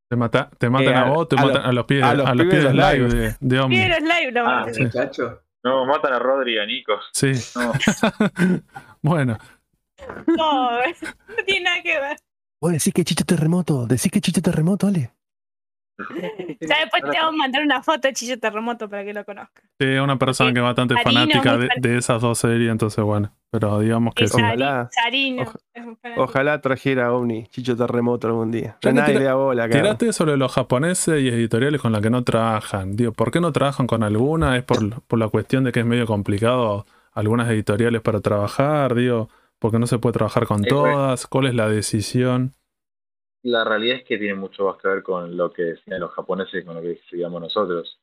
Te, mata, te matan Eh, a, vos, te a matan los- a los pies, a a los los pibes los live live. de, de Omni. Live, lo Ah, sí. No, matan a Rodri y a Nico. Sí. No. bueno, No, no tiene nada que ver. Vos decís que Chicho Terremoto, decís que Chicho Terremoto, Ale. Ya después te vamos a mandar una foto de Chillo Terremoto para que lo conozcas. Sí, es una persona Sí, que es bastante Sarino, fanática de, esas dos series, entonces bueno. Pero digamos que sí. Ojalá. Sarino. Oja-. Ojalá trajera Omni, Chicho Terremoto algún día. Ya Nadie le da bola, cara. Tiraste sobre los japoneses y editoriales con las que no trabajan. Digo, ¿por qué no trabajan con alguna? ¿Es por, por la cuestión de que es medio complicado algunas editoriales para trabajar? Digo, ¿por qué no se puede trabajar con todas? ¿Cuál es la decisión? La realidad es que tiene mucho más que ver con lo que decían los japoneses y con lo que decidíamos nosotros.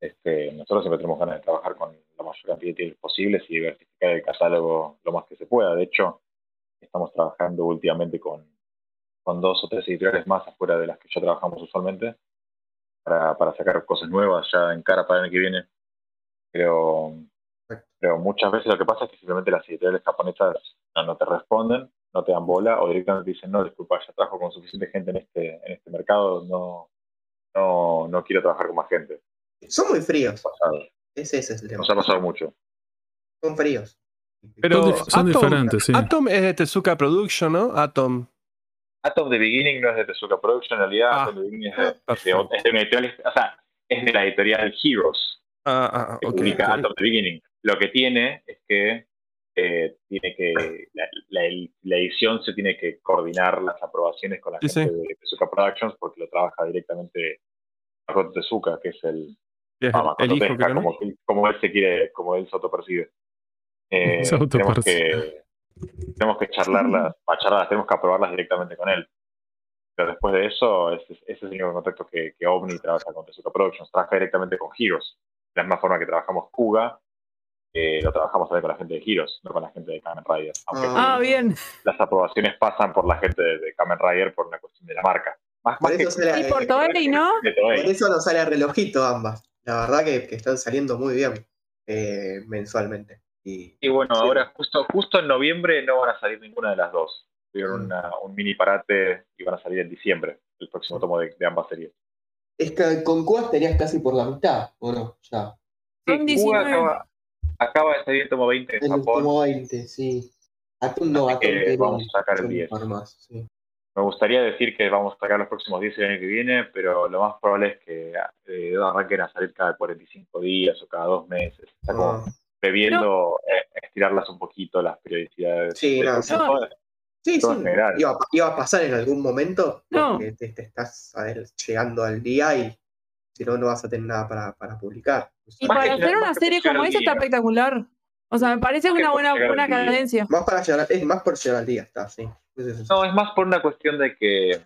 Este, nosotros siempre tenemos ganas de trabajar con la mayor cantidad de títulos posibles y diversificar el catálogo lo más que se pueda. De hecho, estamos trabajando últimamente con, con dos o tres editoriales más afuera de las que ya trabajamos usualmente para, para sacar cosas nuevas ya en cara para el año que viene. Pero, pero muchas veces lo que pasa es que simplemente las editoriales japonesas no, no te responden, no te dan bola o directamente dicen, no, disculpa, ya trabajo con suficiente gente en este, en este mercado, no, no, no quiero trabajar con más gente. Son muy fríos. Ese, ese es el tema. Nos ha pasado mucho. Son fríos. Pero Son dif- son Atom- diferentes, sí. Atom es de Tezuka Production, ¿no? Atom. Atom the Beginning no es de Tezuka Production, en realidad Ah, Atom the Beginning es de, es de- perfecto. es de una editorial, o sea, es de la editorial Heroes, Ah, ah, que publica ok. Atom the Beginning. Lo que tiene es que eh, tiene que la, la- la edición se tiene que coordinar las aprobaciones con la Sí, gente de Tezuka Productions porque lo trabaja directamente Makoto Tezuka, que es el, Es Ah, el hijo, como, como él se quiere, como él se autopercibe. Eh, Se tenemos que tenemos que charlarlas, charlarlas, tenemos que aprobarlas directamente con él. Pero después de eso, ese, ese es el único contacto que, que OVNI trabaja con Tezuka Productions. Trabaja directamente con Heroes. De la misma forma que trabajamos Kuga, eh, lo trabajamos también con la gente de Heroes, no con la gente de Kamen Rider. Aunque Ah, bien. las aprobaciones pasan por la gente de, de Kamen Rider por una cuestión de la marca. Más, Por más eso que- la- Y por Toei, ¿no? Toei. Por eso nos sale a relojito ambas. La verdad que, que están saliendo muy bien eh, mensualmente. Y, Y bueno, Sí. ahora justo, justo en noviembre no van a salir ninguna de las dos. Tuvieron Mm. una- un mini parate y van a salir en diciembre, el próximo tomo de, de ambas series. es que con Cuba estarías casi por la mitad, ¿o no? Ya. Son Cuba 19. acaba, acaba de salir el tomo 20 en En el Japón. tomo 20, sí. Atum no, que tiene vamos a sacar el un 10. par más, sí. Me gustaría decir que vamos a sacar los próximos 10 el año que viene, pero lo más probable es que eh, arranquen a salir cada 45 días o cada dos meses. Está como Ah, previendo eh, estirarlas un poquito las periodicidades. Sí, de- no, de- sí. todo- sí, todo sí. Iba, a- iba a pasar en algún momento No. porque te, te estás a ver, llegando al día y si no, no vas a tener nada para, para publicar. Y Más para que hacer una serie como esa está espectacular. O sea, me parece una buena, día. cadencia. Más para llegar, es más por llegar al día, está, sí. No, es más por una cuestión de que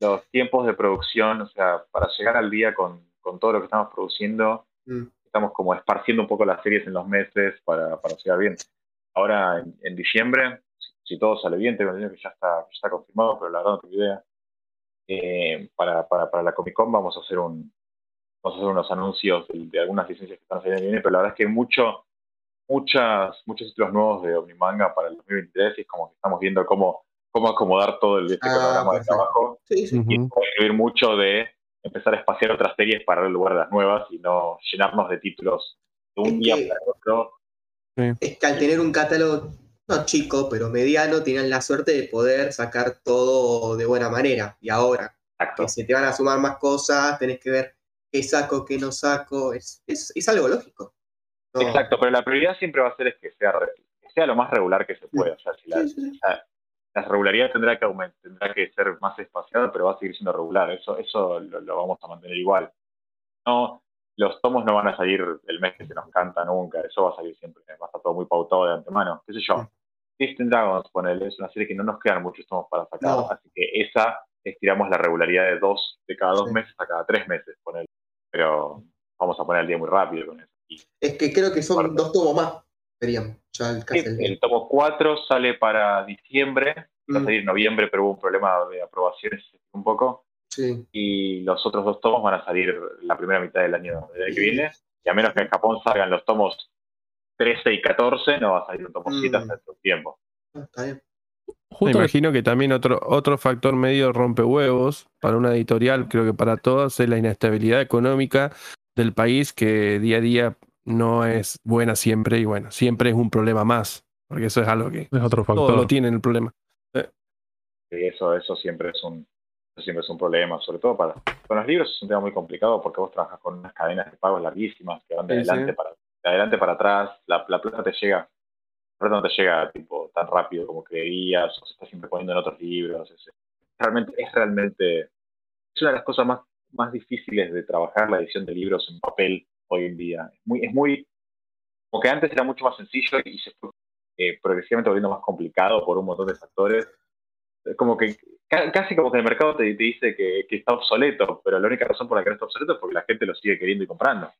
los tiempos de producción, o sea, para llegar al día con, con todo lo que estamos produciendo, Mm. estamos como esparciendo un poco las series en los meses para, para llegar bien. Ahora, en, en diciembre, si, si todo sale bien, tengo entendido que ya está, ya está confirmado, pero la verdad no tengo idea. Eh, para, para, para la Comic Con vamos a hacer un vamos a hacer unos anuncios de, de algunas licencias que están saliendo bien, pero la verdad es que mucho, muchas, muchos títulos nuevos de Omnimanga para el 2023 y es como que estamos viendo cómo, cómo acomodar todo el, este Ah, programa de perfecto. trabajo Sí, sí. y incluir mucho de empezar a espaciar otras series para dar lugar a las nuevas y no llenarnos de títulos de un Es día que- para otro. Es que al tener un catálogo, no chico, pero mediano, tienen la suerte de poder sacar todo de buena manera. Y ahora, Exacto. que se te van a sumar más cosas, tenés que ver qué saco, qué no saco. Es, es, es algo lógico. No. Exacto, pero la prioridad siempre va a ser es que sea, que sea lo más regular que se pueda. O sea, si la, Sí, sí, sí. la regularidad tendrá que aumentar, tendrá que ser más espaciada, pero va a seguir siendo regular. Eso, eso lo, lo vamos a mantener igual. No, los tomos no van a salir el mes que se nos canta nunca. Eso va a salir siempre. Va a estar todo muy pautado de antemano. ¿Qué sé yo? Distant Dragons, ponele, es una serie que no nos quedan muchos tomos para sacar. No. Así que esa estiramos la regularidad de dos, de cada dos Sí. meses a cada tres meses, ponele. Pero vamos a poner el día muy rápido con eso. Y Es que creo que son dos tomos más. Serían ya el casi el el tomo 4 sale para diciembre, va a Mm, salir en noviembre, pero hubo un problema de aprobaciones un poco. sí. Y los otros dos tomos van a salir la primera mitad del año, del año que viene. Y a menos que en Japón salgan los tomos 13 y 14, no va a salir un tomo 7 Mm. hasta otro tiempo. Ah, Está bien. Me imagino que también otro, otro factor medio rompehuevos para una editorial, creo que para todos, es la inestabilidad económica del país que día a día no es buena siempre y bueno, siempre es un problema más, porque eso es algo que es otro todos lo tienen el problema. Y eso, eso siempre es un, Eso siempre es un problema, sobre todo para... Con los libros es un tema muy complicado porque vos trabajas con unas cadenas de pagos larguísimas que van de, Sí, sí. adelante, Para, de adelante para atrás, la, la plata te llega, no te llega tipo tan rápido como creías, o se está siempre poniendo en otros libros. Es, realmente, es realmente... Es una de las cosas más, más difíciles de trabajar la edición de libros en papel hoy en día. Es muy, es muy como que antes era mucho más sencillo y se fue eh, progresivamente volviendo más complicado por un montón de factores. Es Como que ca- casi como que el mercado te, te dice que, que está obsoleto, pero la única razón por la que no está obsoleto es porque la gente lo sigue queriendo y comprando.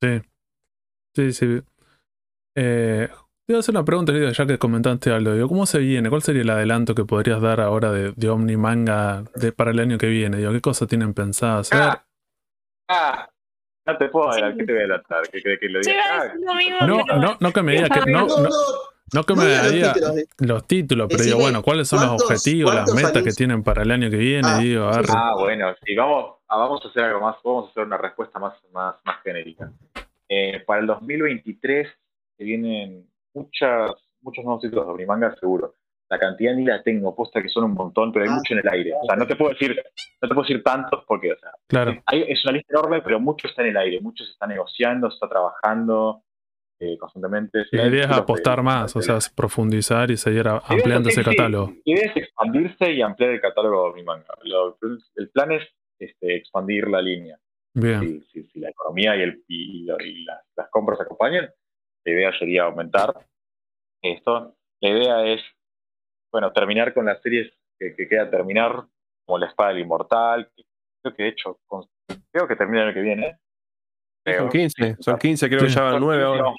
Sí. Sí, sí. Eh, te voy a hacer una pregunta, ya que comentaste algo. Digo, ¿Cómo se viene? ¿Cuál sería el adelanto que podrías dar ahora de, de Omnimanga de, para el año que viene? Digo, ¿Qué cosas tienen pensado hacer? Ah, ah, no te puedo Sí. adelantar, ¿qué te voy a adelantar? ¿Que, que, que lo Yo digas? iba a Ah, No, no, no que me diga que no, que no me digas los diga títulos de- los títulos, pero digo, bueno, ¿cuáles son los ¿cuántos- objetivos, las metas que tienen para el año que viene? Ah, digo, arre. Ah, bueno, sí, vamos, ah, vamos a hacer algo más, vamos a hacer una respuesta más, más, más genérica. Eh, para el 2023 se vienen muchas, muchos nuevos títulos de Omnimanga, seguro. La cantidad ni la tengo, posta que son un montón, pero hay Ah. mucho en el aire. O sea, no te puedo decir, no te puedo decir tantos porque, o sea, claro. hay- es una lista enorme, pero mucho está en el aire, mucho se está negociando, se está trabajando eh, constantemente. La idea es apostar de- más, o sea, es profundizar y seguir a- es- ampliando ese sí, catálogo. La idea es expandirse y ampliar el catálogo de Omnimanga. Lo- el plan es este, expandir la línea. Bien, Si, si- si la economía y, el, y, y las, las compras acompañan, la idea sería aumentar esto. La idea es, bueno, terminar con las series que, que queda terminar, como La Espada del Inmortal, que creo que de hecho, con- creo que termina el año que viene. Son Creo. 15, son 15, creo que ya van Son 9 15, ahora.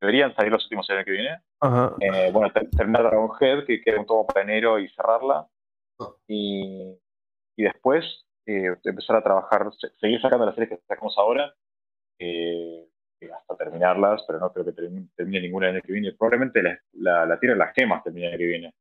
Deberían salir los últimos el año que viene. Ajá. Eh, bueno, ter- terminar Dragon Head, que queda un tomo para enero y cerrarla. Y, y después eh, empezar a trabajar, se- seguir sacando las series que sacamos ahora, eh, hasta terminarlas, pero no creo que termine, termine ninguna el año que viene. Probablemente la, la, la Tierra de las Gemas termine el año que viene.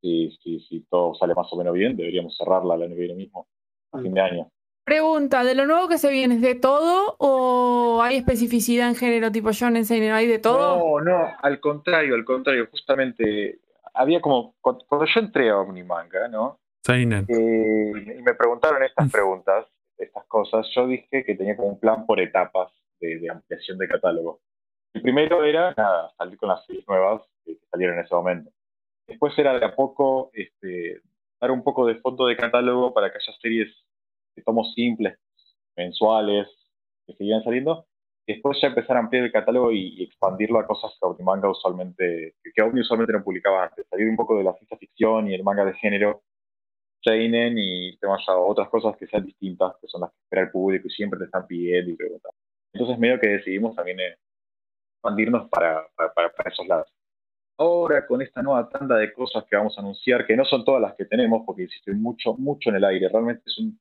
Si, si, si todo sale más o menos bien, deberíamos cerrarla el año que viene mismo, a fin de año. Pregunta, ¿de lo nuevo que se viene es de todo o hay especificidad en género tipo Shonen Seinen? ¿Hay de todo? No, no, al contrario, al contrario, justamente había como, cuando cuando yo entré a Omnimanga, ¿no? Seinen. Eh, y me preguntaron estas preguntas, estas cosas, yo dije que tenía como un plan por etapas de, de ampliación de catálogo. El primero era, nada, salir con las series nuevas que salieron en ese momento. Después era de a poco este, dar un poco de fondo de catálogo para que haya series de tomos simples, mensuales, que siguieran saliendo. Después ya empezar a ampliar el catálogo y, y expandirlo a cosas que Omnimanga usualmente, que, Omni usualmente no publicaba antes. Salir un poco de la ciencia ficción y el manga de género Seinen y temas a otras cosas que sean distintas, que son las que espera el público y siempre te están pidiendo y preguntando. Entonces medio que decidimos también eh, expandirnos para, para, esos lados. Ahora con esta nueva tanda de cosas que vamos a anunciar, que no son todas las que tenemos, porque insisto, hay mucho, mucho en el aire, realmente es un...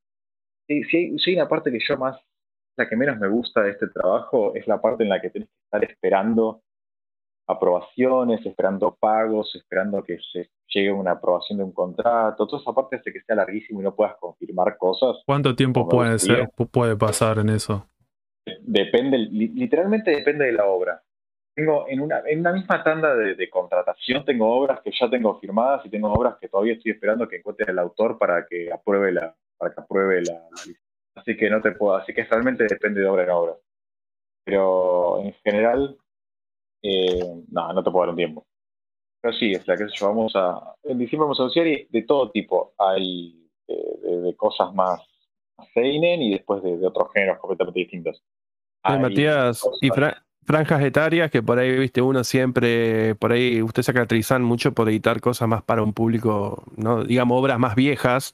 Si, si hay, si hay una parte que yo más, la que menos me gusta de este trabajo, es la parte en la que tenés que estar esperando aprobaciones, esperando pagos, esperando que se llegue una aprobación de un contrato, toda esa parte hace que sea larguísimo y no puedas confirmar cosas. ¿Cuánto tiempo puede ser, pu- puede pasar en eso? Depende, li- literalmente depende de la obra. Tengo en una, en una misma tanda de, de contratación, tengo obras que ya tengo firmadas y tengo obras que todavía estoy esperando que encuentre el autor para que apruebe la, para que apruebe la. Así que no te puedo, así que realmente depende de obra en obra. Pero en general, eh, no, no te puedo dar un tiempo. Pero sí, es la que yo, vamos a, en diciembre vamos de todo tipo. Hay eh, de, cosas más seinen y después de, de otros géneros completamente distintos. Sí, Hay Matías, y fra- franjas etarias que por ahí, viste, uno siempre, por ahí, ustedes se caracterizan mucho por editar cosas más para un público, ¿no? Digamos, obras más viejas,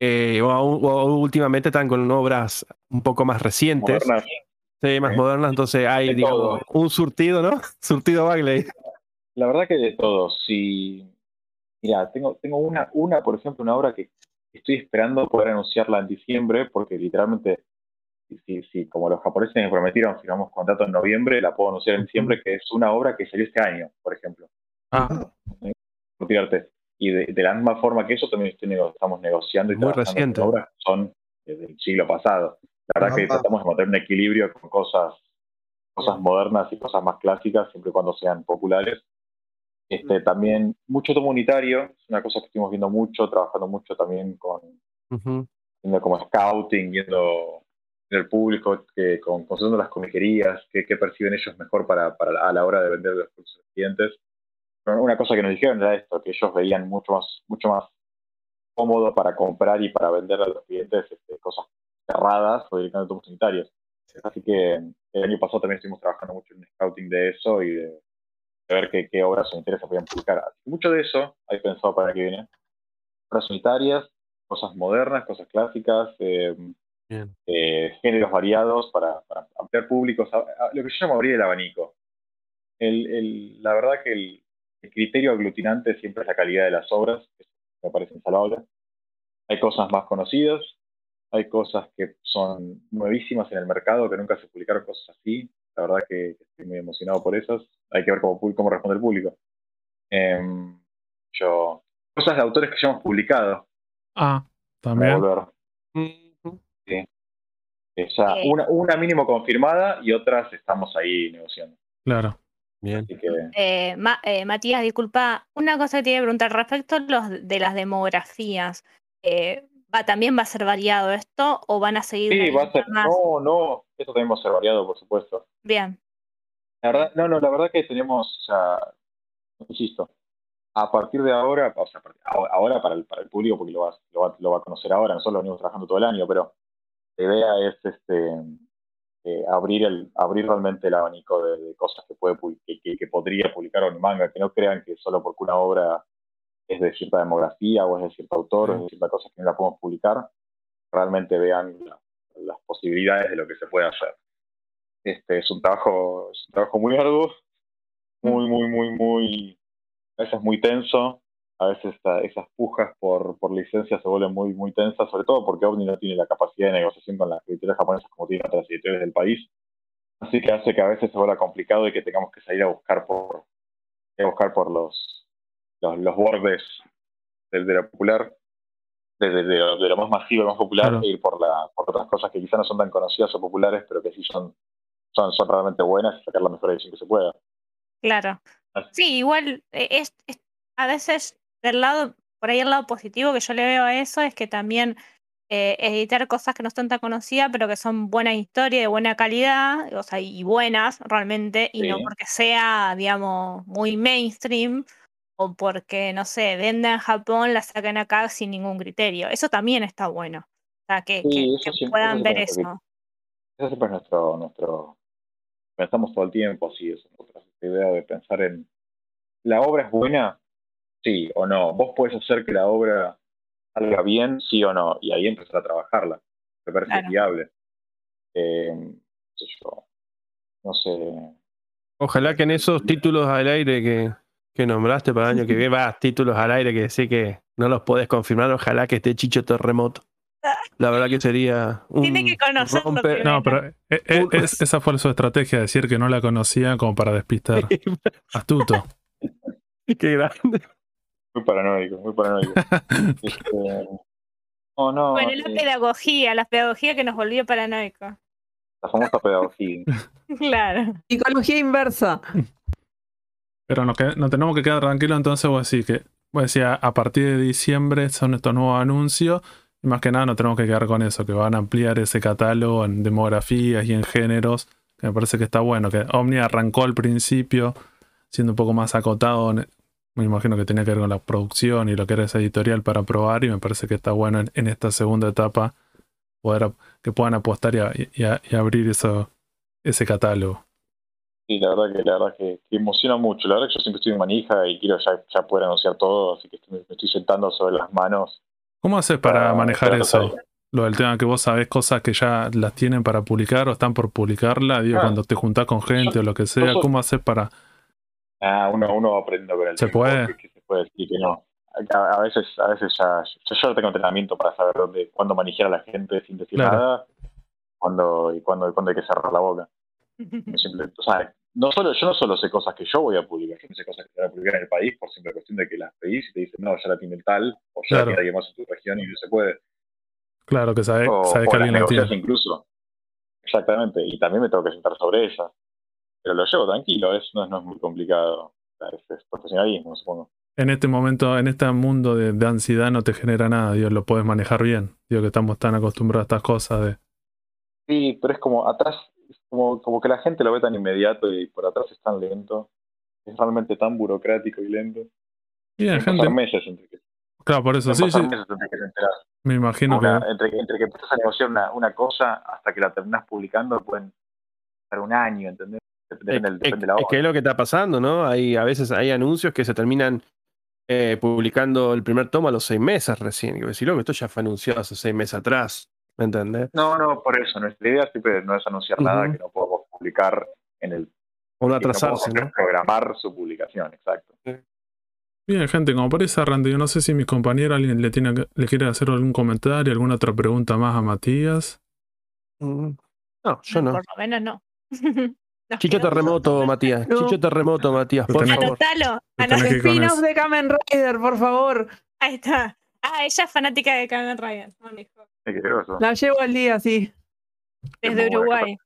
eh, o, últimamente están con obras un poco más recientes, modernas. sí, más Sí. modernas, entonces hay, De digamos, un surtido, ¿no? Surtido Bagley. La verdad que de todo. Si, mira, tengo, tengo una, una, por ejemplo, una obra que estoy esperando poder anunciarla en diciembre, porque literalmente, si, si, como los japoneses me prometieron, firmamos contrato en noviembre, la puedo anunciar en diciembre, que es una obra que salió este año, por ejemplo. Ah, por tirarte. Y de, de la misma forma que eso, también estoy nego- estamos negociando y Muy reciente. obras que son desde el siglo pasado. La verdad que Ajá. tratamos de mantener un equilibrio con cosas, cosas modernas y cosas más clásicas, siempre y cuando sean populares. Este, también mucho tomo unitario, es una cosa que estuvimos viendo mucho, trabajando mucho también con, Ujú. viendo como scouting, viendo en el público, que, con, consultando las comiquerías, qué, perciben ellos mejor para, para a la hora de vender los productos a los clientes. Pero una cosa que nos dijeron era esto, que ellos veían mucho más, mucho más cómodo para comprar y para vender a los clientes este, cosas cerradas o directamente tomos unitarios. Así que el año pasado también estuvimos trabajando mucho en scouting de eso y de ver qué, qué obras unitarias se podían publicar. Mucho de eso hay pensado para que viene. Obras unitarias, cosas modernas, cosas clásicas, eh, eh, géneros variados para, para ampliar públicos, a- a- lo que yo llamo abrir el abanico. El- el- la verdad que el, el criterio aglutinante siempre es la calidad de las obras, que me parece insalvable. Hay cosas más conocidas, hay cosas que son nuevísimas en el mercado, que nunca se publicaron cosas así. La verdad que estoy muy emocionado por esas. Hay que ver cómo, cómo responde el público. Em, yo, cosas de autores que ya hemos publicado. Ah, también. volver. Ujú. Eh, una, una mínimo confirmada y otras estamos ahí negociando. Claro. Bien. Así que Eh, Ma- eh, Matías, disculpa, una cosa que te iba a preguntar respecto a los de las demografías. eh, va, ¿También va a ser variado esto o van a seguir sí, va a ser. más? No, no, esto también va a ser variado, por supuesto. Bien, La verdad, no, no, la verdad que tenemos, o sea, insisto, a partir de ahora, o sea, ahora para el, para el público, porque lo va, lo, va, lo va a conocer ahora, nosotros lo venimos trabajando todo el año, pero la idea es este eh, abrir el abrir realmente el abanico de, de cosas que puede pu- que, que- que podría publicar Onimanga, que no crean que solo porque una obra es de cierta demografía o es de cierto autor o es de cierta cosa que no la podemos publicar, realmente vean la- las posibilidades de lo que se puede hacer. Este es un trabajo, es un trabajo muy arduo, muy, muy, muy, muy, a veces muy tenso, a veces esas pujas por, por licencia se vuelven muy, muy tensas, sobre todo porque OVNI no tiene la capacidad de negociación con las editoriales japonesas como tienen otras editoriales del país. Así que hace que a veces se vuelva complicado y que tengamos que salir a buscar por, a buscar por los, los, los bordes de, de lo popular, de, de- de lo, de lo más masivo y más popular, Claro. e ir por, la, por otras cosas que quizás no son tan conocidas o populares, pero que sí son, son, son realmente buenas y sacar la mejor edición que se pueda. claro. Así- Sí, igual eh, es, es- a veces del lado, por ahí el lado positivo que yo le veo a eso es que también eh, editar cosas que no son tan conocidas, pero que son buena historia, de buena calidad, o sea, y buenas realmente, y no porque sea, digamos, muy mainstream o porque, no sé, venda en Japón, la sacan acá sin ningún criterio. Eso también está bueno. O sea, que, Sí, que- eso que siempre- puedan eso ver eso. Ese siempre es nuestro, nuestro, pensamos todo el tiempo así, es otra esta idea de pensar en, ¿la obra es buena? Sí o no. Vos puedes hacer que la obra salga bien, sí o no, y ahí empezar a trabajarla. Me parece Claro. viable. Eh, qué sé yo, no sé, Ojalá que en esos títulos al aire que, que nombraste para el año que viene, va, títulos al aire que sé que no los podés confirmar, ojalá que esté Chicho Terremoto. La verdad que sería un Tiene que conocerlo rompe-. No, pero eh, eh, es- esa fue su estrategia, decir que no la conocía como para despistar. Astuto. Qué grande. muy paranoico, muy paranoico. Este, no, Bueno, la eh, pedagogía, la pedagogía que nos volvió paranoicos. la famosa pedagogía. Claro. Psicología inversa. Pero no, que- no tenemos que quedar tranquilos, entonces voy a decir que voy a a, partir de diciembre son estos nuevos anuncios. Y más que nada no tenemos que quedar con eso, que van a ampliar ese catálogo en demografías y en géneros. Me parece que está bueno. Que Omni arrancó al principio siendo un poco más acotado. me imagino que tenía que ver con la producción y lo que era esa editorial para probar. Y me parece que está bueno en, esta segunda etapa poder que puedan apostar y, y abrir eso, ese catálogo. Sí, la verdad que la verdad que, que emociona mucho. La verdad que yo siempre estoy en manija y quiero ya, ya poder anunciar todo, así que estoy- me estoy sentando sobre las manos. ¿Cómo haces para Ah, manejar eso? Lo del tema que vos sabés cosas que ya las tienen para publicar o están por publicarla, digo, Ah. cuando te juntás con gente o lo que sea, ¿cómo haces para...? Ah, uno, uno va aprendiendo con el ¿Se tiempo, puede? que, que se puede decir que no. A, a veces, a veces ya, yo ya tengo entrenamiento para saber dónde, cuándo manejar a la gente sin decir Claro. nada, cuándo, y cuándo, y cuándo hay que cerrar la boca. O sea, no solo, yo no solo sé cosas que yo voy a publicar, yo no sé cosas que se van a publicar en el país por simple cuestión de que las pedís y te dicen, no, ya la tiene tal, o ya la Claro. tiene alguien más en tu región y no se puede. Claro que sabés, o, que alguien la tiene. incluso. Exactamente, y también me tengo que sentar sobre ellas. Pero lo llevo tranquilo, es, no, es- no es muy complicado. es, es profesionalismo, supongo. En este momento, en este mundo de, de ansiedad no te genera nada, Dios, lo puedes manejar bien. Digo que estamos tan acostumbrados a estas cosas de... Sí, pero es como atrás, como, como que la gente lo ve tan inmediato y por atrás es tan lento. Es realmente tan burocrático y lento. Gente. meses entre que, Claro, por eso, sí, pasar sí. meses entre que te enteras. Me imagino que... Una- entre, que- entre que empiezas a negociar una, una cosa hasta que la terminas publicando pueden pasar un año, ¿entendés? Depende, Es, del- es- depende de la es obra. que es lo que está pasando, ¿no? Hay, a veces hay anuncios que se terminan eh, publicando el primer tomo a los seis meses recién. Y decir, loco, esto ya fue anunciado hace seis meses atrás. ¿Me entendés? No, no, por eso. Nuestra idea siempre no es anunciar nada que no podemos publicar en el. O no atrasarse, ¿no? programar su publicación, exacto. Bien, gente, como para ir cerrando, yo no sé si mis compañeros alguien le, tiene, le quiere hacer algún comentario, alguna otra pregunta más a Matías. Mm. No, yo no. Por lo menos no. Chicho terremoto, Matías. No. Chicho terremoto, Matías, por Tenés- favor. Anotalo. Lo tenés anotalo. que con Spin-off eso. de Kamen Rider, por favor. Ahí está. Ah, ella es fanática de Kamen Rider. manejo. Es La llevo al día, sí. Desde Uruguay.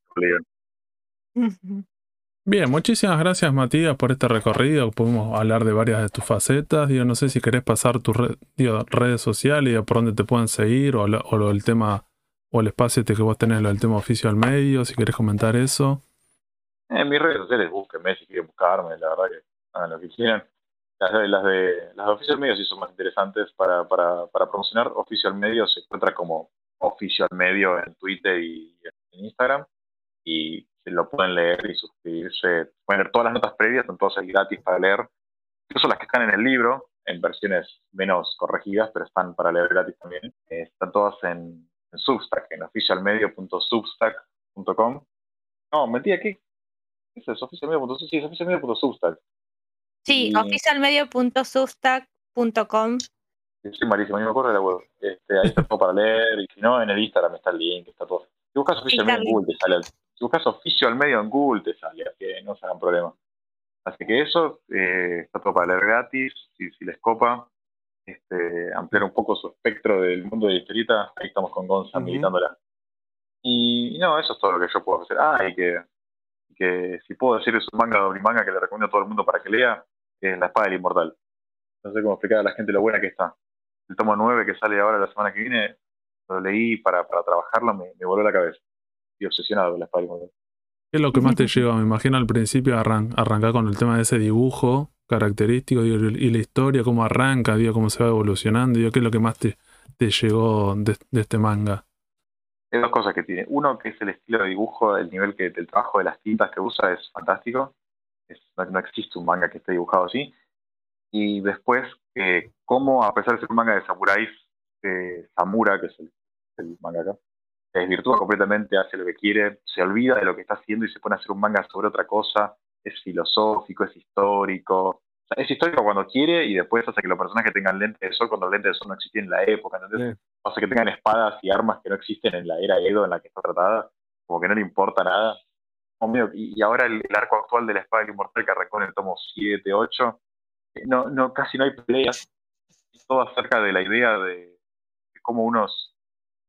Bien, muchísimas gracias Matías por este recorrido. Pudimos hablar de varias de tus facetas. Digo, no sé si querés pasar tus redes sociales y por dónde te pueden seguir o, lo, o lo del tema o el espacio este que vos tenés, lo del tema oficio al medio, si querés comentar eso. En mis redes sociales, búsquenme si quieren buscarme, la verdad que hagan lo que quieran. Las de, las de, las de Oficial Medio sí son más interesantes para, para, para promocionar. Oficial Medio se encuentra como Oficial Medio en Twitter y en Instagram. Y lo pueden leer y suscribirse. Pueden leer todas las notas previas, son todas ahí gratis para leer. Incluso las que están en el libro, en versiones menos corregidas, pero están para leer gratis también. Eh, están todas en, en Substack, en oficialmedio.substack.com. No, mentira, ¿qué, ¿Qué es eso? Oficialmedio.substack. Sí, es oficialmedio.substack. Sí, oficialmedio.substack.com. Yo soy malísimo, ni me acuerdo de la web. Este, ahí está todo para leer, y si no, en el Instagram está el link, está todo. Si buscas oficial medio en. Google, te sale. Si buscas oficial medio en Google, te sale, así que no se hagan problema. Así que eso, eh, está todo para leer gratis, si, si les copa. Este, ampliar un poco su espectro del mundo de historieta, ahí estamos con Gonza militándola. Y, y no, eso es todo lo que yo puedo hacer. Ah, y que, que si puedo decir es un manga doble manga que le recomiendo a todo el mundo para que lea, es La Espada del Inmortal. No sé cómo explicar a la gente lo buena que está. El tomo 9 que sale ahora la semana que viene, lo leí para, para trabajarlo, me, me voló la cabeza. Estoy obsesionado con La Espada del Inmortal. ¿Qué es lo que más te lleva? Me imagino al principio arran- arrancar con el tema de ese dibujo característico digo, y la historia, cómo arranca, digo, cómo se va evolucionando. Digo, ¿Qué es lo que más te, te llegó de, de este manga? Hay dos cosas que tiene. Uno, que es el estilo de dibujo, el nivel que, del trabajo de las tintas que usa es fantástico. Es- no, existe un manga que esté dibujado así. Y después, eh, cómo, a pesar de ser un manga de samuráis, eh, Samura, que es el, el mangaka, se desvirtúa completamente, hace lo que quiere, se olvida de lo que está haciendo y se pone a hacer un manga sobre otra cosa. Es filosófico, es histórico. O sea, es histórico cuando quiere y después hace que los personajes tengan lentes de sol cuando los lentes de sol no existían en la época. ¿entendés? hace que tengan espadas y armas que no existen en la era Edo en la que está tratada, como que no le importa nada. Y, ahora el, arco actual de la espada inmortal que arrancó en el tomo 7, 8, eh, no, no, casi no hay peleas, todo acerca de la idea de, cómo unos,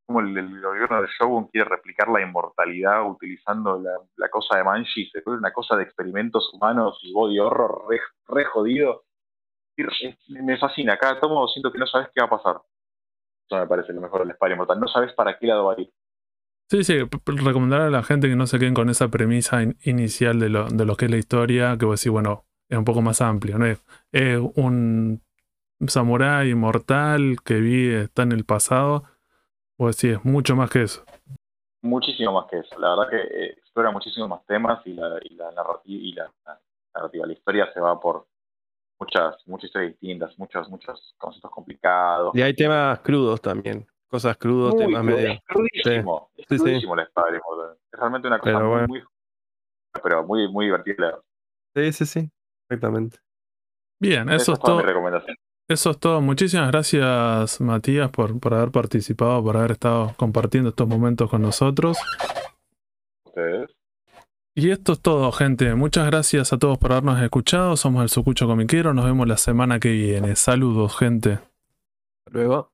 cómo el, gobierno de Shogun quiere replicar la inmortalidad utilizando la, la cosa de Manji, se una cosa de experimentos humanos y body horror re, jodido. Me fascina, cada tomo siento que no sabes qué va a pasar. Eso me parece lo mejor del Espada Inmortal. No sabes para qué lado va a ir. Sí, sí, recomendar a la gente que no se queden con esa premisa in- inicial de lo, de lo que es la historia, que vos decís, bueno, es un poco más amplio, ¿no? Es, es un samurái inmortal que vive, está en el pasado, vos decís, es mucho más que eso. Muchísimo más que eso. La verdad que eh, explora muchísimos más temas y la, y la narrativa, y la, la narrativa, la historia se va por muchas, muchas historias distintas, muchos, muchos conceptos complicados. Y hay temas crudos también. Cosas crudos, Muy temas crudo, medio. Es crudísimo. Es Sí, sí. crudísimo la espada del Inmortal. Es realmente una cosa Pero muy, bueno. muy, pero muy, muy divertida. Sí, sí, sí. Exactamente. Bien, eso es es todo. mi recomendación. Eso es todo. Muchísimas gracias, Matías, por, por haber participado, por haber estado compartiendo estos momentos con nosotros. Ustedes. Y esto es todo, gente. Muchas gracias a todos por habernos escuchado. Somos el Sucucho Comiquero. Nos vemos la semana que viene. Saludos, gente. Hasta Luego.